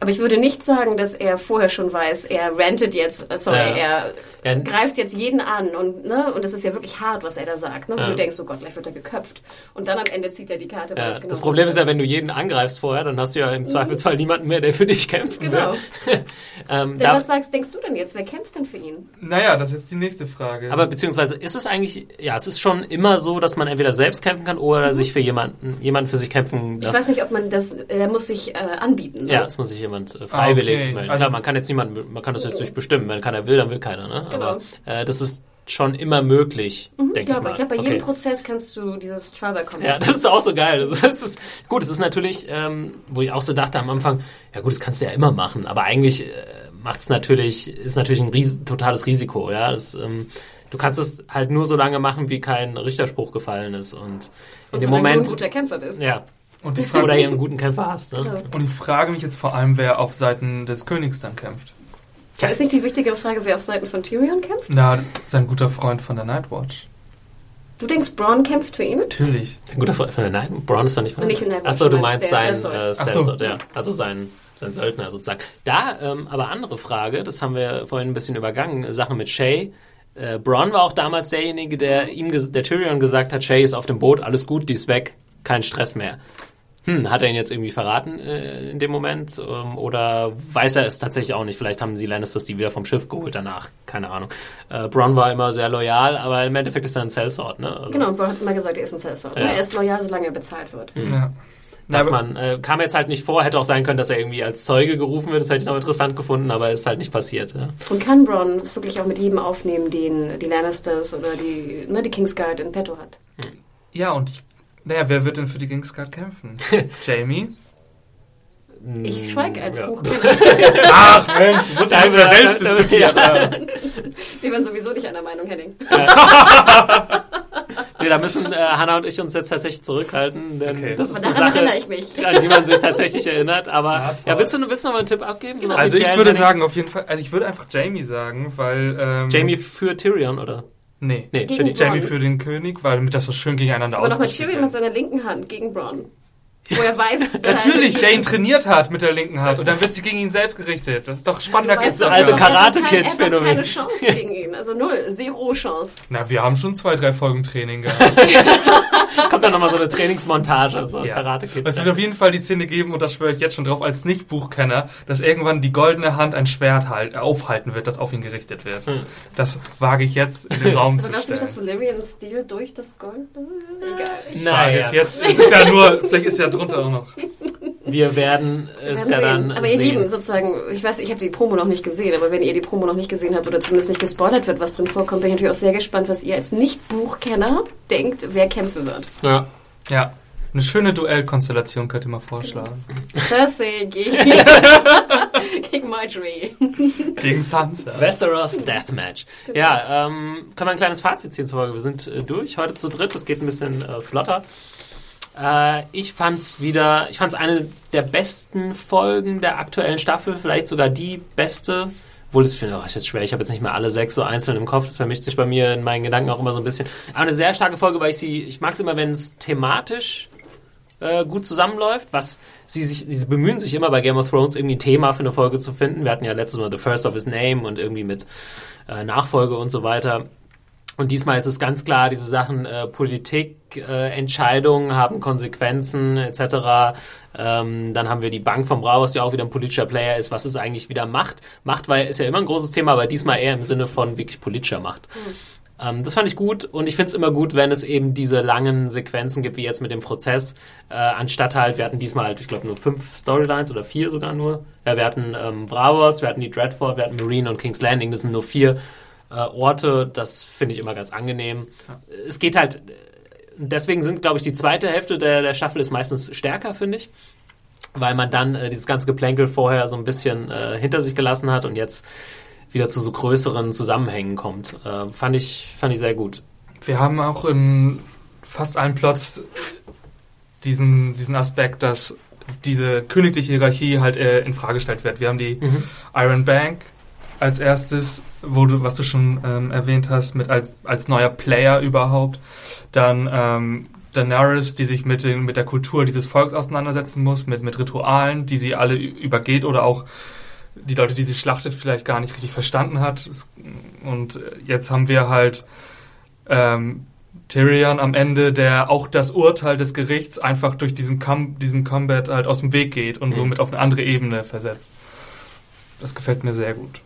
S3: Aber ich würde nicht sagen, dass er vorher schon weiß, er rantet jetzt, äh, sorry,
S2: Ja.
S3: er
S2: Ja.
S3: greift jetzt jeden an und ne, und das ist ja wirklich hart, was er da sagt, ne, wo
S2: Ja.
S3: du denkst, oh Gott, gleich wird er geköpft. Und dann am Ende zieht er die Karte.
S2: Ja,
S3: genau
S2: das Problem ist ja, wenn du jeden angreifst vorher, dann hast du ja im Zweifelsfall niemanden mehr, der für dich kämpfen
S3: Genau.
S2: will. ähm,
S3: was sagst, denkst du denn jetzt? Wer kämpft denn für ihn?
S4: Naja, das ist jetzt die nächste Frage.
S2: aber beziehungsweise ist es eigentlich, ja, es ist schon immer so, dass man entweder selbst kämpfen kann oder sich für jemanden, jemanden für sich kämpfen
S3: Ich
S2: lassen.
S3: weiß nicht, ob man das, er muss sich äh, anbieten. Ne?
S2: Ja, es muss sich jemand äh, freiwillig
S4: okay. Also-
S2: Klar, man kann jetzt niemanden, man kann das jetzt nicht bestimmen. Wenn keiner will, dann will keiner. Ne?
S3: Genau.
S2: Aber äh, das ist schon immer möglich,
S3: Mhm, ich
S2: denke ich
S3: glaube,
S2: mal.
S3: ich glaube, bei
S2: Okay.
S3: jedem Prozess kannst du dieses Trial by Combat.
S2: Ja, das ist auch so geil. Das ist, das ist gut. Es ist natürlich, ähm, wo ich auch so dachte am Anfang, ja gut, das kannst du ja immer machen, aber eigentlich äh, macht's natürlich, ist natürlich ein ries totales Risiko. Ja, das, ähm, du kannst es halt nur so lange machen, wie kein Richterspruch gefallen ist und in
S3: Und
S2: dem
S3: solange du
S2: Moment,
S3: ein guter Kämpfer bist.
S2: ja,
S4: frage,
S2: oder ihr einen guten Kämpfer hast. Ne?
S3: Ja.
S4: und ich frage mich jetzt vor allem, wer auf Seiten des Königs dann kämpft.
S2: Tja.
S3: Ist nicht die wichtigere Frage, wer auf Seiten von Tyrion kämpft?
S4: Na, sein guter Freund von der Nightwatch.
S3: Du denkst, Braun kämpft für ihn?
S4: Natürlich.
S2: Ein guter Freund von der Night. Braun ist doch nicht von
S3: Nicht von Night Watch,
S2: Achso, du meinst sein
S3: der
S2: äh,
S4: so.
S2: Ja. Also sein, sein Söldner sozusagen. Da, ähm, aber andere Frage, das haben wir vorhin ein bisschen übergangen, Sache mit Shay. Äh, Braun war auch damals derjenige, der ihm, der Tyrion gesagt hat, Shay ist auf dem Boot, alles gut, die ist weg, kein Stress mehr. Hm, hat er ihn jetzt irgendwie verraten äh, in dem Moment? Ähm, oder weiß er es tatsächlich auch nicht? Vielleicht haben sie Lannisters die wieder vom Schiff geholt danach. Keine Ahnung. Äh, Bronn war immer sehr loyal, aber im Endeffekt ist er ein Sellsword, ne? Also,
S3: Genau, und Braun hat immer gesagt, er ist ein Sellsword.
S2: Ja.
S3: Er ist loyal, solange er bezahlt wird.
S2: Hm.
S4: Ja.
S2: Darf man, äh, kam jetzt halt nicht vor, hätte auch sein können, dass er irgendwie als Zeuge gerufen wird, das hätte ich noch interessant gefunden, aber ist halt nicht passiert. Ja.
S3: Und kann Braun es wirklich auch mit jedem aufnehmen, den die Lannisters oder die, ne, die Kingsguard in petto hat?
S4: Ja, und ich, naja, wer wird denn für die Kingsguard kämpfen? Jamie?
S3: Ich schweige als
S2: ja.
S3: Buchkenner.
S4: Ach Mensch, du musst
S2: wir
S4: ja selbst
S2: das-
S4: diskutieren. Ja.
S3: Wir waren sowieso nicht einer Meinung, Henning.
S2: Nee, da müssen äh, Hannah und ich uns jetzt tatsächlich zurückhalten, denn
S4: Okay.
S2: das ist eine
S3: daran
S2: Sache,
S3: erinnere ich mich.
S2: an die man sich tatsächlich erinnert. Aber
S4: Ja,
S2: ja, willst, du, willst du noch mal einen Tipp abgeben? So
S4: Also ich würde
S2: Henning?
S4: sagen, auf jeden Fall, also ich würde einfach Jamie sagen, weil... Ähm,
S2: Jamie für Tyrion, oder?
S4: Nee.
S2: Nee,
S3: Gegen
S2: für die.
S4: Jamie für den König, weil damit das so schön gegeneinander
S3: Aber nochmal
S4: ausgespielt
S3: Tyrion mit
S4: wird.
S3: seiner linken Hand gegen Braun. Wo er weiß,
S4: Natürlich, der ihn trainiert hat mit der linken Hand und dann wird sie gegen ihn selbst gerichtet. Das ist doch spannender
S3: Du
S4: geht's
S3: weißt
S4: doch
S3: doch,
S2: alte
S4: gar
S3: er hat
S4: nicht.
S2: Karate
S3: kein-
S2: Kids
S3: Er hat
S2: Phänomen.
S3: keine Chance gegen ihn. Also null, zero Chance.
S4: Na, wir haben schon zwei, drei Folgen Training gehabt.
S2: Kommt dann nochmal so eine Trainingsmontage, so
S4: Ja.
S2: Karate Kids.
S4: Es wird auf jeden Fall die Szene geben, und da schwöre ich jetzt schon drauf, als Nicht-Buchkenner, dass irgendwann die goldene Hand ein Schwert halt, äh, aufhalten wird, das auf ihn gerichtet wird.
S2: Hm.
S4: Das wage ich jetzt in den Raum
S3: Aber
S4: zu
S3: glaubst du nicht, dass
S4: stellen.
S3: Valerian Stil durch das Gold? Egal.
S4: Ich
S2: Nein, ja.
S4: es jetzt. Es ist ja nur, vielleicht ist ja drunter auch noch.
S2: Wir werden es ja dann
S3: sehen. Aber ihr
S2: sehen.
S3: Lieben, sozusagen, ich weiß, ich habe die Promo noch nicht gesehen, aber wenn ihr die Promo noch nicht gesehen habt oder zumindest nicht gespoilert wird, was drin vorkommt, bin ich natürlich auch sehr gespannt, was ihr als Nicht-Buchkenner denkt, wer kämpfen wird.
S2: Ja.
S4: Ja. Eine schöne Duellkonstellation könnt ihr mal vorschlagen.
S3: Cersei gegen, gegen Marjorie.
S4: Gegen Sansa.
S2: Westeros Deathmatch. Ja, ähm, kann man ein kleines Fazit ziehen zur Folge. Wir sind äh, durch, heute zu dritt, das geht ein bisschen äh, flotter. Äh, ich fand's wieder, ich fand's eine der besten Folgen der aktuellen Staffel, vielleicht sogar die beste. Obwohl, das finde ich jetzt schwer. Ich habe jetzt nicht mehr alle sechs so einzeln im Kopf. Das vermischt sich bei mir in meinen Gedanken auch immer so ein bisschen. Aber eine sehr starke Folge, weil ich sie, ich mag es immer, wenn es thematisch äh, gut zusammenläuft. Was sie sich, sie bemühen sich immer bei Game of Thrones irgendwie ein Thema für eine Folge zu finden. Wir hatten ja letztes Mal The First of His Name und irgendwie mit äh, Nachfolge und so weiter. Und diesmal ist es ganz klar, diese Sachen äh, Politik, äh, Entscheidungen haben Konsequenzen etc. Ähm, dann haben wir die Bank vom Brauhaus, die auch wieder ein politischer Player ist. Was ist eigentlich wieder Macht? Macht weil, ist ja immer ein großes Thema, aber diesmal eher im Sinne von wirklich politischer Macht. Ähm, das fand ich gut und ich finde es immer gut, wenn es eben diese langen Sequenzen gibt, wie jetzt mit dem Prozess, äh, anstatt halt, wir hatten diesmal halt, ich glaube, nur fünf Storylines oder vier sogar nur. Ja, wir hatten ähm, Bravos, wir hatten die Dreadfort, wir hatten Marine und King's Landing, das sind nur vier äh, Orte, das finde ich immer ganz angenehm. Es geht halt, deswegen sind, glaube ich, die zweite Hälfte der, der Staffel ist meistens stärker, finde ich. Weil man dann äh, dieses ganze Geplänkel vorher so ein bisschen äh, hinter sich gelassen hat und jetzt wieder zu so größeren Zusammenhängen kommt. Äh, fand, ich, fand ich sehr gut.
S4: Wir haben auch in fast allen Plots diesen, diesen Aspekt, dass diese königliche Hierarchie halt äh, in Frage gestellt wird. Wir haben die
S2: Mhm.
S4: Iron Bank, als erstes, wo du, was du schon ähm, erwähnt hast, mit als, als neuer Player überhaupt. Dann ähm, Daenerys, die sich mit, den, mit der Kultur dieses Volks auseinandersetzen muss, mit, mit Ritualen, die sie alle übergeht oder auch die Leute, die sie schlachtet, vielleicht gar nicht richtig verstanden hat. Und jetzt haben wir halt ähm, Tyrion am Ende, der auch das Urteil des Gerichts einfach durch diesen Com diesem Combat halt aus dem Weg geht und mhm. somit auf eine andere Ebene versetzt. Das gefällt mir sehr gut.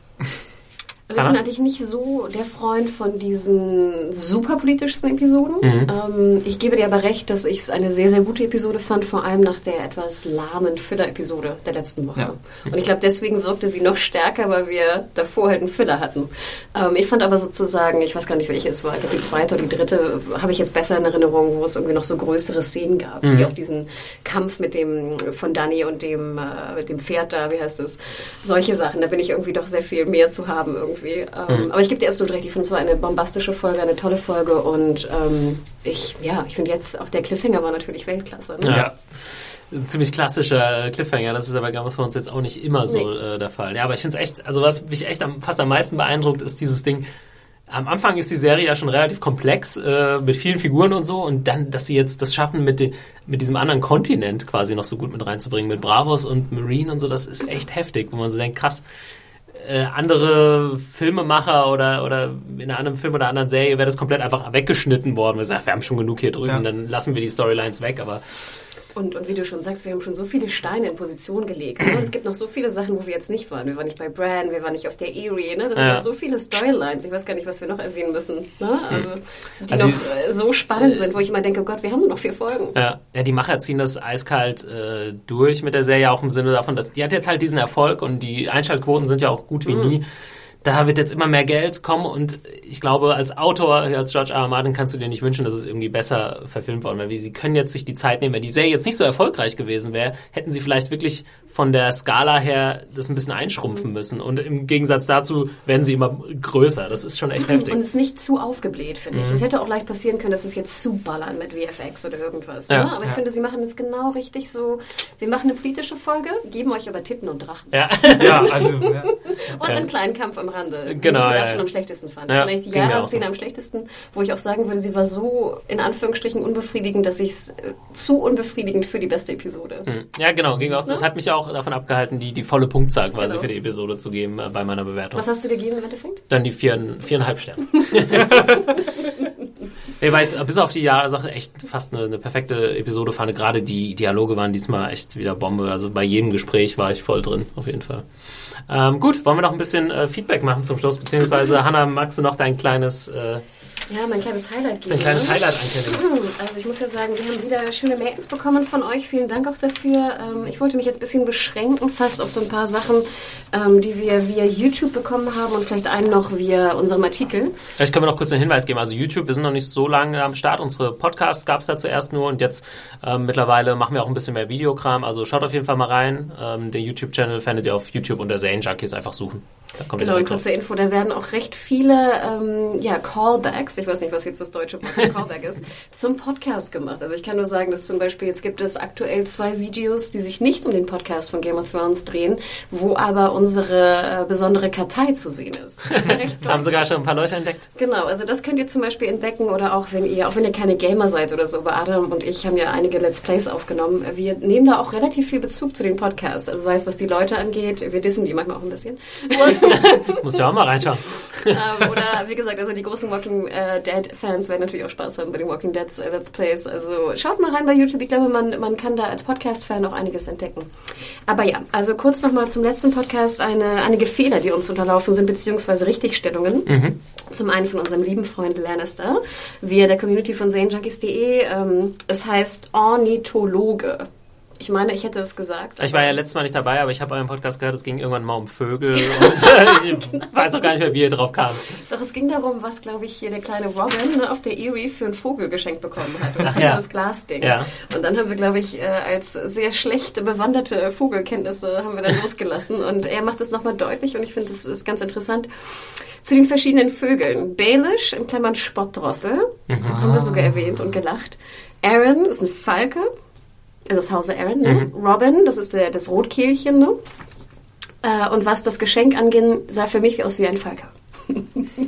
S3: Also ich bin eigentlich nicht so der Freund von diesen super politischen Episoden. Mhm. Ähm, ich gebe dir aber recht, dass ich es eine sehr, sehr gute Episode fand, vor allem nach der etwas lahmen Filler-Episode der letzten Woche. Ja. Und ich glaube, deswegen wirkte sie noch stärker, weil wir davor halt einen Filler hatten. Ähm, ich fand aber sozusagen, ich weiß gar nicht, welche es war, ich glaube, die zweite oder die dritte habe ich jetzt besser in Erinnerung, wo es irgendwie noch so größere Szenen gab, mhm. wie auch diesen Kampf mit dem von Danny und dem, äh, mit dem Pferd da, wie heißt es? Solche Sachen, da bin ich irgendwie doch sehr viel mehr zu haben irgendwie irgendwie. Ähm, mhm. Aber ich gebe dir absolut recht, ich finde es war eine bombastische Folge, eine tolle Folge und ähm, ich, ja, ich finde jetzt auch der Cliffhanger war natürlich Weltklasse.
S2: Ne? Ja. Ein ziemlich klassischer Cliffhanger, das ist aber glaube ich für uns jetzt auch nicht immer so nee. äh, der Fall. Ja, aber ich finde es echt, also was mich echt am, fast am meisten beeindruckt, ist dieses Ding, am Anfang ist die Serie ja schon relativ komplex äh, mit vielen Figuren und so und dann, dass sie jetzt das schaffen, mit, de, mit diesem anderen Kontinent quasi noch so gut mit reinzubringen, mit Bravos und Marine und so, das ist echt heftig, wo man so denkt, krass, äh, andere Filmemacher oder, oder in einem anderen Film oder anderen Serie wäre das komplett einfach weggeschnitten worden. Wir sagen, wir haben schon genug hier drüben, ja. dann lassen wir die Storylines weg, aber
S3: und, und wie du schon sagst, wir haben schon so viele Steine in Position gelegt. Ne? Es gibt noch so viele Sachen, wo wir jetzt nicht waren. Wir waren nicht bei Bran, wir waren nicht auf der Erie. Ne? Da sind noch so viele Storylines. Ich weiß gar nicht, was wir noch erwähnen müssen. Ne? Hm. Also, die also noch äh, so spannend sind, wo ich immer denke, oh Gott, wir haben noch vier Folgen.
S2: Ja, ja die Macher ziehen das eiskalt äh, durch mit der Serie, auch im Sinne davon, dass die hat jetzt halt diesen Erfolg und die Einschaltquoten sind ja auch gut wie mhm. nie da wird jetzt immer mehr Geld kommen und ich glaube, als Autor, als George R. R. Martin kannst du dir nicht wünschen, dass es irgendwie besser verfilmt worden wäre. Sie können jetzt sich die Zeit nehmen. Wenn die Serie jetzt nicht so erfolgreich gewesen wäre, hätten sie vielleicht wirklich von der Skala her das ein bisschen einschrumpfen müssen. Und im Gegensatz dazu werden sie immer größer. Das ist schon echt heftig.
S3: Und es ist nicht zu aufgebläht, finde ich. Mhm. Es hätte auch leicht passieren können, dass es jetzt zu ballern mit VFX oder irgendwas. Ja. Ne? Aber ich ja. finde, sie machen es genau richtig so. Wir machen eine politische Folge, geben euch aber Titten und Drachen.
S2: Ja,
S4: ja also. Ja.
S3: Und einen kleinen Kampf am Rande,
S2: genau,
S3: den ich ja, schon am schlechtesten fand. Ja, Vielleicht die Jahreszene am schlechtesten, wo ich auch sagen würde, sie war so in Anführungsstrichen unbefriedigend, dass ich es äh, zu unbefriedigend für die beste Episode.
S2: Hm. Ja, genau, ging aus. Das hat mich auch davon abgehalten, die, die volle Punktzahl quasi genau. für die Episode zu geben äh, bei meiner Bewertung.
S3: Was hast du gegeben im Endeffekt?
S2: Dann die vier, viereinhalb Sterne. Ich weiß, bis auf die Jahre echt fast eine, eine perfekte Episode fand. Gerade die Dialoge waren diesmal echt wieder Bombe. Also bei jedem Gespräch war ich voll drin, auf jeden Fall. Ähm, gut, wollen wir noch ein bisschen äh, Feedback machen zum Schluss? Beziehungsweise, Hanna, magst du noch dein kleines... Äh,
S3: ja, mein kleines Highlight geben.
S2: Ein kleines ne? Highlight ankündigen.
S3: Also ich muss ja sagen, wir haben wieder schöne Mails bekommen von euch. Vielen Dank auch dafür. Ähm, ich wollte mich jetzt ein bisschen beschränken, fast auf so ein paar Sachen, ähm, die wir via YouTube bekommen haben und vielleicht einen noch via unserem Artikel.
S2: Ich kann mir noch kurz einen Hinweis geben. Also YouTube, wir sind noch nicht so lange am Start. Unsere Podcasts gab es da zuerst nur und jetzt ähm, mittlerweile machen wir auch ein bisschen mehr Videokram. Also schaut auf jeden Fall mal rein. Ähm, den YouTube-Channel findet ihr auf YouTube unter Zane Junkies einfach suchen.
S3: Genau, und kurze Info, da werden auch recht viele ähm, ja, Callbacks, ich weiß nicht, was jetzt das deutsche Wort für Callback ist, zum Podcast gemacht. Also ich kann nur sagen, dass zum Beispiel jetzt gibt es aktuell zwei Videos, die sich nicht um den Podcast von Game of Thrones drehen, wo aber unsere äh, besondere Kartei zu sehen ist.
S2: das haben sogar schon ein paar Leute entdeckt.
S3: Genau, also das könnt ihr zum Beispiel entdecken oder auch wenn ihr, auch wenn ihr keine Gamer seid oder so, aber Adam und ich haben ja einige Let's Plays aufgenommen. Wir nehmen da auch relativ viel Bezug zu den Podcasts, also sei es was die Leute angeht, wir dissen die manchmal auch ein bisschen.
S2: Muss ja auch mal reinschauen.
S3: ähm, oder wie gesagt, also die großen Walking äh, Dead-Fans werden natürlich auch Spaß haben bei den Walking Dead äh, Let's Plays. Also schaut mal rein bei YouTube. Ich glaube, man, man kann da als Podcast-Fan auch einiges entdecken. Aber ja, also kurz nochmal zum letzten Podcast. Eine, einige Fehler, die uns unterlaufen sind, beziehungsweise Richtigstellungen. Mhm. Zum einen von unserem lieben Freund Lannister, via der Community von ZaneJunkies.de. Ähm, es heißt Ornithologe. Ich meine, ich hätte das gesagt.
S2: Ich war ja letztes Mal nicht dabei, aber ich habe euren Podcast gehört, es ging irgendwann mal um Vögel und ich genau. weiß auch gar nicht mehr, wie ihr drauf kam.
S3: Doch es ging darum, was, glaube ich, hier der kleine Robin auf der Erie für einen Vogel geschenkt bekommen hat. Und das ja. dieses Glasding. Ja. Und dann haben wir, glaube ich, äh, als sehr schlecht bewanderte Vogelkenntnisse haben wir dann losgelassen. Und er macht es nochmal deutlich und ich finde, das ist ganz interessant. Zu den verschiedenen Vögeln. Baelish, in Klammern Spottdrossel, mhm. haben wir sogar erwähnt und gelacht. Aaron ist ein Falke, also das Hause Aaron, ne? Mhm. Robin, das ist der, das Rotkehlchen, ne? Äh, und was das Geschenk anging, sah für mich aus wie ein Falker.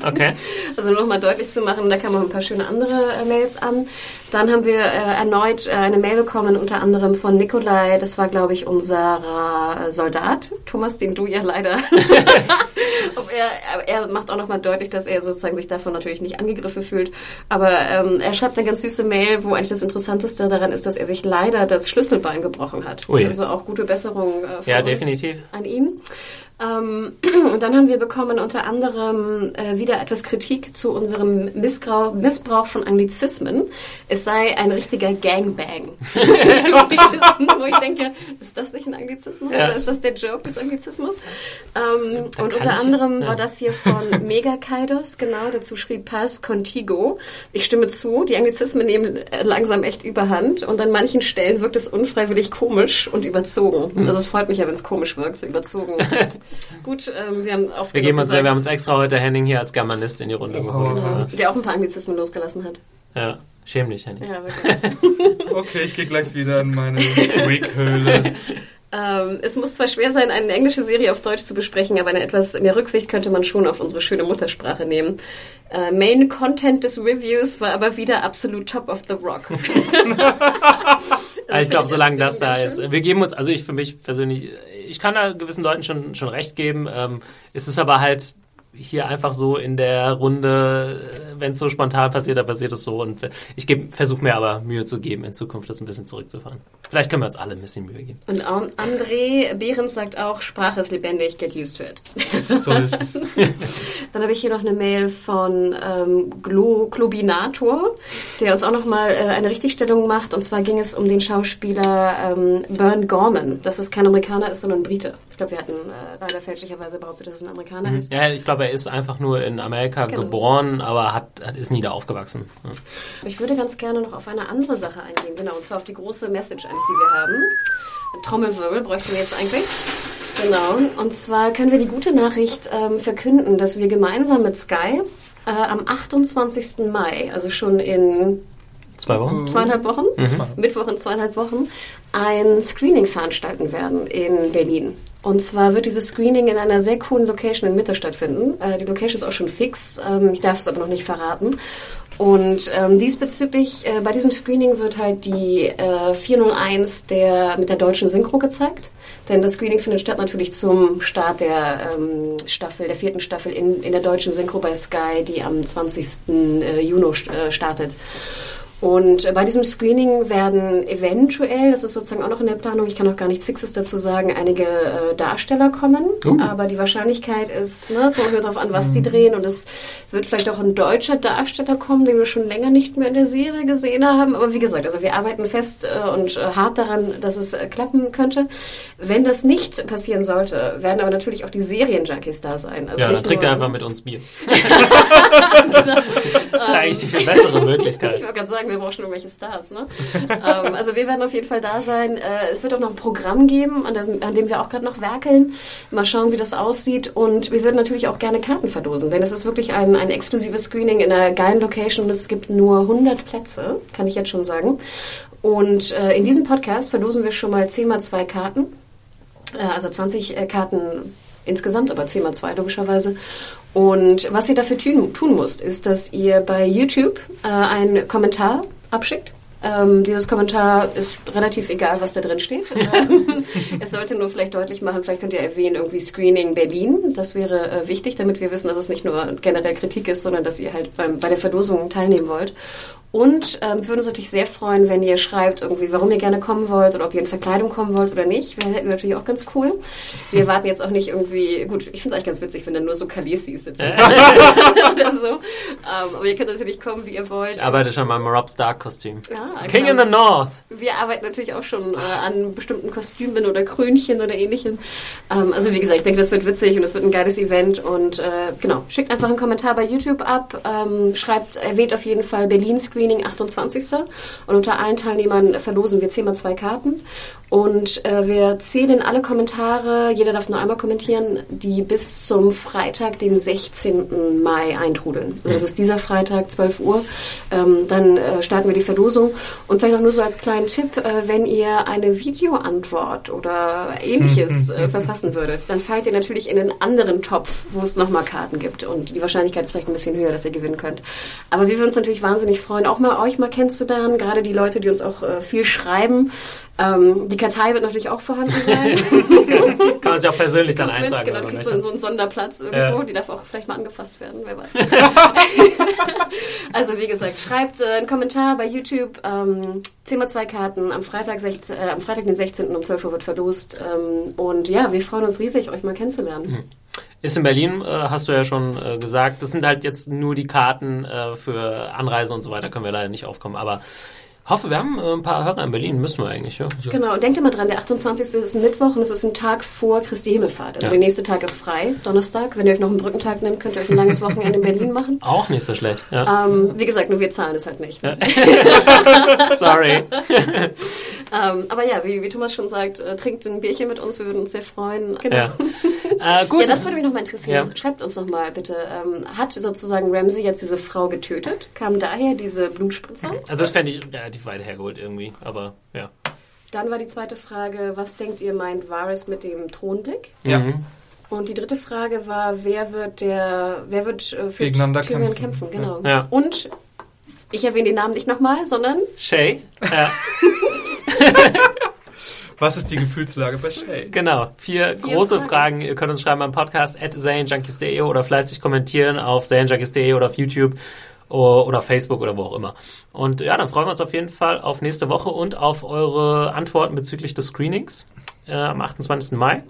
S2: Okay.
S3: Also nochmal deutlich zu machen, da kamen noch ein paar schöne andere äh, Mails an. Dann haben wir äh, erneut äh, eine Mail bekommen, unter anderem von Nikolai. Das war, glaube ich, unser äh, Soldat, Thomas, den du ja leider. Er, er macht auch nochmal deutlich, dass er sozusagen sich davon natürlich nicht angegriffen fühlt. Aber ähm, er schreibt eine ganz süße Mail, wo eigentlich das Interessanteste daran ist, dass er sich leider das Schlüsselbein gebrochen hat.
S2: Ui.
S3: Also auch gute Besserung äh,
S2: Ja, definitiv.
S3: an ihn. Ähm, und dann haben wir bekommen unter anderem äh, wieder etwas Kritik zu unserem Missgrau Missbrauch von Anglizismen. Es sei ein richtiger Gangbang. Wo ich denke, ist das nicht ein Anglizismus?
S2: Ja.
S3: Oder ist das der Joke des Anglizismus? Ähm, und unter anderem
S2: ja.
S3: war das hier von Mega Kaidos, genau, dazu schrieb Pass Contigo. Ich stimme zu, die Anglizismen nehmen äh, langsam echt überhand und an manchen Stellen wirkt es unfreiwillig komisch und überzogen.
S2: Hm.
S3: Also es freut mich ja, wenn es komisch wirkt, so überzogen. Gut, ähm, wir haben oft
S2: Wir geben uns, wir haben uns extra heute Henning hier als Germanist in die Runde geholt.
S4: Ja.
S3: der auch ein paar Anglizismen losgelassen hat.
S2: Ja, schäm dich, Henning.
S3: Ja, wirklich.
S4: Okay, ich gehe gleich wieder in meine Greek-Höhle.
S3: ähm, es muss zwar schwer sein, eine englische Serie auf Deutsch zu besprechen, aber eine etwas mehr Rücksicht könnte man schon auf unsere schöne Muttersprache nehmen. Äh, Main Content des Reviews war aber wieder absolut top of the rock.
S2: Also ich glaube, solange das da ist.
S3: schön.
S2: Wir geben uns, also ich für mich persönlich, ich kann da gewissen Leuten schon, schon recht geben. Ähm, es ist aber halt hier einfach so in der Runde, wenn es so spontan passiert, dann passiert es so. Und ich versuche mir aber Mühe zu geben, in Zukunft das ein bisschen zurückzufahren. Vielleicht können wir uns alle ein bisschen Mühe geben.
S3: Und An- André Behrens sagt auch, Sprache ist lebendig, get used to it.
S4: So ist es.
S3: Dann habe ich hier noch eine Mail von ähm, Glo Globinator, der uns auch nochmal äh, eine Richtigstellung macht. Und zwar ging es um den Schauspieler ähm, Bern Gorman. Dass es kein Amerikaner ist, sondern ein Brite. Ich glaube, wir hatten äh, leider fälschlicherweise behauptet, dass es ein Amerikaner ist.
S2: Ja, ich glaube, er ist einfach nur in Amerika
S3: Genau.
S2: geboren, aber hat, hat, ist nie da aufgewachsen. Ja.
S3: Ich würde ganz gerne noch auf eine andere Sache eingehen, genau, und zwar auf die große Message eigentlich, die wir haben. Trommelwirbel bräuchten wir jetzt eigentlich. Genau, und zwar können wir die gute Nachricht ähm, verkünden, dass wir gemeinsam mit Sky äh, am 28. Mai, also schon in
S2: Zwei Wochen?
S3: zweieinhalb Wochen, Mittwoch in zweieinhalb Wochen, ein Screening veranstalten werden in Berlin. Und zwar wird dieses Screening in einer sehr coolen Location in Mitte stattfinden. Äh, die Location ist auch schon fix. Ähm, ich darf es aber noch nicht verraten. Und ähm, diesbezüglich, äh, bei diesem Screening wird halt die äh, 401 der, mit der deutschen Synchro gezeigt. Denn das Screening findet statt natürlich zum Start der ähm, Staffel, der vierten Staffel in, in der deutschen Synchro bei Sky, die am 20. Äh, Juni äh, startet. Und bei diesem Screening werden eventuell, das ist sozusagen auch noch in der Planung, ich kann noch gar nichts Fixes dazu sagen, einige äh, Darsteller kommen.
S2: Uh.
S3: Aber die Wahrscheinlichkeit ist, ne, es kommt darauf an, was die drehen. Und es wird vielleicht auch ein deutscher Darsteller kommen, den wir schon länger nicht mehr in der Serie gesehen haben. Aber wie gesagt, also wir arbeiten fest äh, und äh, hart daran, dass es äh, klappen könnte. Wenn das nicht passieren sollte, werden aber natürlich auch die Serienjunkies da sein. Also
S2: Ja, dann trinkt er einfach mit uns Bier. Das ist eigentlich die viel bessere
S3: Ich
S2: Möglichkeit.
S3: wollte gerade sagen, wir brauchen schon irgendwelche Stars. Ne? ähm, also wir werden auf jeden Fall da sein. Äh, es wird auch noch ein Programm geben, an, dem wir auch gerade noch werkeln. Mal schauen, wie das aussieht. Und wir würden natürlich auch gerne Karten verdosen, denn es ist wirklich ein, ein exklusives Screening in einer geilen Location und es gibt nur 100 Plätze, kann ich jetzt schon sagen. Und äh, in diesem Podcast verlosen wir schon mal 10 mal 2 Karten. Äh, also 20 äh, Karten insgesamt, aber 10 mal 2 logischerweise. Und was ihr dafür tun, tun müsst, ist, dass ihr bei YouTube äh, einen Kommentar abschickt. Ähm, dieses Kommentar ist relativ egal, was da drin steht. Es sollte nur vielleicht deutlich machen, vielleicht könnt ihr erwähnen, irgendwie Screening Berlin. Das wäre äh, wichtig, damit wir wissen, dass es nicht nur generell Kritik ist, sondern dass ihr halt beim, bei der Verdosung teilnehmen wollt. Und ähm, wir würden uns natürlich sehr freuen, wenn ihr schreibt, irgendwie, warum ihr gerne kommen wollt oder ob ihr in Verkleidung kommen wollt oder nicht. Wäre hätten wir natürlich auch ganz cool. Wir warten jetzt auch nicht irgendwie, gut, ich finde es eigentlich ganz witzig, wenn da nur so Kaliesis sitzen oder so. Ähm, aber ihr könnt natürlich kommen, wie ihr wollt.
S2: Ich arbeite schon mal im Rob Stark-Kostüm.
S3: Ja,
S2: King
S3: genau.
S2: in the North.
S3: Wir arbeiten natürlich auch schon äh, an bestimmten Kostümen oder Krönchen oder ähnlichem. Ähm, also wie gesagt, ich denke, das wird witzig und es wird ein geiles Event. Und äh, genau, schickt einfach einen Kommentar bei YouTube ab, ähm, schreibt, erwähnt auf jeden Fall Berlin Screening 28. Und unter allen Teilnehmern verlosen wir 10 mal zwei Karten. Und äh, wir zählen alle Kommentare, jeder darf nur einmal kommentieren, die bis zum Freitag, den 16. Mai eintrudeln. Also das ist dieser Freitag, 12 Uhr. Ähm, dann äh, starten wir die Verlosung. Und vielleicht auch nur so als kleinen Tipp, äh, wenn ihr eine Videoantwort oder ähnliches äh, verfassen würdet, dann fallt ihr natürlich in einen anderen Topf, wo es nochmal Karten gibt. Und die Wahrscheinlichkeit ist vielleicht ein bisschen höher, dass ihr gewinnen könnt. Aber wir würden uns natürlich wahnsinnig freuen, auch mal euch mal kennenzulernen, gerade die Leute, die uns auch äh, viel schreiben. Ähm, die Kartei wird natürlich auch vorhanden sein.
S2: Kann man sich auch persönlich dann
S3: mit,
S2: eintragen.
S3: Genau,
S2: wenn
S3: da gibt so,
S2: möchte.
S3: so einen Sonderplatz irgendwo,
S2: Ja.
S3: die darf auch vielleicht mal angefasst werden, wer weiß. also wie gesagt, schreibt äh, einen Kommentar bei YouTube. Ähm, 10 mal 2 Karten, am Freitag, 16, äh, am Freitag den 16. um 12 Uhr wird verlost. Ähm, und ja, wir freuen uns riesig, euch mal kennenzulernen.
S2: Ist in Berlin, äh, hast du ja schon äh, gesagt. Das sind halt jetzt nur die Karten äh, für Anreise und so weiter, können wir leider nicht aufkommen. Aber hoffe, wir haben äh, ein paar Hörer in Berlin, müssten wir eigentlich. Ja.
S3: Genau, und denkt immer dran, der 28. ist ein Mittwoch und es ist ein Tag vor Christi Himmelfahrt. Also
S2: Ja.
S3: der nächste Tag ist frei, Donnerstag. Wenn ihr euch noch einen Brückentag nehmt, könnt ihr euch ein langes Wochenende in Berlin machen.
S2: Auch nicht so schlecht. Ja.
S3: Ähm, wie gesagt, nur wir zahlen es halt nicht. Ne?
S2: Sorry.
S3: Ähm, aber ja, wie, wie Thomas schon sagt, äh, trinkt ein Bierchen mit uns, wir würden uns sehr freuen. Genau.
S2: Ja. Äh, gut.
S3: Ja, das würde mich nochmal interessieren.
S2: Ja.
S3: Schreibt uns noch mal bitte. Ähm, hat sozusagen Ramsey jetzt diese Frau getötet? Kam daher diese Blutspritzer?
S2: also das fände ich relativ weit hergeholt irgendwie. Aber ja.
S3: Dann war die zweite Frage, was denkt ihr meint Varys mit dem Thronblick?
S4: Ja.
S2: Mhm.
S3: Und die dritte Frage war, wer wird der, wer wird äh, für
S4: Gegeneinander
S3: Tyrion
S4: kämpfen.
S3: kämpfen? Genau.
S2: Ja.
S3: Und ich erwähne den Namen nicht nochmal, sondern
S2: Shay. Äh,
S4: Was ist die Gefühlslage bei Shay?
S2: Genau, vier,
S3: Vier
S2: große
S3: Fragen.
S2: Fragen. Ihr könnt uns schreiben am Podcast at zanejunkies.de oder fleißig kommentieren auf zanejunkies.de oder auf YouTube oder auf Facebook oder wo auch immer. Und ja, dann freuen wir uns auf jeden Fall auf nächste Woche und auf eure Antworten bezüglich des Screenings äh, am 28. Mai.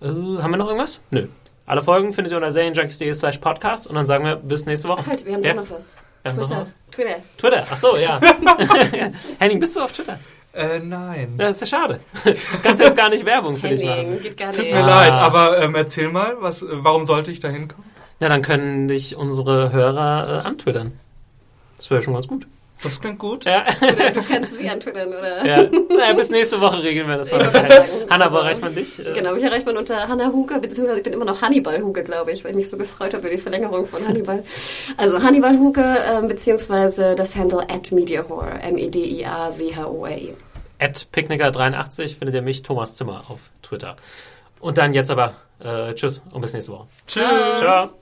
S2: Äh, haben wir noch irgendwas? Nö. Alle Folgen findet ihr unter zanejunkies.de slash podcast und dann sagen wir bis nächste Woche.
S3: halt, wir haben
S2: ja.
S3: doch noch was.
S2: Ja, noch
S3: Twitter.
S2: was?
S3: Twitter.
S2: Twitter, ach so, ja. Henning, bist du auf Twitter?
S4: Äh, nein.
S2: Ja, ist ja schade. Kannst jetzt gar nicht Werbung für dich machen.
S3: Geht gar
S4: Tut
S3: nicht.
S4: mir leid, aber ähm, erzähl mal, was, warum sollte ich da hinkommen?
S2: Ja, dann können dich unsere Hörer äh, antwittern. Das wäre schon ganz gut.
S4: Das klingt gut.
S2: Ja,
S3: Oder du kannst sie antwittern, oder?
S2: ja. Naja, bis nächste Woche regeln wir das mal. Hanna, wo
S3: also-
S2: erreicht man dich? Äh,
S3: Genau, mich erreicht man unter Hannah Huge, beziehungsweise ich bin immer noch Hannibal Huge, glaube ich, weil ich mich so gefreut habe über die Verlängerung von Hannibal. Also Hannibal Huge, ähm, beziehungsweise das Handle at Mediahore, M-E-D-I-A-W-H-O-R-E.
S2: At Picknicker83 findet ihr mich, Thomas Zimmer, auf Twitter. Und dann jetzt aber äh, Tschüss und bis nächste Woche.
S4: Tschüss.
S2: Ciao.